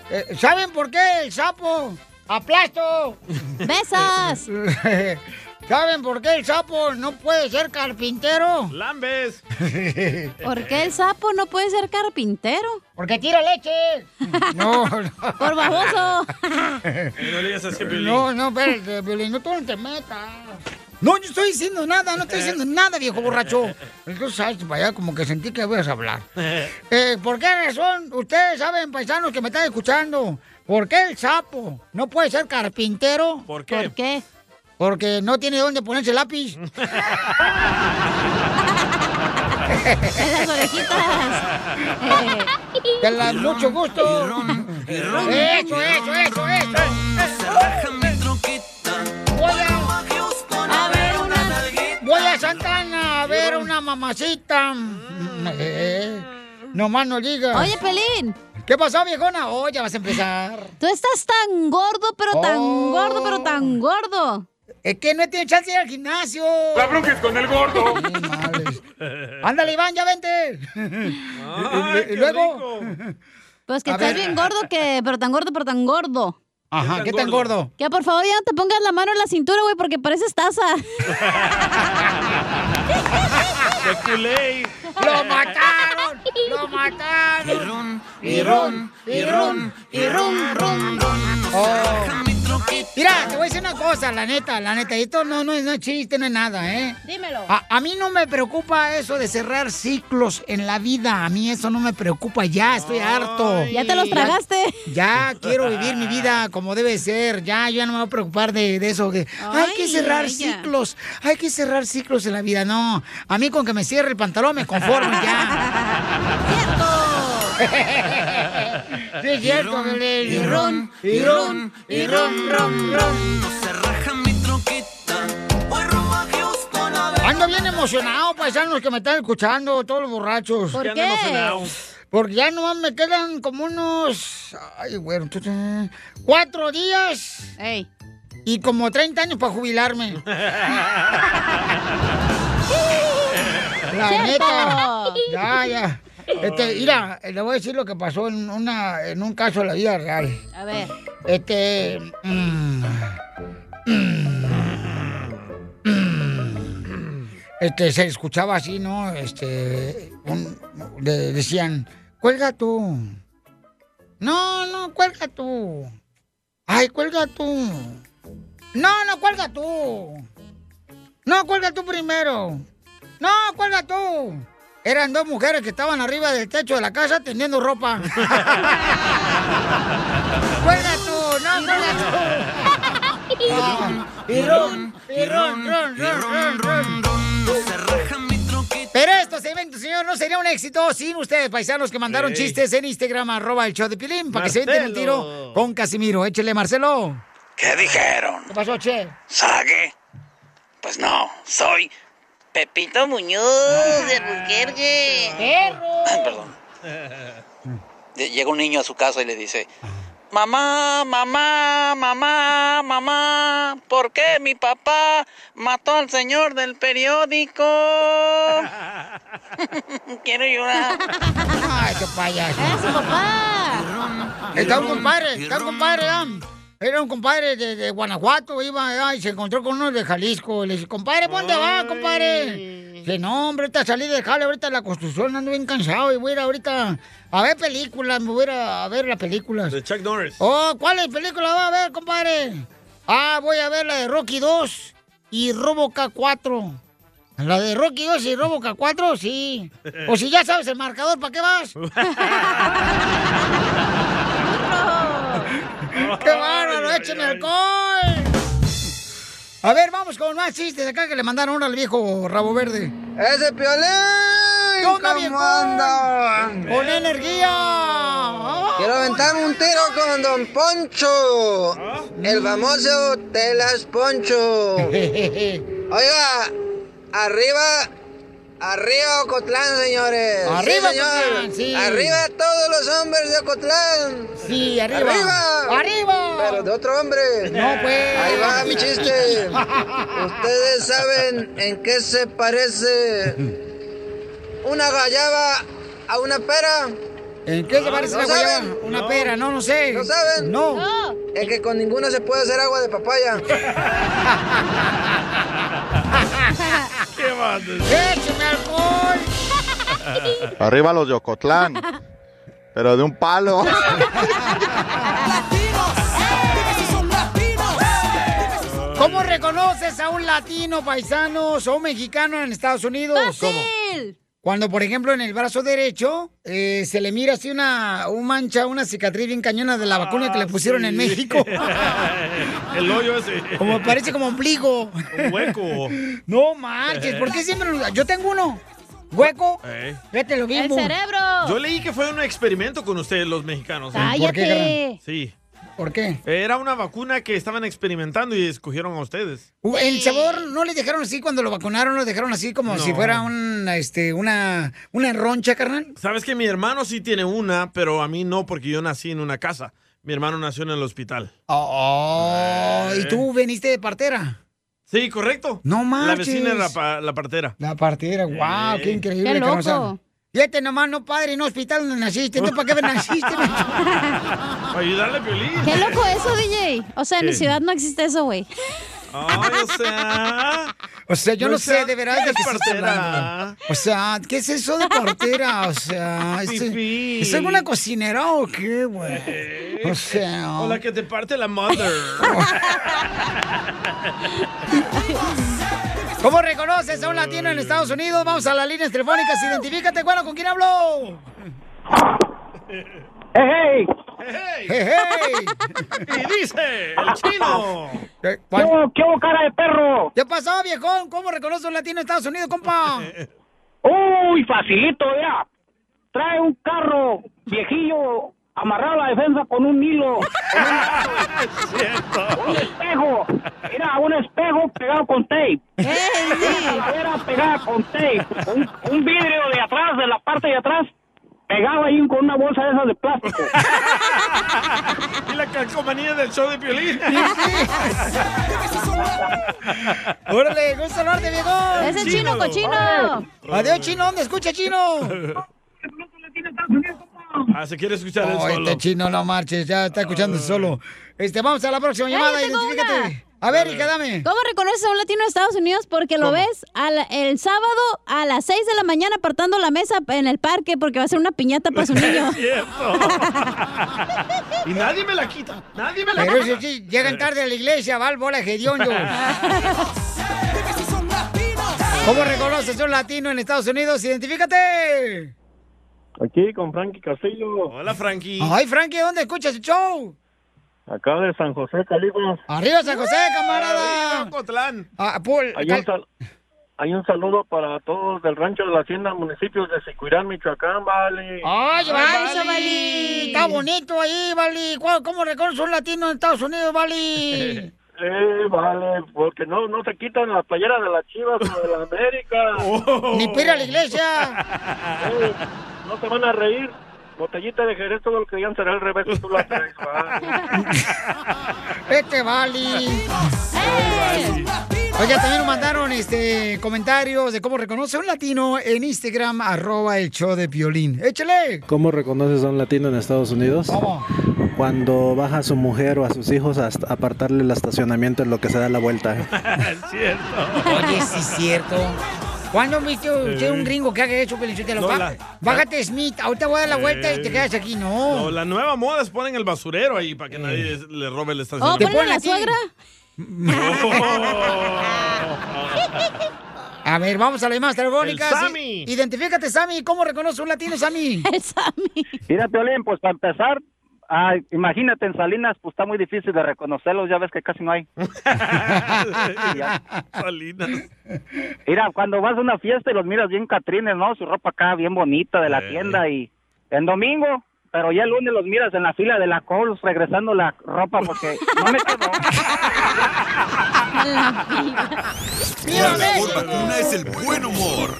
[SPEAKER 1] Eh, ¿Saben por qué el sapo aplasto?
[SPEAKER 3] ¡Besas!
[SPEAKER 1] ¿Saben por qué el sapo no puede ser carpintero?
[SPEAKER 2] ¡Lambes!
[SPEAKER 3] ¿Por qué el sapo no puede ser carpintero?
[SPEAKER 1] Porque tira leche. No, no.
[SPEAKER 3] Por baboso.
[SPEAKER 2] Y no le digas así a Piolín.
[SPEAKER 1] No, no, espérate, Violín, no tú no te metas. No, yo estoy diciendo nada, no estoy diciendo nada, viejo borracho. Entonces, sabes, para allá como que sentí que ibas a hablar. Eh, ¿Por qué razón? Ustedes saben, paisanos que me están escuchando, ¿por qué el sapo no puede ser carpintero?
[SPEAKER 2] ¿Por qué?
[SPEAKER 3] ¿Por qué?
[SPEAKER 1] Porque no tiene dónde ponerse lápiz.
[SPEAKER 3] En las orejitas.
[SPEAKER 1] Te las mucho gusto. Eso, eso, eso, eso. Voy mamacita. Eh, no más no digas.
[SPEAKER 3] Oye, Pelín.
[SPEAKER 1] ¿Qué pasó, viejona? Oh, ya vas a empezar.
[SPEAKER 3] Tú estás tan gordo, pero tan
[SPEAKER 1] Oh.
[SPEAKER 3] gordo, pero tan gordo.
[SPEAKER 1] Es que no he tenido chance de ir al gimnasio.
[SPEAKER 2] La bronca es con el gordo.
[SPEAKER 1] Ándale, Iván, ya vente.
[SPEAKER 2] Ay,
[SPEAKER 1] y
[SPEAKER 2] qué
[SPEAKER 1] luego.
[SPEAKER 3] Pues que
[SPEAKER 1] A
[SPEAKER 3] estás
[SPEAKER 1] ver.
[SPEAKER 3] bien gordo, que, pero tan gordo, pero tan gordo.
[SPEAKER 1] Ajá, ¿qué tan gordo?
[SPEAKER 3] Que por favor ya no te pongas la mano en la cintura, güey, porque pareces taza.
[SPEAKER 2] De culé.
[SPEAKER 1] ¡Lo mataron! ¡Lo mataron! Y ron, y ron, y ron, ron, ron. Oh. Mira, te voy a decir una cosa, la neta, la neta. Esto no, no, es- no es chiste, no es nada, ¿eh?
[SPEAKER 3] Dímelo.
[SPEAKER 1] A, a mí no me preocupa eso de cerrar ciclos en la vida. A mí eso no me preocupa. Ya estoy harto.
[SPEAKER 3] Ya te los tragaste.
[SPEAKER 1] Ya quiero vivir mi vida como debe ser. Ya, yo ya no me voy a preocupar de, de eso. Que hay que cerrar
[SPEAKER 3] ella.
[SPEAKER 1] ciclos. Hay que cerrar ciclos en la vida. No, a mí con que me cierre el pantalón me conformo ya. sí, es cierto, Belén.
[SPEAKER 12] y ron,
[SPEAKER 1] y ron, y ron, ron, ron.
[SPEAKER 12] Se raja mi troquita. Voy rumbo a Houston a ver.
[SPEAKER 1] Ando bien emocionado, paisanos que me están escuchando, todos los borrachos.
[SPEAKER 3] ¿Por qué?
[SPEAKER 1] Porque ya nomás me quedan como unos. Ay, bueno, cuatro días
[SPEAKER 3] Ey.
[SPEAKER 1] y como 30 años para jubilarme. La neta. Ya, ya. Este, mira, le voy a decir lo que pasó en, una, en un caso de la vida real.
[SPEAKER 3] A ver.
[SPEAKER 1] Este. mm, mm, mm, este, se escuchaba así, ¿no? Este. un- de- decían, cuelga tú. No, no, cuelga tú. Ay, cuelga tú. No, no, cuelga tú. No, cuelga tú primero. No, cuelga tú. Eran dos mujeres que estaban arriba del techo de la casa tendiendo ropa. cuelga tú, no, cuelga tú. Ah, y ron, y ron, ron, ron, ron. Pero estos eventos, señor, no sería un éxito sin ustedes, paisanos que mandaron chistes en Instagram, arroba el show de Pilín, para que se den el tiro con Casimiro. Échele, Marcelo.
[SPEAKER 35] ¿Qué dijeron?
[SPEAKER 1] ¿Qué pasó, che?
[SPEAKER 35] ¿Sague? Pues no, soy Pepito Muñoz de Albuquerque.
[SPEAKER 1] ¡Perro!
[SPEAKER 35] Perdón. De- Llega un niño a su casa y le dice, mamá, mamá, mamá, mamá, ¿por qué mi papá mató al señor del periódico? Quiero llorar.
[SPEAKER 1] Ay, qué payaso.
[SPEAKER 3] ¡Es su papá!
[SPEAKER 1] Está un compadre, está un compadre, ah. Era un compadre de, de Guanajuato, iba y se encontró con uno de Jalisco. Le dice, compadre, ¿por ¿dónde va, compadre? Dice, no, hombre, ahorita salí de jale, ahorita la construcción, ando bien cansado y voy a ir ahorita a ver películas, me voy a ir a, ver las películas.
[SPEAKER 2] De Chuck Norris.
[SPEAKER 1] Oh, ¿cuáles películas va a ver, compadre? Ah, voy a ver la de Rocky 2 y Robo K4. La de Rocky 2 y Roboca 4, sí. O si ya sabes el marcador, ¿para qué vas? ¡Qué bárbaro! ¡Écheme alcohol! A ver, vamos con más chistes acá que le mandaron uno al viejo rabo verde.
[SPEAKER 38] ¡Ese piolín!
[SPEAKER 1] ¿Qué onda,
[SPEAKER 38] ¿Cómo
[SPEAKER 1] viejo?
[SPEAKER 38] anda?
[SPEAKER 1] ¡Con energía!
[SPEAKER 38] Quiero aventarme un tiro con Don Poncho, el famoso Telas Poncho. Oiga, arriba, arriba Ocotlán, señores.
[SPEAKER 1] Arriba,
[SPEAKER 38] sí, señor.
[SPEAKER 1] Ocotlán, sí.
[SPEAKER 38] Arriba todos los hombres de Ocotlán.
[SPEAKER 1] Sí, arriba.
[SPEAKER 38] Arriba.
[SPEAKER 1] Arriba.
[SPEAKER 38] Pero de otro hombre.
[SPEAKER 1] No, pues.
[SPEAKER 38] Ahí va mi chiste. Ustedes saben en qué se parece una gallaba a una pera.
[SPEAKER 1] ¿En qué se parece
[SPEAKER 38] ¿No
[SPEAKER 1] la guayaba?
[SPEAKER 38] saben?
[SPEAKER 1] Una pera, no, no sé.
[SPEAKER 38] ¿No saben?
[SPEAKER 1] No.
[SPEAKER 38] Es que con ninguna se puede hacer agua de papaya.
[SPEAKER 2] ¿Qué más?
[SPEAKER 1] ¡Écheme alcohol!
[SPEAKER 4] Arriba los de Ocotlán. Pero de un palo.
[SPEAKER 1] ¿Cómo reconoces a un latino, paisanos o un mexicano en Estados Unidos?
[SPEAKER 3] ¡Fácil!
[SPEAKER 1] Cuando, por ejemplo, en el brazo derecho eh, se le mira así una un mancha, una cicatriz bien cañona de la vacuna que le pusieron en México.
[SPEAKER 2] El hoyo ese.
[SPEAKER 1] Como parece como ombligo.
[SPEAKER 2] Un hueco.
[SPEAKER 1] No marches, ¿por qué siempre? nos- Yo tengo uno. Hueco.
[SPEAKER 2] Eh.
[SPEAKER 1] Fíjate lo mismo.
[SPEAKER 2] Yo leí que fue un experimento con ustedes, los mexicanos. ¿eh?
[SPEAKER 1] ¿Por qué?
[SPEAKER 2] Sí.
[SPEAKER 1] ¿Por qué?
[SPEAKER 2] Era una vacuna que estaban experimentando y escogieron a ustedes.
[SPEAKER 1] Uh, El sabor no le dejaron así cuando lo vacunaron, lo dejaron así como
[SPEAKER 2] No.
[SPEAKER 1] si fuera un, este, una, una roncha, carnal.
[SPEAKER 2] Sabes que mi hermano sí tiene una, pero a mí no, porque yo nací en una casa. Mi hermano nació en el hospital.
[SPEAKER 1] Oh, ¿y
[SPEAKER 2] Eh.
[SPEAKER 1] tú veniste de partera?
[SPEAKER 2] Sí, correcto.
[SPEAKER 1] No
[SPEAKER 2] La
[SPEAKER 1] marches.
[SPEAKER 2] vecina era pa- la partera.
[SPEAKER 1] La partera, wow, qué increíble.
[SPEAKER 2] Qué loco.
[SPEAKER 1] Fíjate nomás, no padre, no hospital donde naciste. ¿Tú para qué naciste?
[SPEAKER 2] Para ayudarle a Piolín.
[SPEAKER 3] Qué loco eso, DJ. O sea, en mi ciudad no existe eso, güey.
[SPEAKER 2] Ay, o sea.
[SPEAKER 1] O sea, yo no, sé
[SPEAKER 2] sea,
[SPEAKER 1] de verdad
[SPEAKER 2] ¿qué
[SPEAKER 1] de
[SPEAKER 2] es
[SPEAKER 1] qué estás
[SPEAKER 2] partera?
[SPEAKER 1] hablando. O sea, ¿qué es eso de partera? O sea, ¿es. ¿es alguna cocinera o qué, güey? O sea...
[SPEAKER 2] O la que te parte la mother.
[SPEAKER 1] ¿Cómo reconoces a un latino en Estados Unidos? Vamos a las líneas telefónicas. Identifícate, bueno, ¿con quién hablo?
[SPEAKER 39] ¡Hey!
[SPEAKER 1] ¡Hey, hey!
[SPEAKER 2] Y dice, el chino.
[SPEAKER 1] ¿Qué,
[SPEAKER 39] ¿Qué hubo, cara de perro?
[SPEAKER 1] ¿Qué pasó, viejón? ¿Cómo reconoce a un latino en Estados Unidos, compa?
[SPEAKER 39] Uy, facilito, ya. Trae un carro viejillo amarrado a la defensa con un hilo. Con un, un espejo. Mira, un espejo pegado con tape. Una calavera pegada con tape. Un, un vidrio de atrás, de la parte de atrás, pegado ahí con una bolsa de esas de plástico.
[SPEAKER 2] y la calcomanía del show de Piolín.
[SPEAKER 1] ¡Órale, gusto saludarte, viejón!
[SPEAKER 3] ¡Es el chino cochino!
[SPEAKER 1] Adiós, chino, ¿dónde escucha, chino?
[SPEAKER 2] Ah, se quiere escuchar el
[SPEAKER 1] Oh,
[SPEAKER 2] solo.
[SPEAKER 1] este chino, no marches, ya está escuchando solo. Este, vamos a la próxima
[SPEAKER 3] Ay,
[SPEAKER 1] llamada, identifícate.
[SPEAKER 3] una.
[SPEAKER 1] A ver, hija, dame.
[SPEAKER 3] ¿Cómo reconoces a un latino en Estados Unidos? Porque lo ves a la- el sábado a las 6 de la mañana apartando la mesa en el parque porque va a ser una piñata para su niño.
[SPEAKER 2] Es cierto. y nadie me la quita. Nadie me la
[SPEAKER 1] Pero
[SPEAKER 2] quita.
[SPEAKER 1] sí, llegan tarde a la iglesia, va al bola. ¿Cómo reconoces a un latino en Estados Unidos? ¡Identifícate!
[SPEAKER 40] Aquí con Frankie Castillo.
[SPEAKER 2] Hola, Frankie.
[SPEAKER 1] Ay, Frankie, ¿dónde escuchas el show?
[SPEAKER 40] Acá de San José, Califas.
[SPEAKER 1] Arriba, San José, camarada. Ah, Paul,
[SPEAKER 40] Hay un, sal- hay un saludo para todos del rancho de la hacienda, municipios de Sicuirán, Michoacán, vale.
[SPEAKER 1] ¡Ay,
[SPEAKER 40] Ay,
[SPEAKER 1] vale! Está bonito ahí, Vali. ¿Cuál- ¿Cómo reconoces a un latino en Estados Unidos, Vali?
[SPEAKER 40] Eh, vale, porque no, no se quitan la playera de las chivas o de la América.
[SPEAKER 1] Ni para ir a la iglesia.
[SPEAKER 40] Eh, no se van a reír. Botellita de Jerez, todo lo que digan será al revés tú la traes, va.
[SPEAKER 1] Este Vali. Oye, también nos mandaron este comentarios de cómo reconoce a un latino en Instagram, arroba el show de Piolín. ¡Échale!
[SPEAKER 28] ¿Cómo reconoces a un latino en Estados Unidos?
[SPEAKER 1] ¿Cómo?
[SPEAKER 28] Cuando baja a su mujer o a sus hijos a a apartarle el estacionamiento en lo que se da la vuelta.
[SPEAKER 2] es cierto.
[SPEAKER 1] Oye, sí es cierto. ¿Cuándo viste usted un gringo que haga eso, Pelichotelo?
[SPEAKER 2] No, la-
[SPEAKER 1] Bájate, Smith. Ahorita voy a dar la vuelta y te quedas aquí. No.
[SPEAKER 2] No, la nueva moda es ponen el basurero ahí para que nadie le robe el estacionamiento.
[SPEAKER 3] ¿O ponen la suegra?
[SPEAKER 1] A ver, vamos a las llamadas telefónicas.
[SPEAKER 41] El Sammy.
[SPEAKER 1] Identifícate, Sammy. ¿Cómo reconoce un latino, Sammy?
[SPEAKER 3] El Sammy.
[SPEAKER 41] Mira, Piolín, pues para empezar, ah, imagínate en Salinas, pues está muy difícil de reconocerlos, ya ves que casi no hay.
[SPEAKER 2] Salinas.
[SPEAKER 41] Mira, cuando vas a una fiesta y los miras bien catrines, ¿no? Su ropa acá bien bonita de la tienda y en domingo, pero ya el lunes los miras en la fila de la Coles regresando la ropa porque no me quedó.
[SPEAKER 6] La mejor vacuna es el buen humor.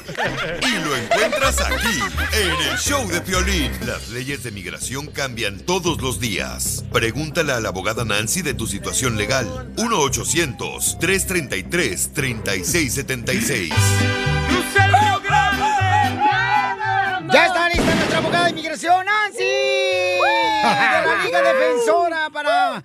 [SPEAKER 6] Y lo encuentras aquí, en el show de Piolín. Las leyes de migración cambian todos los días. Pregúntale a la abogada Nancy de tu situación legal. 1-800-333-3676.
[SPEAKER 1] Ya está lista nuestra abogada de inmigración, Nancy. De la Liga Defensora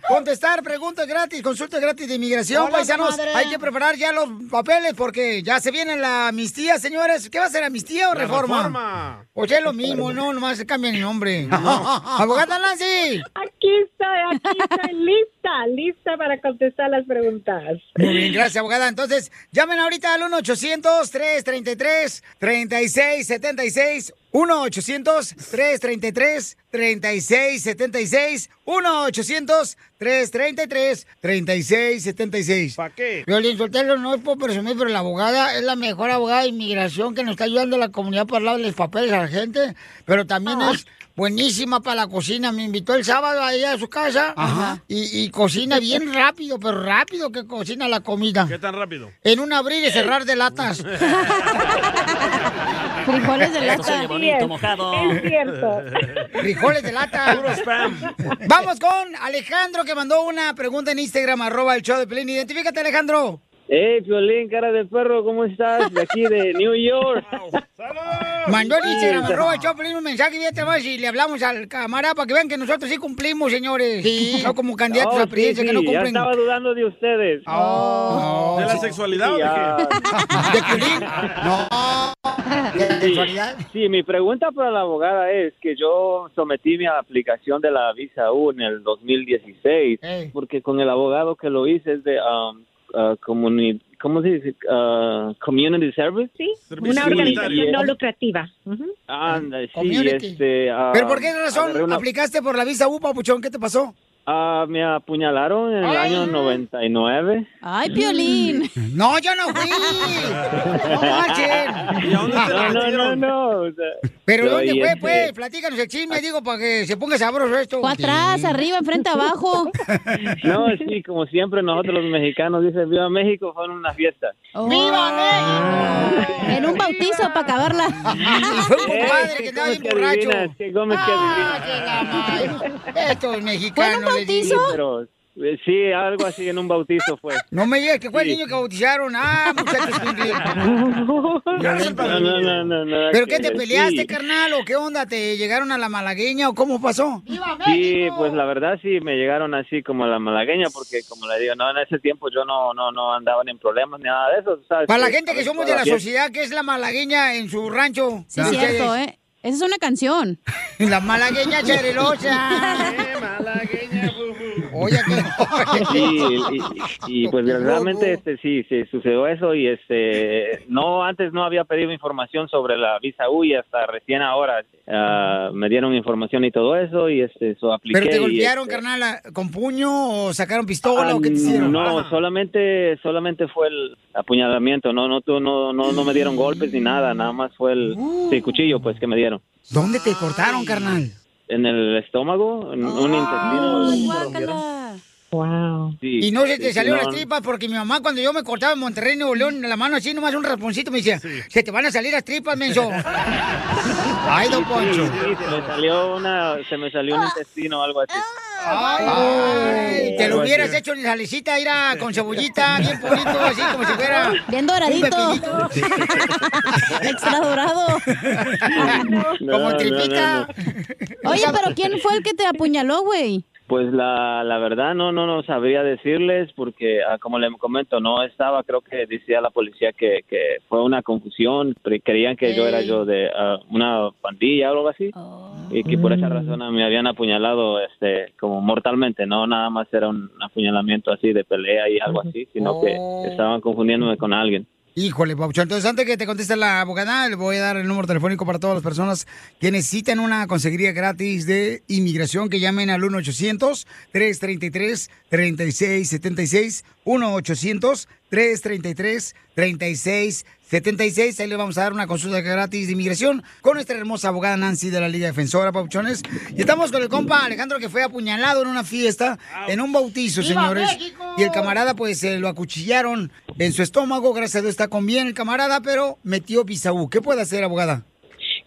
[SPEAKER 1] contestar preguntas gratis, consultas gratis de inmigración.
[SPEAKER 42] Hola,
[SPEAKER 1] Paisanos, hay que preparar ya los papeles porque ya se viene la amnistía, señores. ¿Qué va a ser, amnistía o
[SPEAKER 2] La
[SPEAKER 1] reforma?
[SPEAKER 2] reforma.
[SPEAKER 1] O sea, es lo mismo, no, nomás se cambia el nombre. abogada Nancy.
[SPEAKER 42] Aquí estoy, aquí estoy lista, lista para contestar las preguntas.
[SPEAKER 1] Muy bien, gracias, abogada. Entonces, llamen ahorita al 1-800-333-3676. 1-800-333-3676. 1-800-333-3676.
[SPEAKER 2] ¿Para qué?
[SPEAKER 1] Violín Sotelo no es por presumir, pero la abogada es la mejor abogada de inmigración que nos está ayudando a la comunidad para darles papeles a la gente, pero también
[SPEAKER 2] Ah.
[SPEAKER 1] es buenísima para la cocina. Me invitó el sábado allá a su casa y, y cocina bien rápido, pero rápido que cocina la comida.
[SPEAKER 2] ¿Qué tan rápido?
[SPEAKER 1] En un abrir y cerrar de latas.
[SPEAKER 3] Frijoles de
[SPEAKER 42] Esto se
[SPEAKER 3] lata.
[SPEAKER 42] oye bonito, mojado. Es cierto.
[SPEAKER 1] Frijoles de lata.
[SPEAKER 2] Puro spam.
[SPEAKER 1] Vamos con Alejandro que mandó una pregunta en Instagram, arroba el show de Pelín. Identifícate, Alejandro.
[SPEAKER 43] Hey, Piolín, cara de perro, ¿cómo estás? De aquí de New York.
[SPEAKER 1] Mandó
[SPEAKER 43] Sí,
[SPEAKER 1] Instagram, arroba el Pelín, un mensaje y fíjate más y le hablamos al camarada para que vean que nosotros sí cumplimos, señores. Sí. No como candidatos
[SPEAKER 43] Oh,
[SPEAKER 1] a presidencia
[SPEAKER 43] sí,
[SPEAKER 1] que no
[SPEAKER 43] sí, Ya
[SPEAKER 1] cumplen.
[SPEAKER 43] estaba dudando de ustedes.
[SPEAKER 1] Oh,
[SPEAKER 2] ¿De la
[SPEAKER 1] sí.
[SPEAKER 2] sexualidad o de
[SPEAKER 43] Ya.
[SPEAKER 1] ¿De Piolín? No. ¿De
[SPEAKER 43] Sí,
[SPEAKER 1] sexualidad?
[SPEAKER 43] sí, mi pregunta para la abogada es que yo sometí mi aplicación de la visa U en el 2016
[SPEAKER 1] Ey.
[SPEAKER 43] porque con el abogado que lo hice es de um, uh, comuni- ¿cómo se dice? Uh, community service.
[SPEAKER 42] Sí,
[SPEAKER 2] Servicio
[SPEAKER 42] una organización no lucrativa.
[SPEAKER 43] Anda, sí,
[SPEAKER 1] Community.
[SPEAKER 43] este. ah,
[SPEAKER 1] ¿Pero por qué razón
[SPEAKER 43] una-
[SPEAKER 1] aplicaste por la visa U, papuchón? ¿Qué te pasó?
[SPEAKER 43] Ah, me apuñalaron en el
[SPEAKER 1] Ay.
[SPEAKER 43] año 99.
[SPEAKER 3] Ay, Piolín.
[SPEAKER 1] No, yo no fui. No manchen.
[SPEAKER 2] ¿Y a dónde te
[SPEAKER 43] No, no, no, no.
[SPEAKER 1] ¿Pero
[SPEAKER 43] yo
[SPEAKER 1] dónde fue,
[SPEAKER 43] este,
[SPEAKER 1] pues? Platícanos el chisme, digo, para que se ponga sabroso esto.
[SPEAKER 3] Fue atrás, arriba, enfrente, abajo.
[SPEAKER 43] No, sí, como siempre nosotros los mexicanos dicen Viva México, fue en una fiesta.
[SPEAKER 3] Oh.
[SPEAKER 1] ¡Viva México!
[SPEAKER 3] En un bautizo para acabarla.
[SPEAKER 1] Fue un compadre
[SPEAKER 43] Eh,
[SPEAKER 1] que
[SPEAKER 43] ¿qué
[SPEAKER 1] estaba bien borracho.
[SPEAKER 43] adivinas? ¿Qué que
[SPEAKER 1] Ah. Estos mexicanos.
[SPEAKER 3] ¿Fue en un
[SPEAKER 1] les digo.
[SPEAKER 3] bautizo?
[SPEAKER 43] Pero eh, sí, algo así en un bautizo fue.
[SPEAKER 1] No me digas que fue el niño que bautizaron. Ah, muchachos.
[SPEAKER 43] No, no, no, no, no,
[SPEAKER 1] ¿Pero qué te peleaste,
[SPEAKER 43] sí.
[SPEAKER 1] carnal? ¿O qué onda? ¿Te llegaron a la malagueña o cómo pasó?
[SPEAKER 43] Sí, pues la verdad sí me llegaron así como a la malagueña porque como le digo, no en ese tiempo yo no no no andaba en problemas ni nada de eso, ¿sabes?
[SPEAKER 1] Para la gente que somos de la sociedad, que es la malagueña en su rancho.
[SPEAKER 3] Sí, es cierto, ¿eh? Esa es una canción.
[SPEAKER 1] La malagueña charelosa. Oye,
[SPEAKER 43] y, y- y, pues realmente este sí, sí sucedió eso y este no antes no había pedido información sobre la visa U y hasta recién ahora ah, me dieron información y todo eso y este eso apliqué.
[SPEAKER 1] ¿Pero te
[SPEAKER 43] y,
[SPEAKER 1] golpearon,
[SPEAKER 43] este,
[SPEAKER 1] carnal, con puño o sacaron pistola
[SPEAKER 43] ah,
[SPEAKER 1] o qué te hicieron?
[SPEAKER 43] No, solamente solamente fue el apuñalamiento, no no no no no me dieron golpes ni nada, nada más fue el
[SPEAKER 1] Uh.
[SPEAKER 43] sí, cuchillo pues que me dieron
[SPEAKER 1] ¿Dónde te cortaron, carnal?
[SPEAKER 43] En el estómago, en un intestino.
[SPEAKER 42] Wow.
[SPEAKER 43] Sí,
[SPEAKER 1] Y no se te
[SPEAKER 43] sí,
[SPEAKER 1] salieron
[SPEAKER 43] no,
[SPEAKER 1] las tripas porque mi mamá cuando yo me cortaba en Monterrey, Nuevo León, en la mano así, nomás un rasponcito, me decía, se te van a salir las tripas, menso. Ay, don
[SPEAKER 43] Sí,
[SPEAKER 1] Poncho.
[SPEAKER 43] sí, se me salió una, se me salió un intestino o algo así.
[SPEAKER 1] Ay, te lo hubieras hecho en salecita, era con cebollita, bien bonito, así como si fuera...
[SPEAKER 3] Bien doradito. Extra dorado.
[SPEAKER 1] Como
[SPEAKER 43] No,
[SPEAKER 1] tripita.
[SPEAKER 43] no, no,
[SPEAKER 3] Oye, pero ¿quién fue el que te apuñaló, güey?
[SPEAKER 43] Pues la, la verdad no no no sabría decirles porque ah, como le comento no estaba creo que decía la policía que, que fue una confusión pero creían que yo era yo de ah, una pandilla o algo así y que por esa razón me habían apuñalado este como mortalmente no nada más era un apuñalamiento así de pelea y algo así sino que estaban confundiéndome con alguien
[SPEAKER 1] Híjole, Paucho. Entonces, antes que te conteste la abogada, le voy a dar el número telefónico para todas las personas que necesitan una consejería gratis de inmigración, que llamen al 1-800-333-3676. 1-800-333-3676. Ahí le vamos a dar una consulta gratis de inmigración con nuestra hermosa abogada Nancy de la Liga Defensora, Pauchones. Y estamos con el compa Alejandro que fue apuñalado en una fiesta, en un bautizo,
[SPEAKER 12] ¡Viva
[SPEAKER 1] señores. Y el camarada, pues, se lo acuchillaron en su estómago. Gracias a Dios está con bien el camarada, pero metió bisaú. ¿Qué puede hacer, abogada?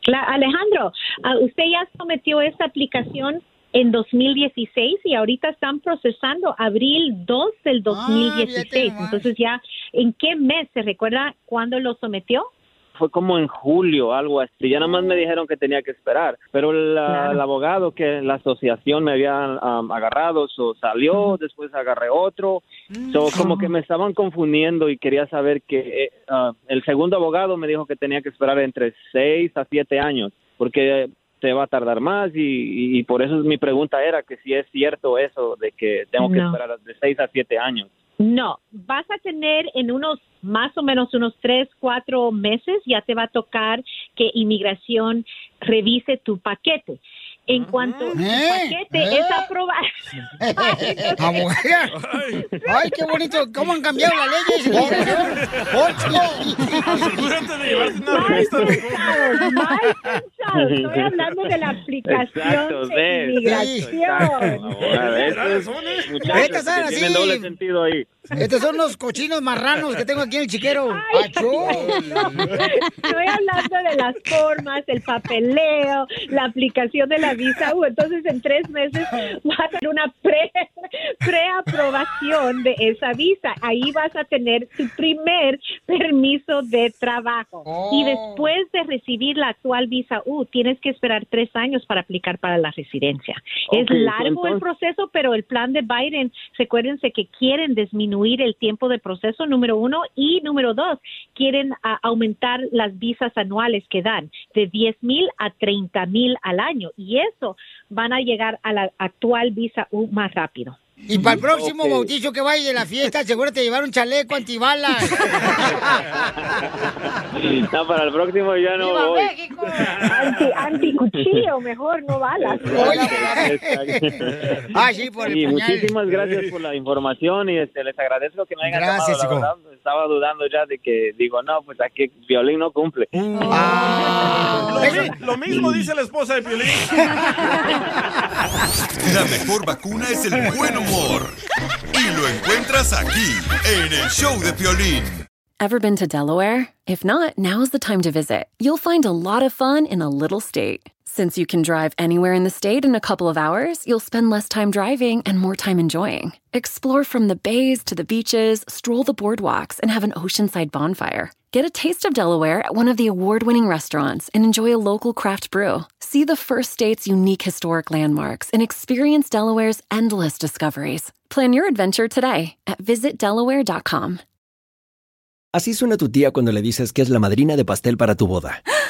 [SPEAKER 42] Alejandro, ah, usted ya sometió esta aplicación en 2016 y ahorita están procesando abril 2 del 2016. Entonces ya, ¿en qué mes se recuerda cuándo lo sometió?
[SPEAKER 43] Fue como en julio, algo así. Ya nada más me dijeron que tenía que esperar. Pero la-
[SPEAKER 42] Claro.
[SPEAKER 43] el abogado que la asociación me había um, agarrado, so, salió, después agarré otro. So, como que me estaban confundiendo y quería saber que eh, ah, el segundo abogado me dijo que tenía que esperar entre seis a siete años, porque te va a tardar más y, y- y por eso mi pregunta era que si es cierto eso de que tengo que
[SPEAKER 42] No.
[SPEAKER 43] esperar de seis a siete años.
[SPEAKER 42] No, vas a tener en unos más o menos unos tres, cuatro meses, ya te va a tocar que inmigración revise tu paquete. En cuanto tu paquete
[SPEAKER 1] ¿Eh?
[SPEAKER 42] es aprobado.
[SPEAKER 1] Ay, qué bonito. ¿Cómo han cambiado las leyes?
[SPEAKER 2] Asegúrate de llevarte una revista.
[SPEAKER 42] pensado, mal pensado. Estoy hablando de la aplicación
[SPEAKER 43] Exacto,
[SPEAKER 42] de inmigración.
[SPEAKER 43] ¿ves? Muchachos que tienen doble sentido ahí.
[SPEAKER 1] Estos son los cochinos marranos que tengo aquí en el chiquero.
[SPEAKER 42] Estoy hablando de las formas, el papeleo, la aplicación de la visa U. Entonces, en tres meses vas a tener una pre, preaprobación de esa visa. Ahí vas a tener tu primer permiso de trabajo. Y después de recibir la actual visa U, tienes que esperar tres años para aplicar para la residencia. es
[SPEAKER 43] Ok,
[SPEAKER 42] largo el proceso, pero el plan de Biden, recuérdense que quieren disminuir el tiempo de proceso, número uno, y número dos, quieren ah, aumentar las visas anuales que dan de 10 mil a 30 mil al año, y eso van a llegar a la actual visa U más rápido.
[SPEAKER 1] Y para el próximo
[SPEAKER 43] Ok.
[SPEAKER 1] bautizo que vaya de la fiesta, asegúrate de llevar un chaleco antibalas.
[SPEAKER 43] No, para el próximo ya no
[SPEAKER 1] ¡Viva
[SPEAKER 43] voy.
[SPEAKER 1] México!
[SPEAKER 42] Anti, anticuchillo, mejor no balas.
[SPEAKER 1] Ah, sí, por el
[SPEAKER 43] Y
[SPEAKER 1] puñal.
[SPEAKER 43] muchísimas gracias por la información y este, les agradezco que me hayan
[SPEAKER 1] Gracias,
[SPEAKER 43] llamado.
[SPEAKER 1] hijo.
[SPEAKER 43] Estaba dudando ya de que digo, no, pues aquí Violín no cumple.
[SPEAKER 1] Ah.
[SPEAKER 2] Lo, mi- lo mismo dice la esposa de Piolín.
[SPEAKER 6] La mejor vacuna es el buen humor. Y lo encuentras aquí, en el show de Piolín.
[SPEAKER 44] Ever been to Delaware? If not, now's the time to visit. You'll find a lot of fun in a little state. Since you can drive anywhere in the state in a couple of hours, you'll spend less time driving and more time enjoying. Explore from the bays to the beaches, stroll the boardwalks, and have an oceanside bonfire. Get a taste of Delaware at one of the award winning restaurants and enjoy a local craft brew. See the first state's unique historic landmarks and experience Delaware's endless discoveries. Plan your adventure today at visitdelaware.com.
[SPEAKER 45] Así suena tu tía cuando le dices que es la madrina de pastel para tu boda. ¡Ah!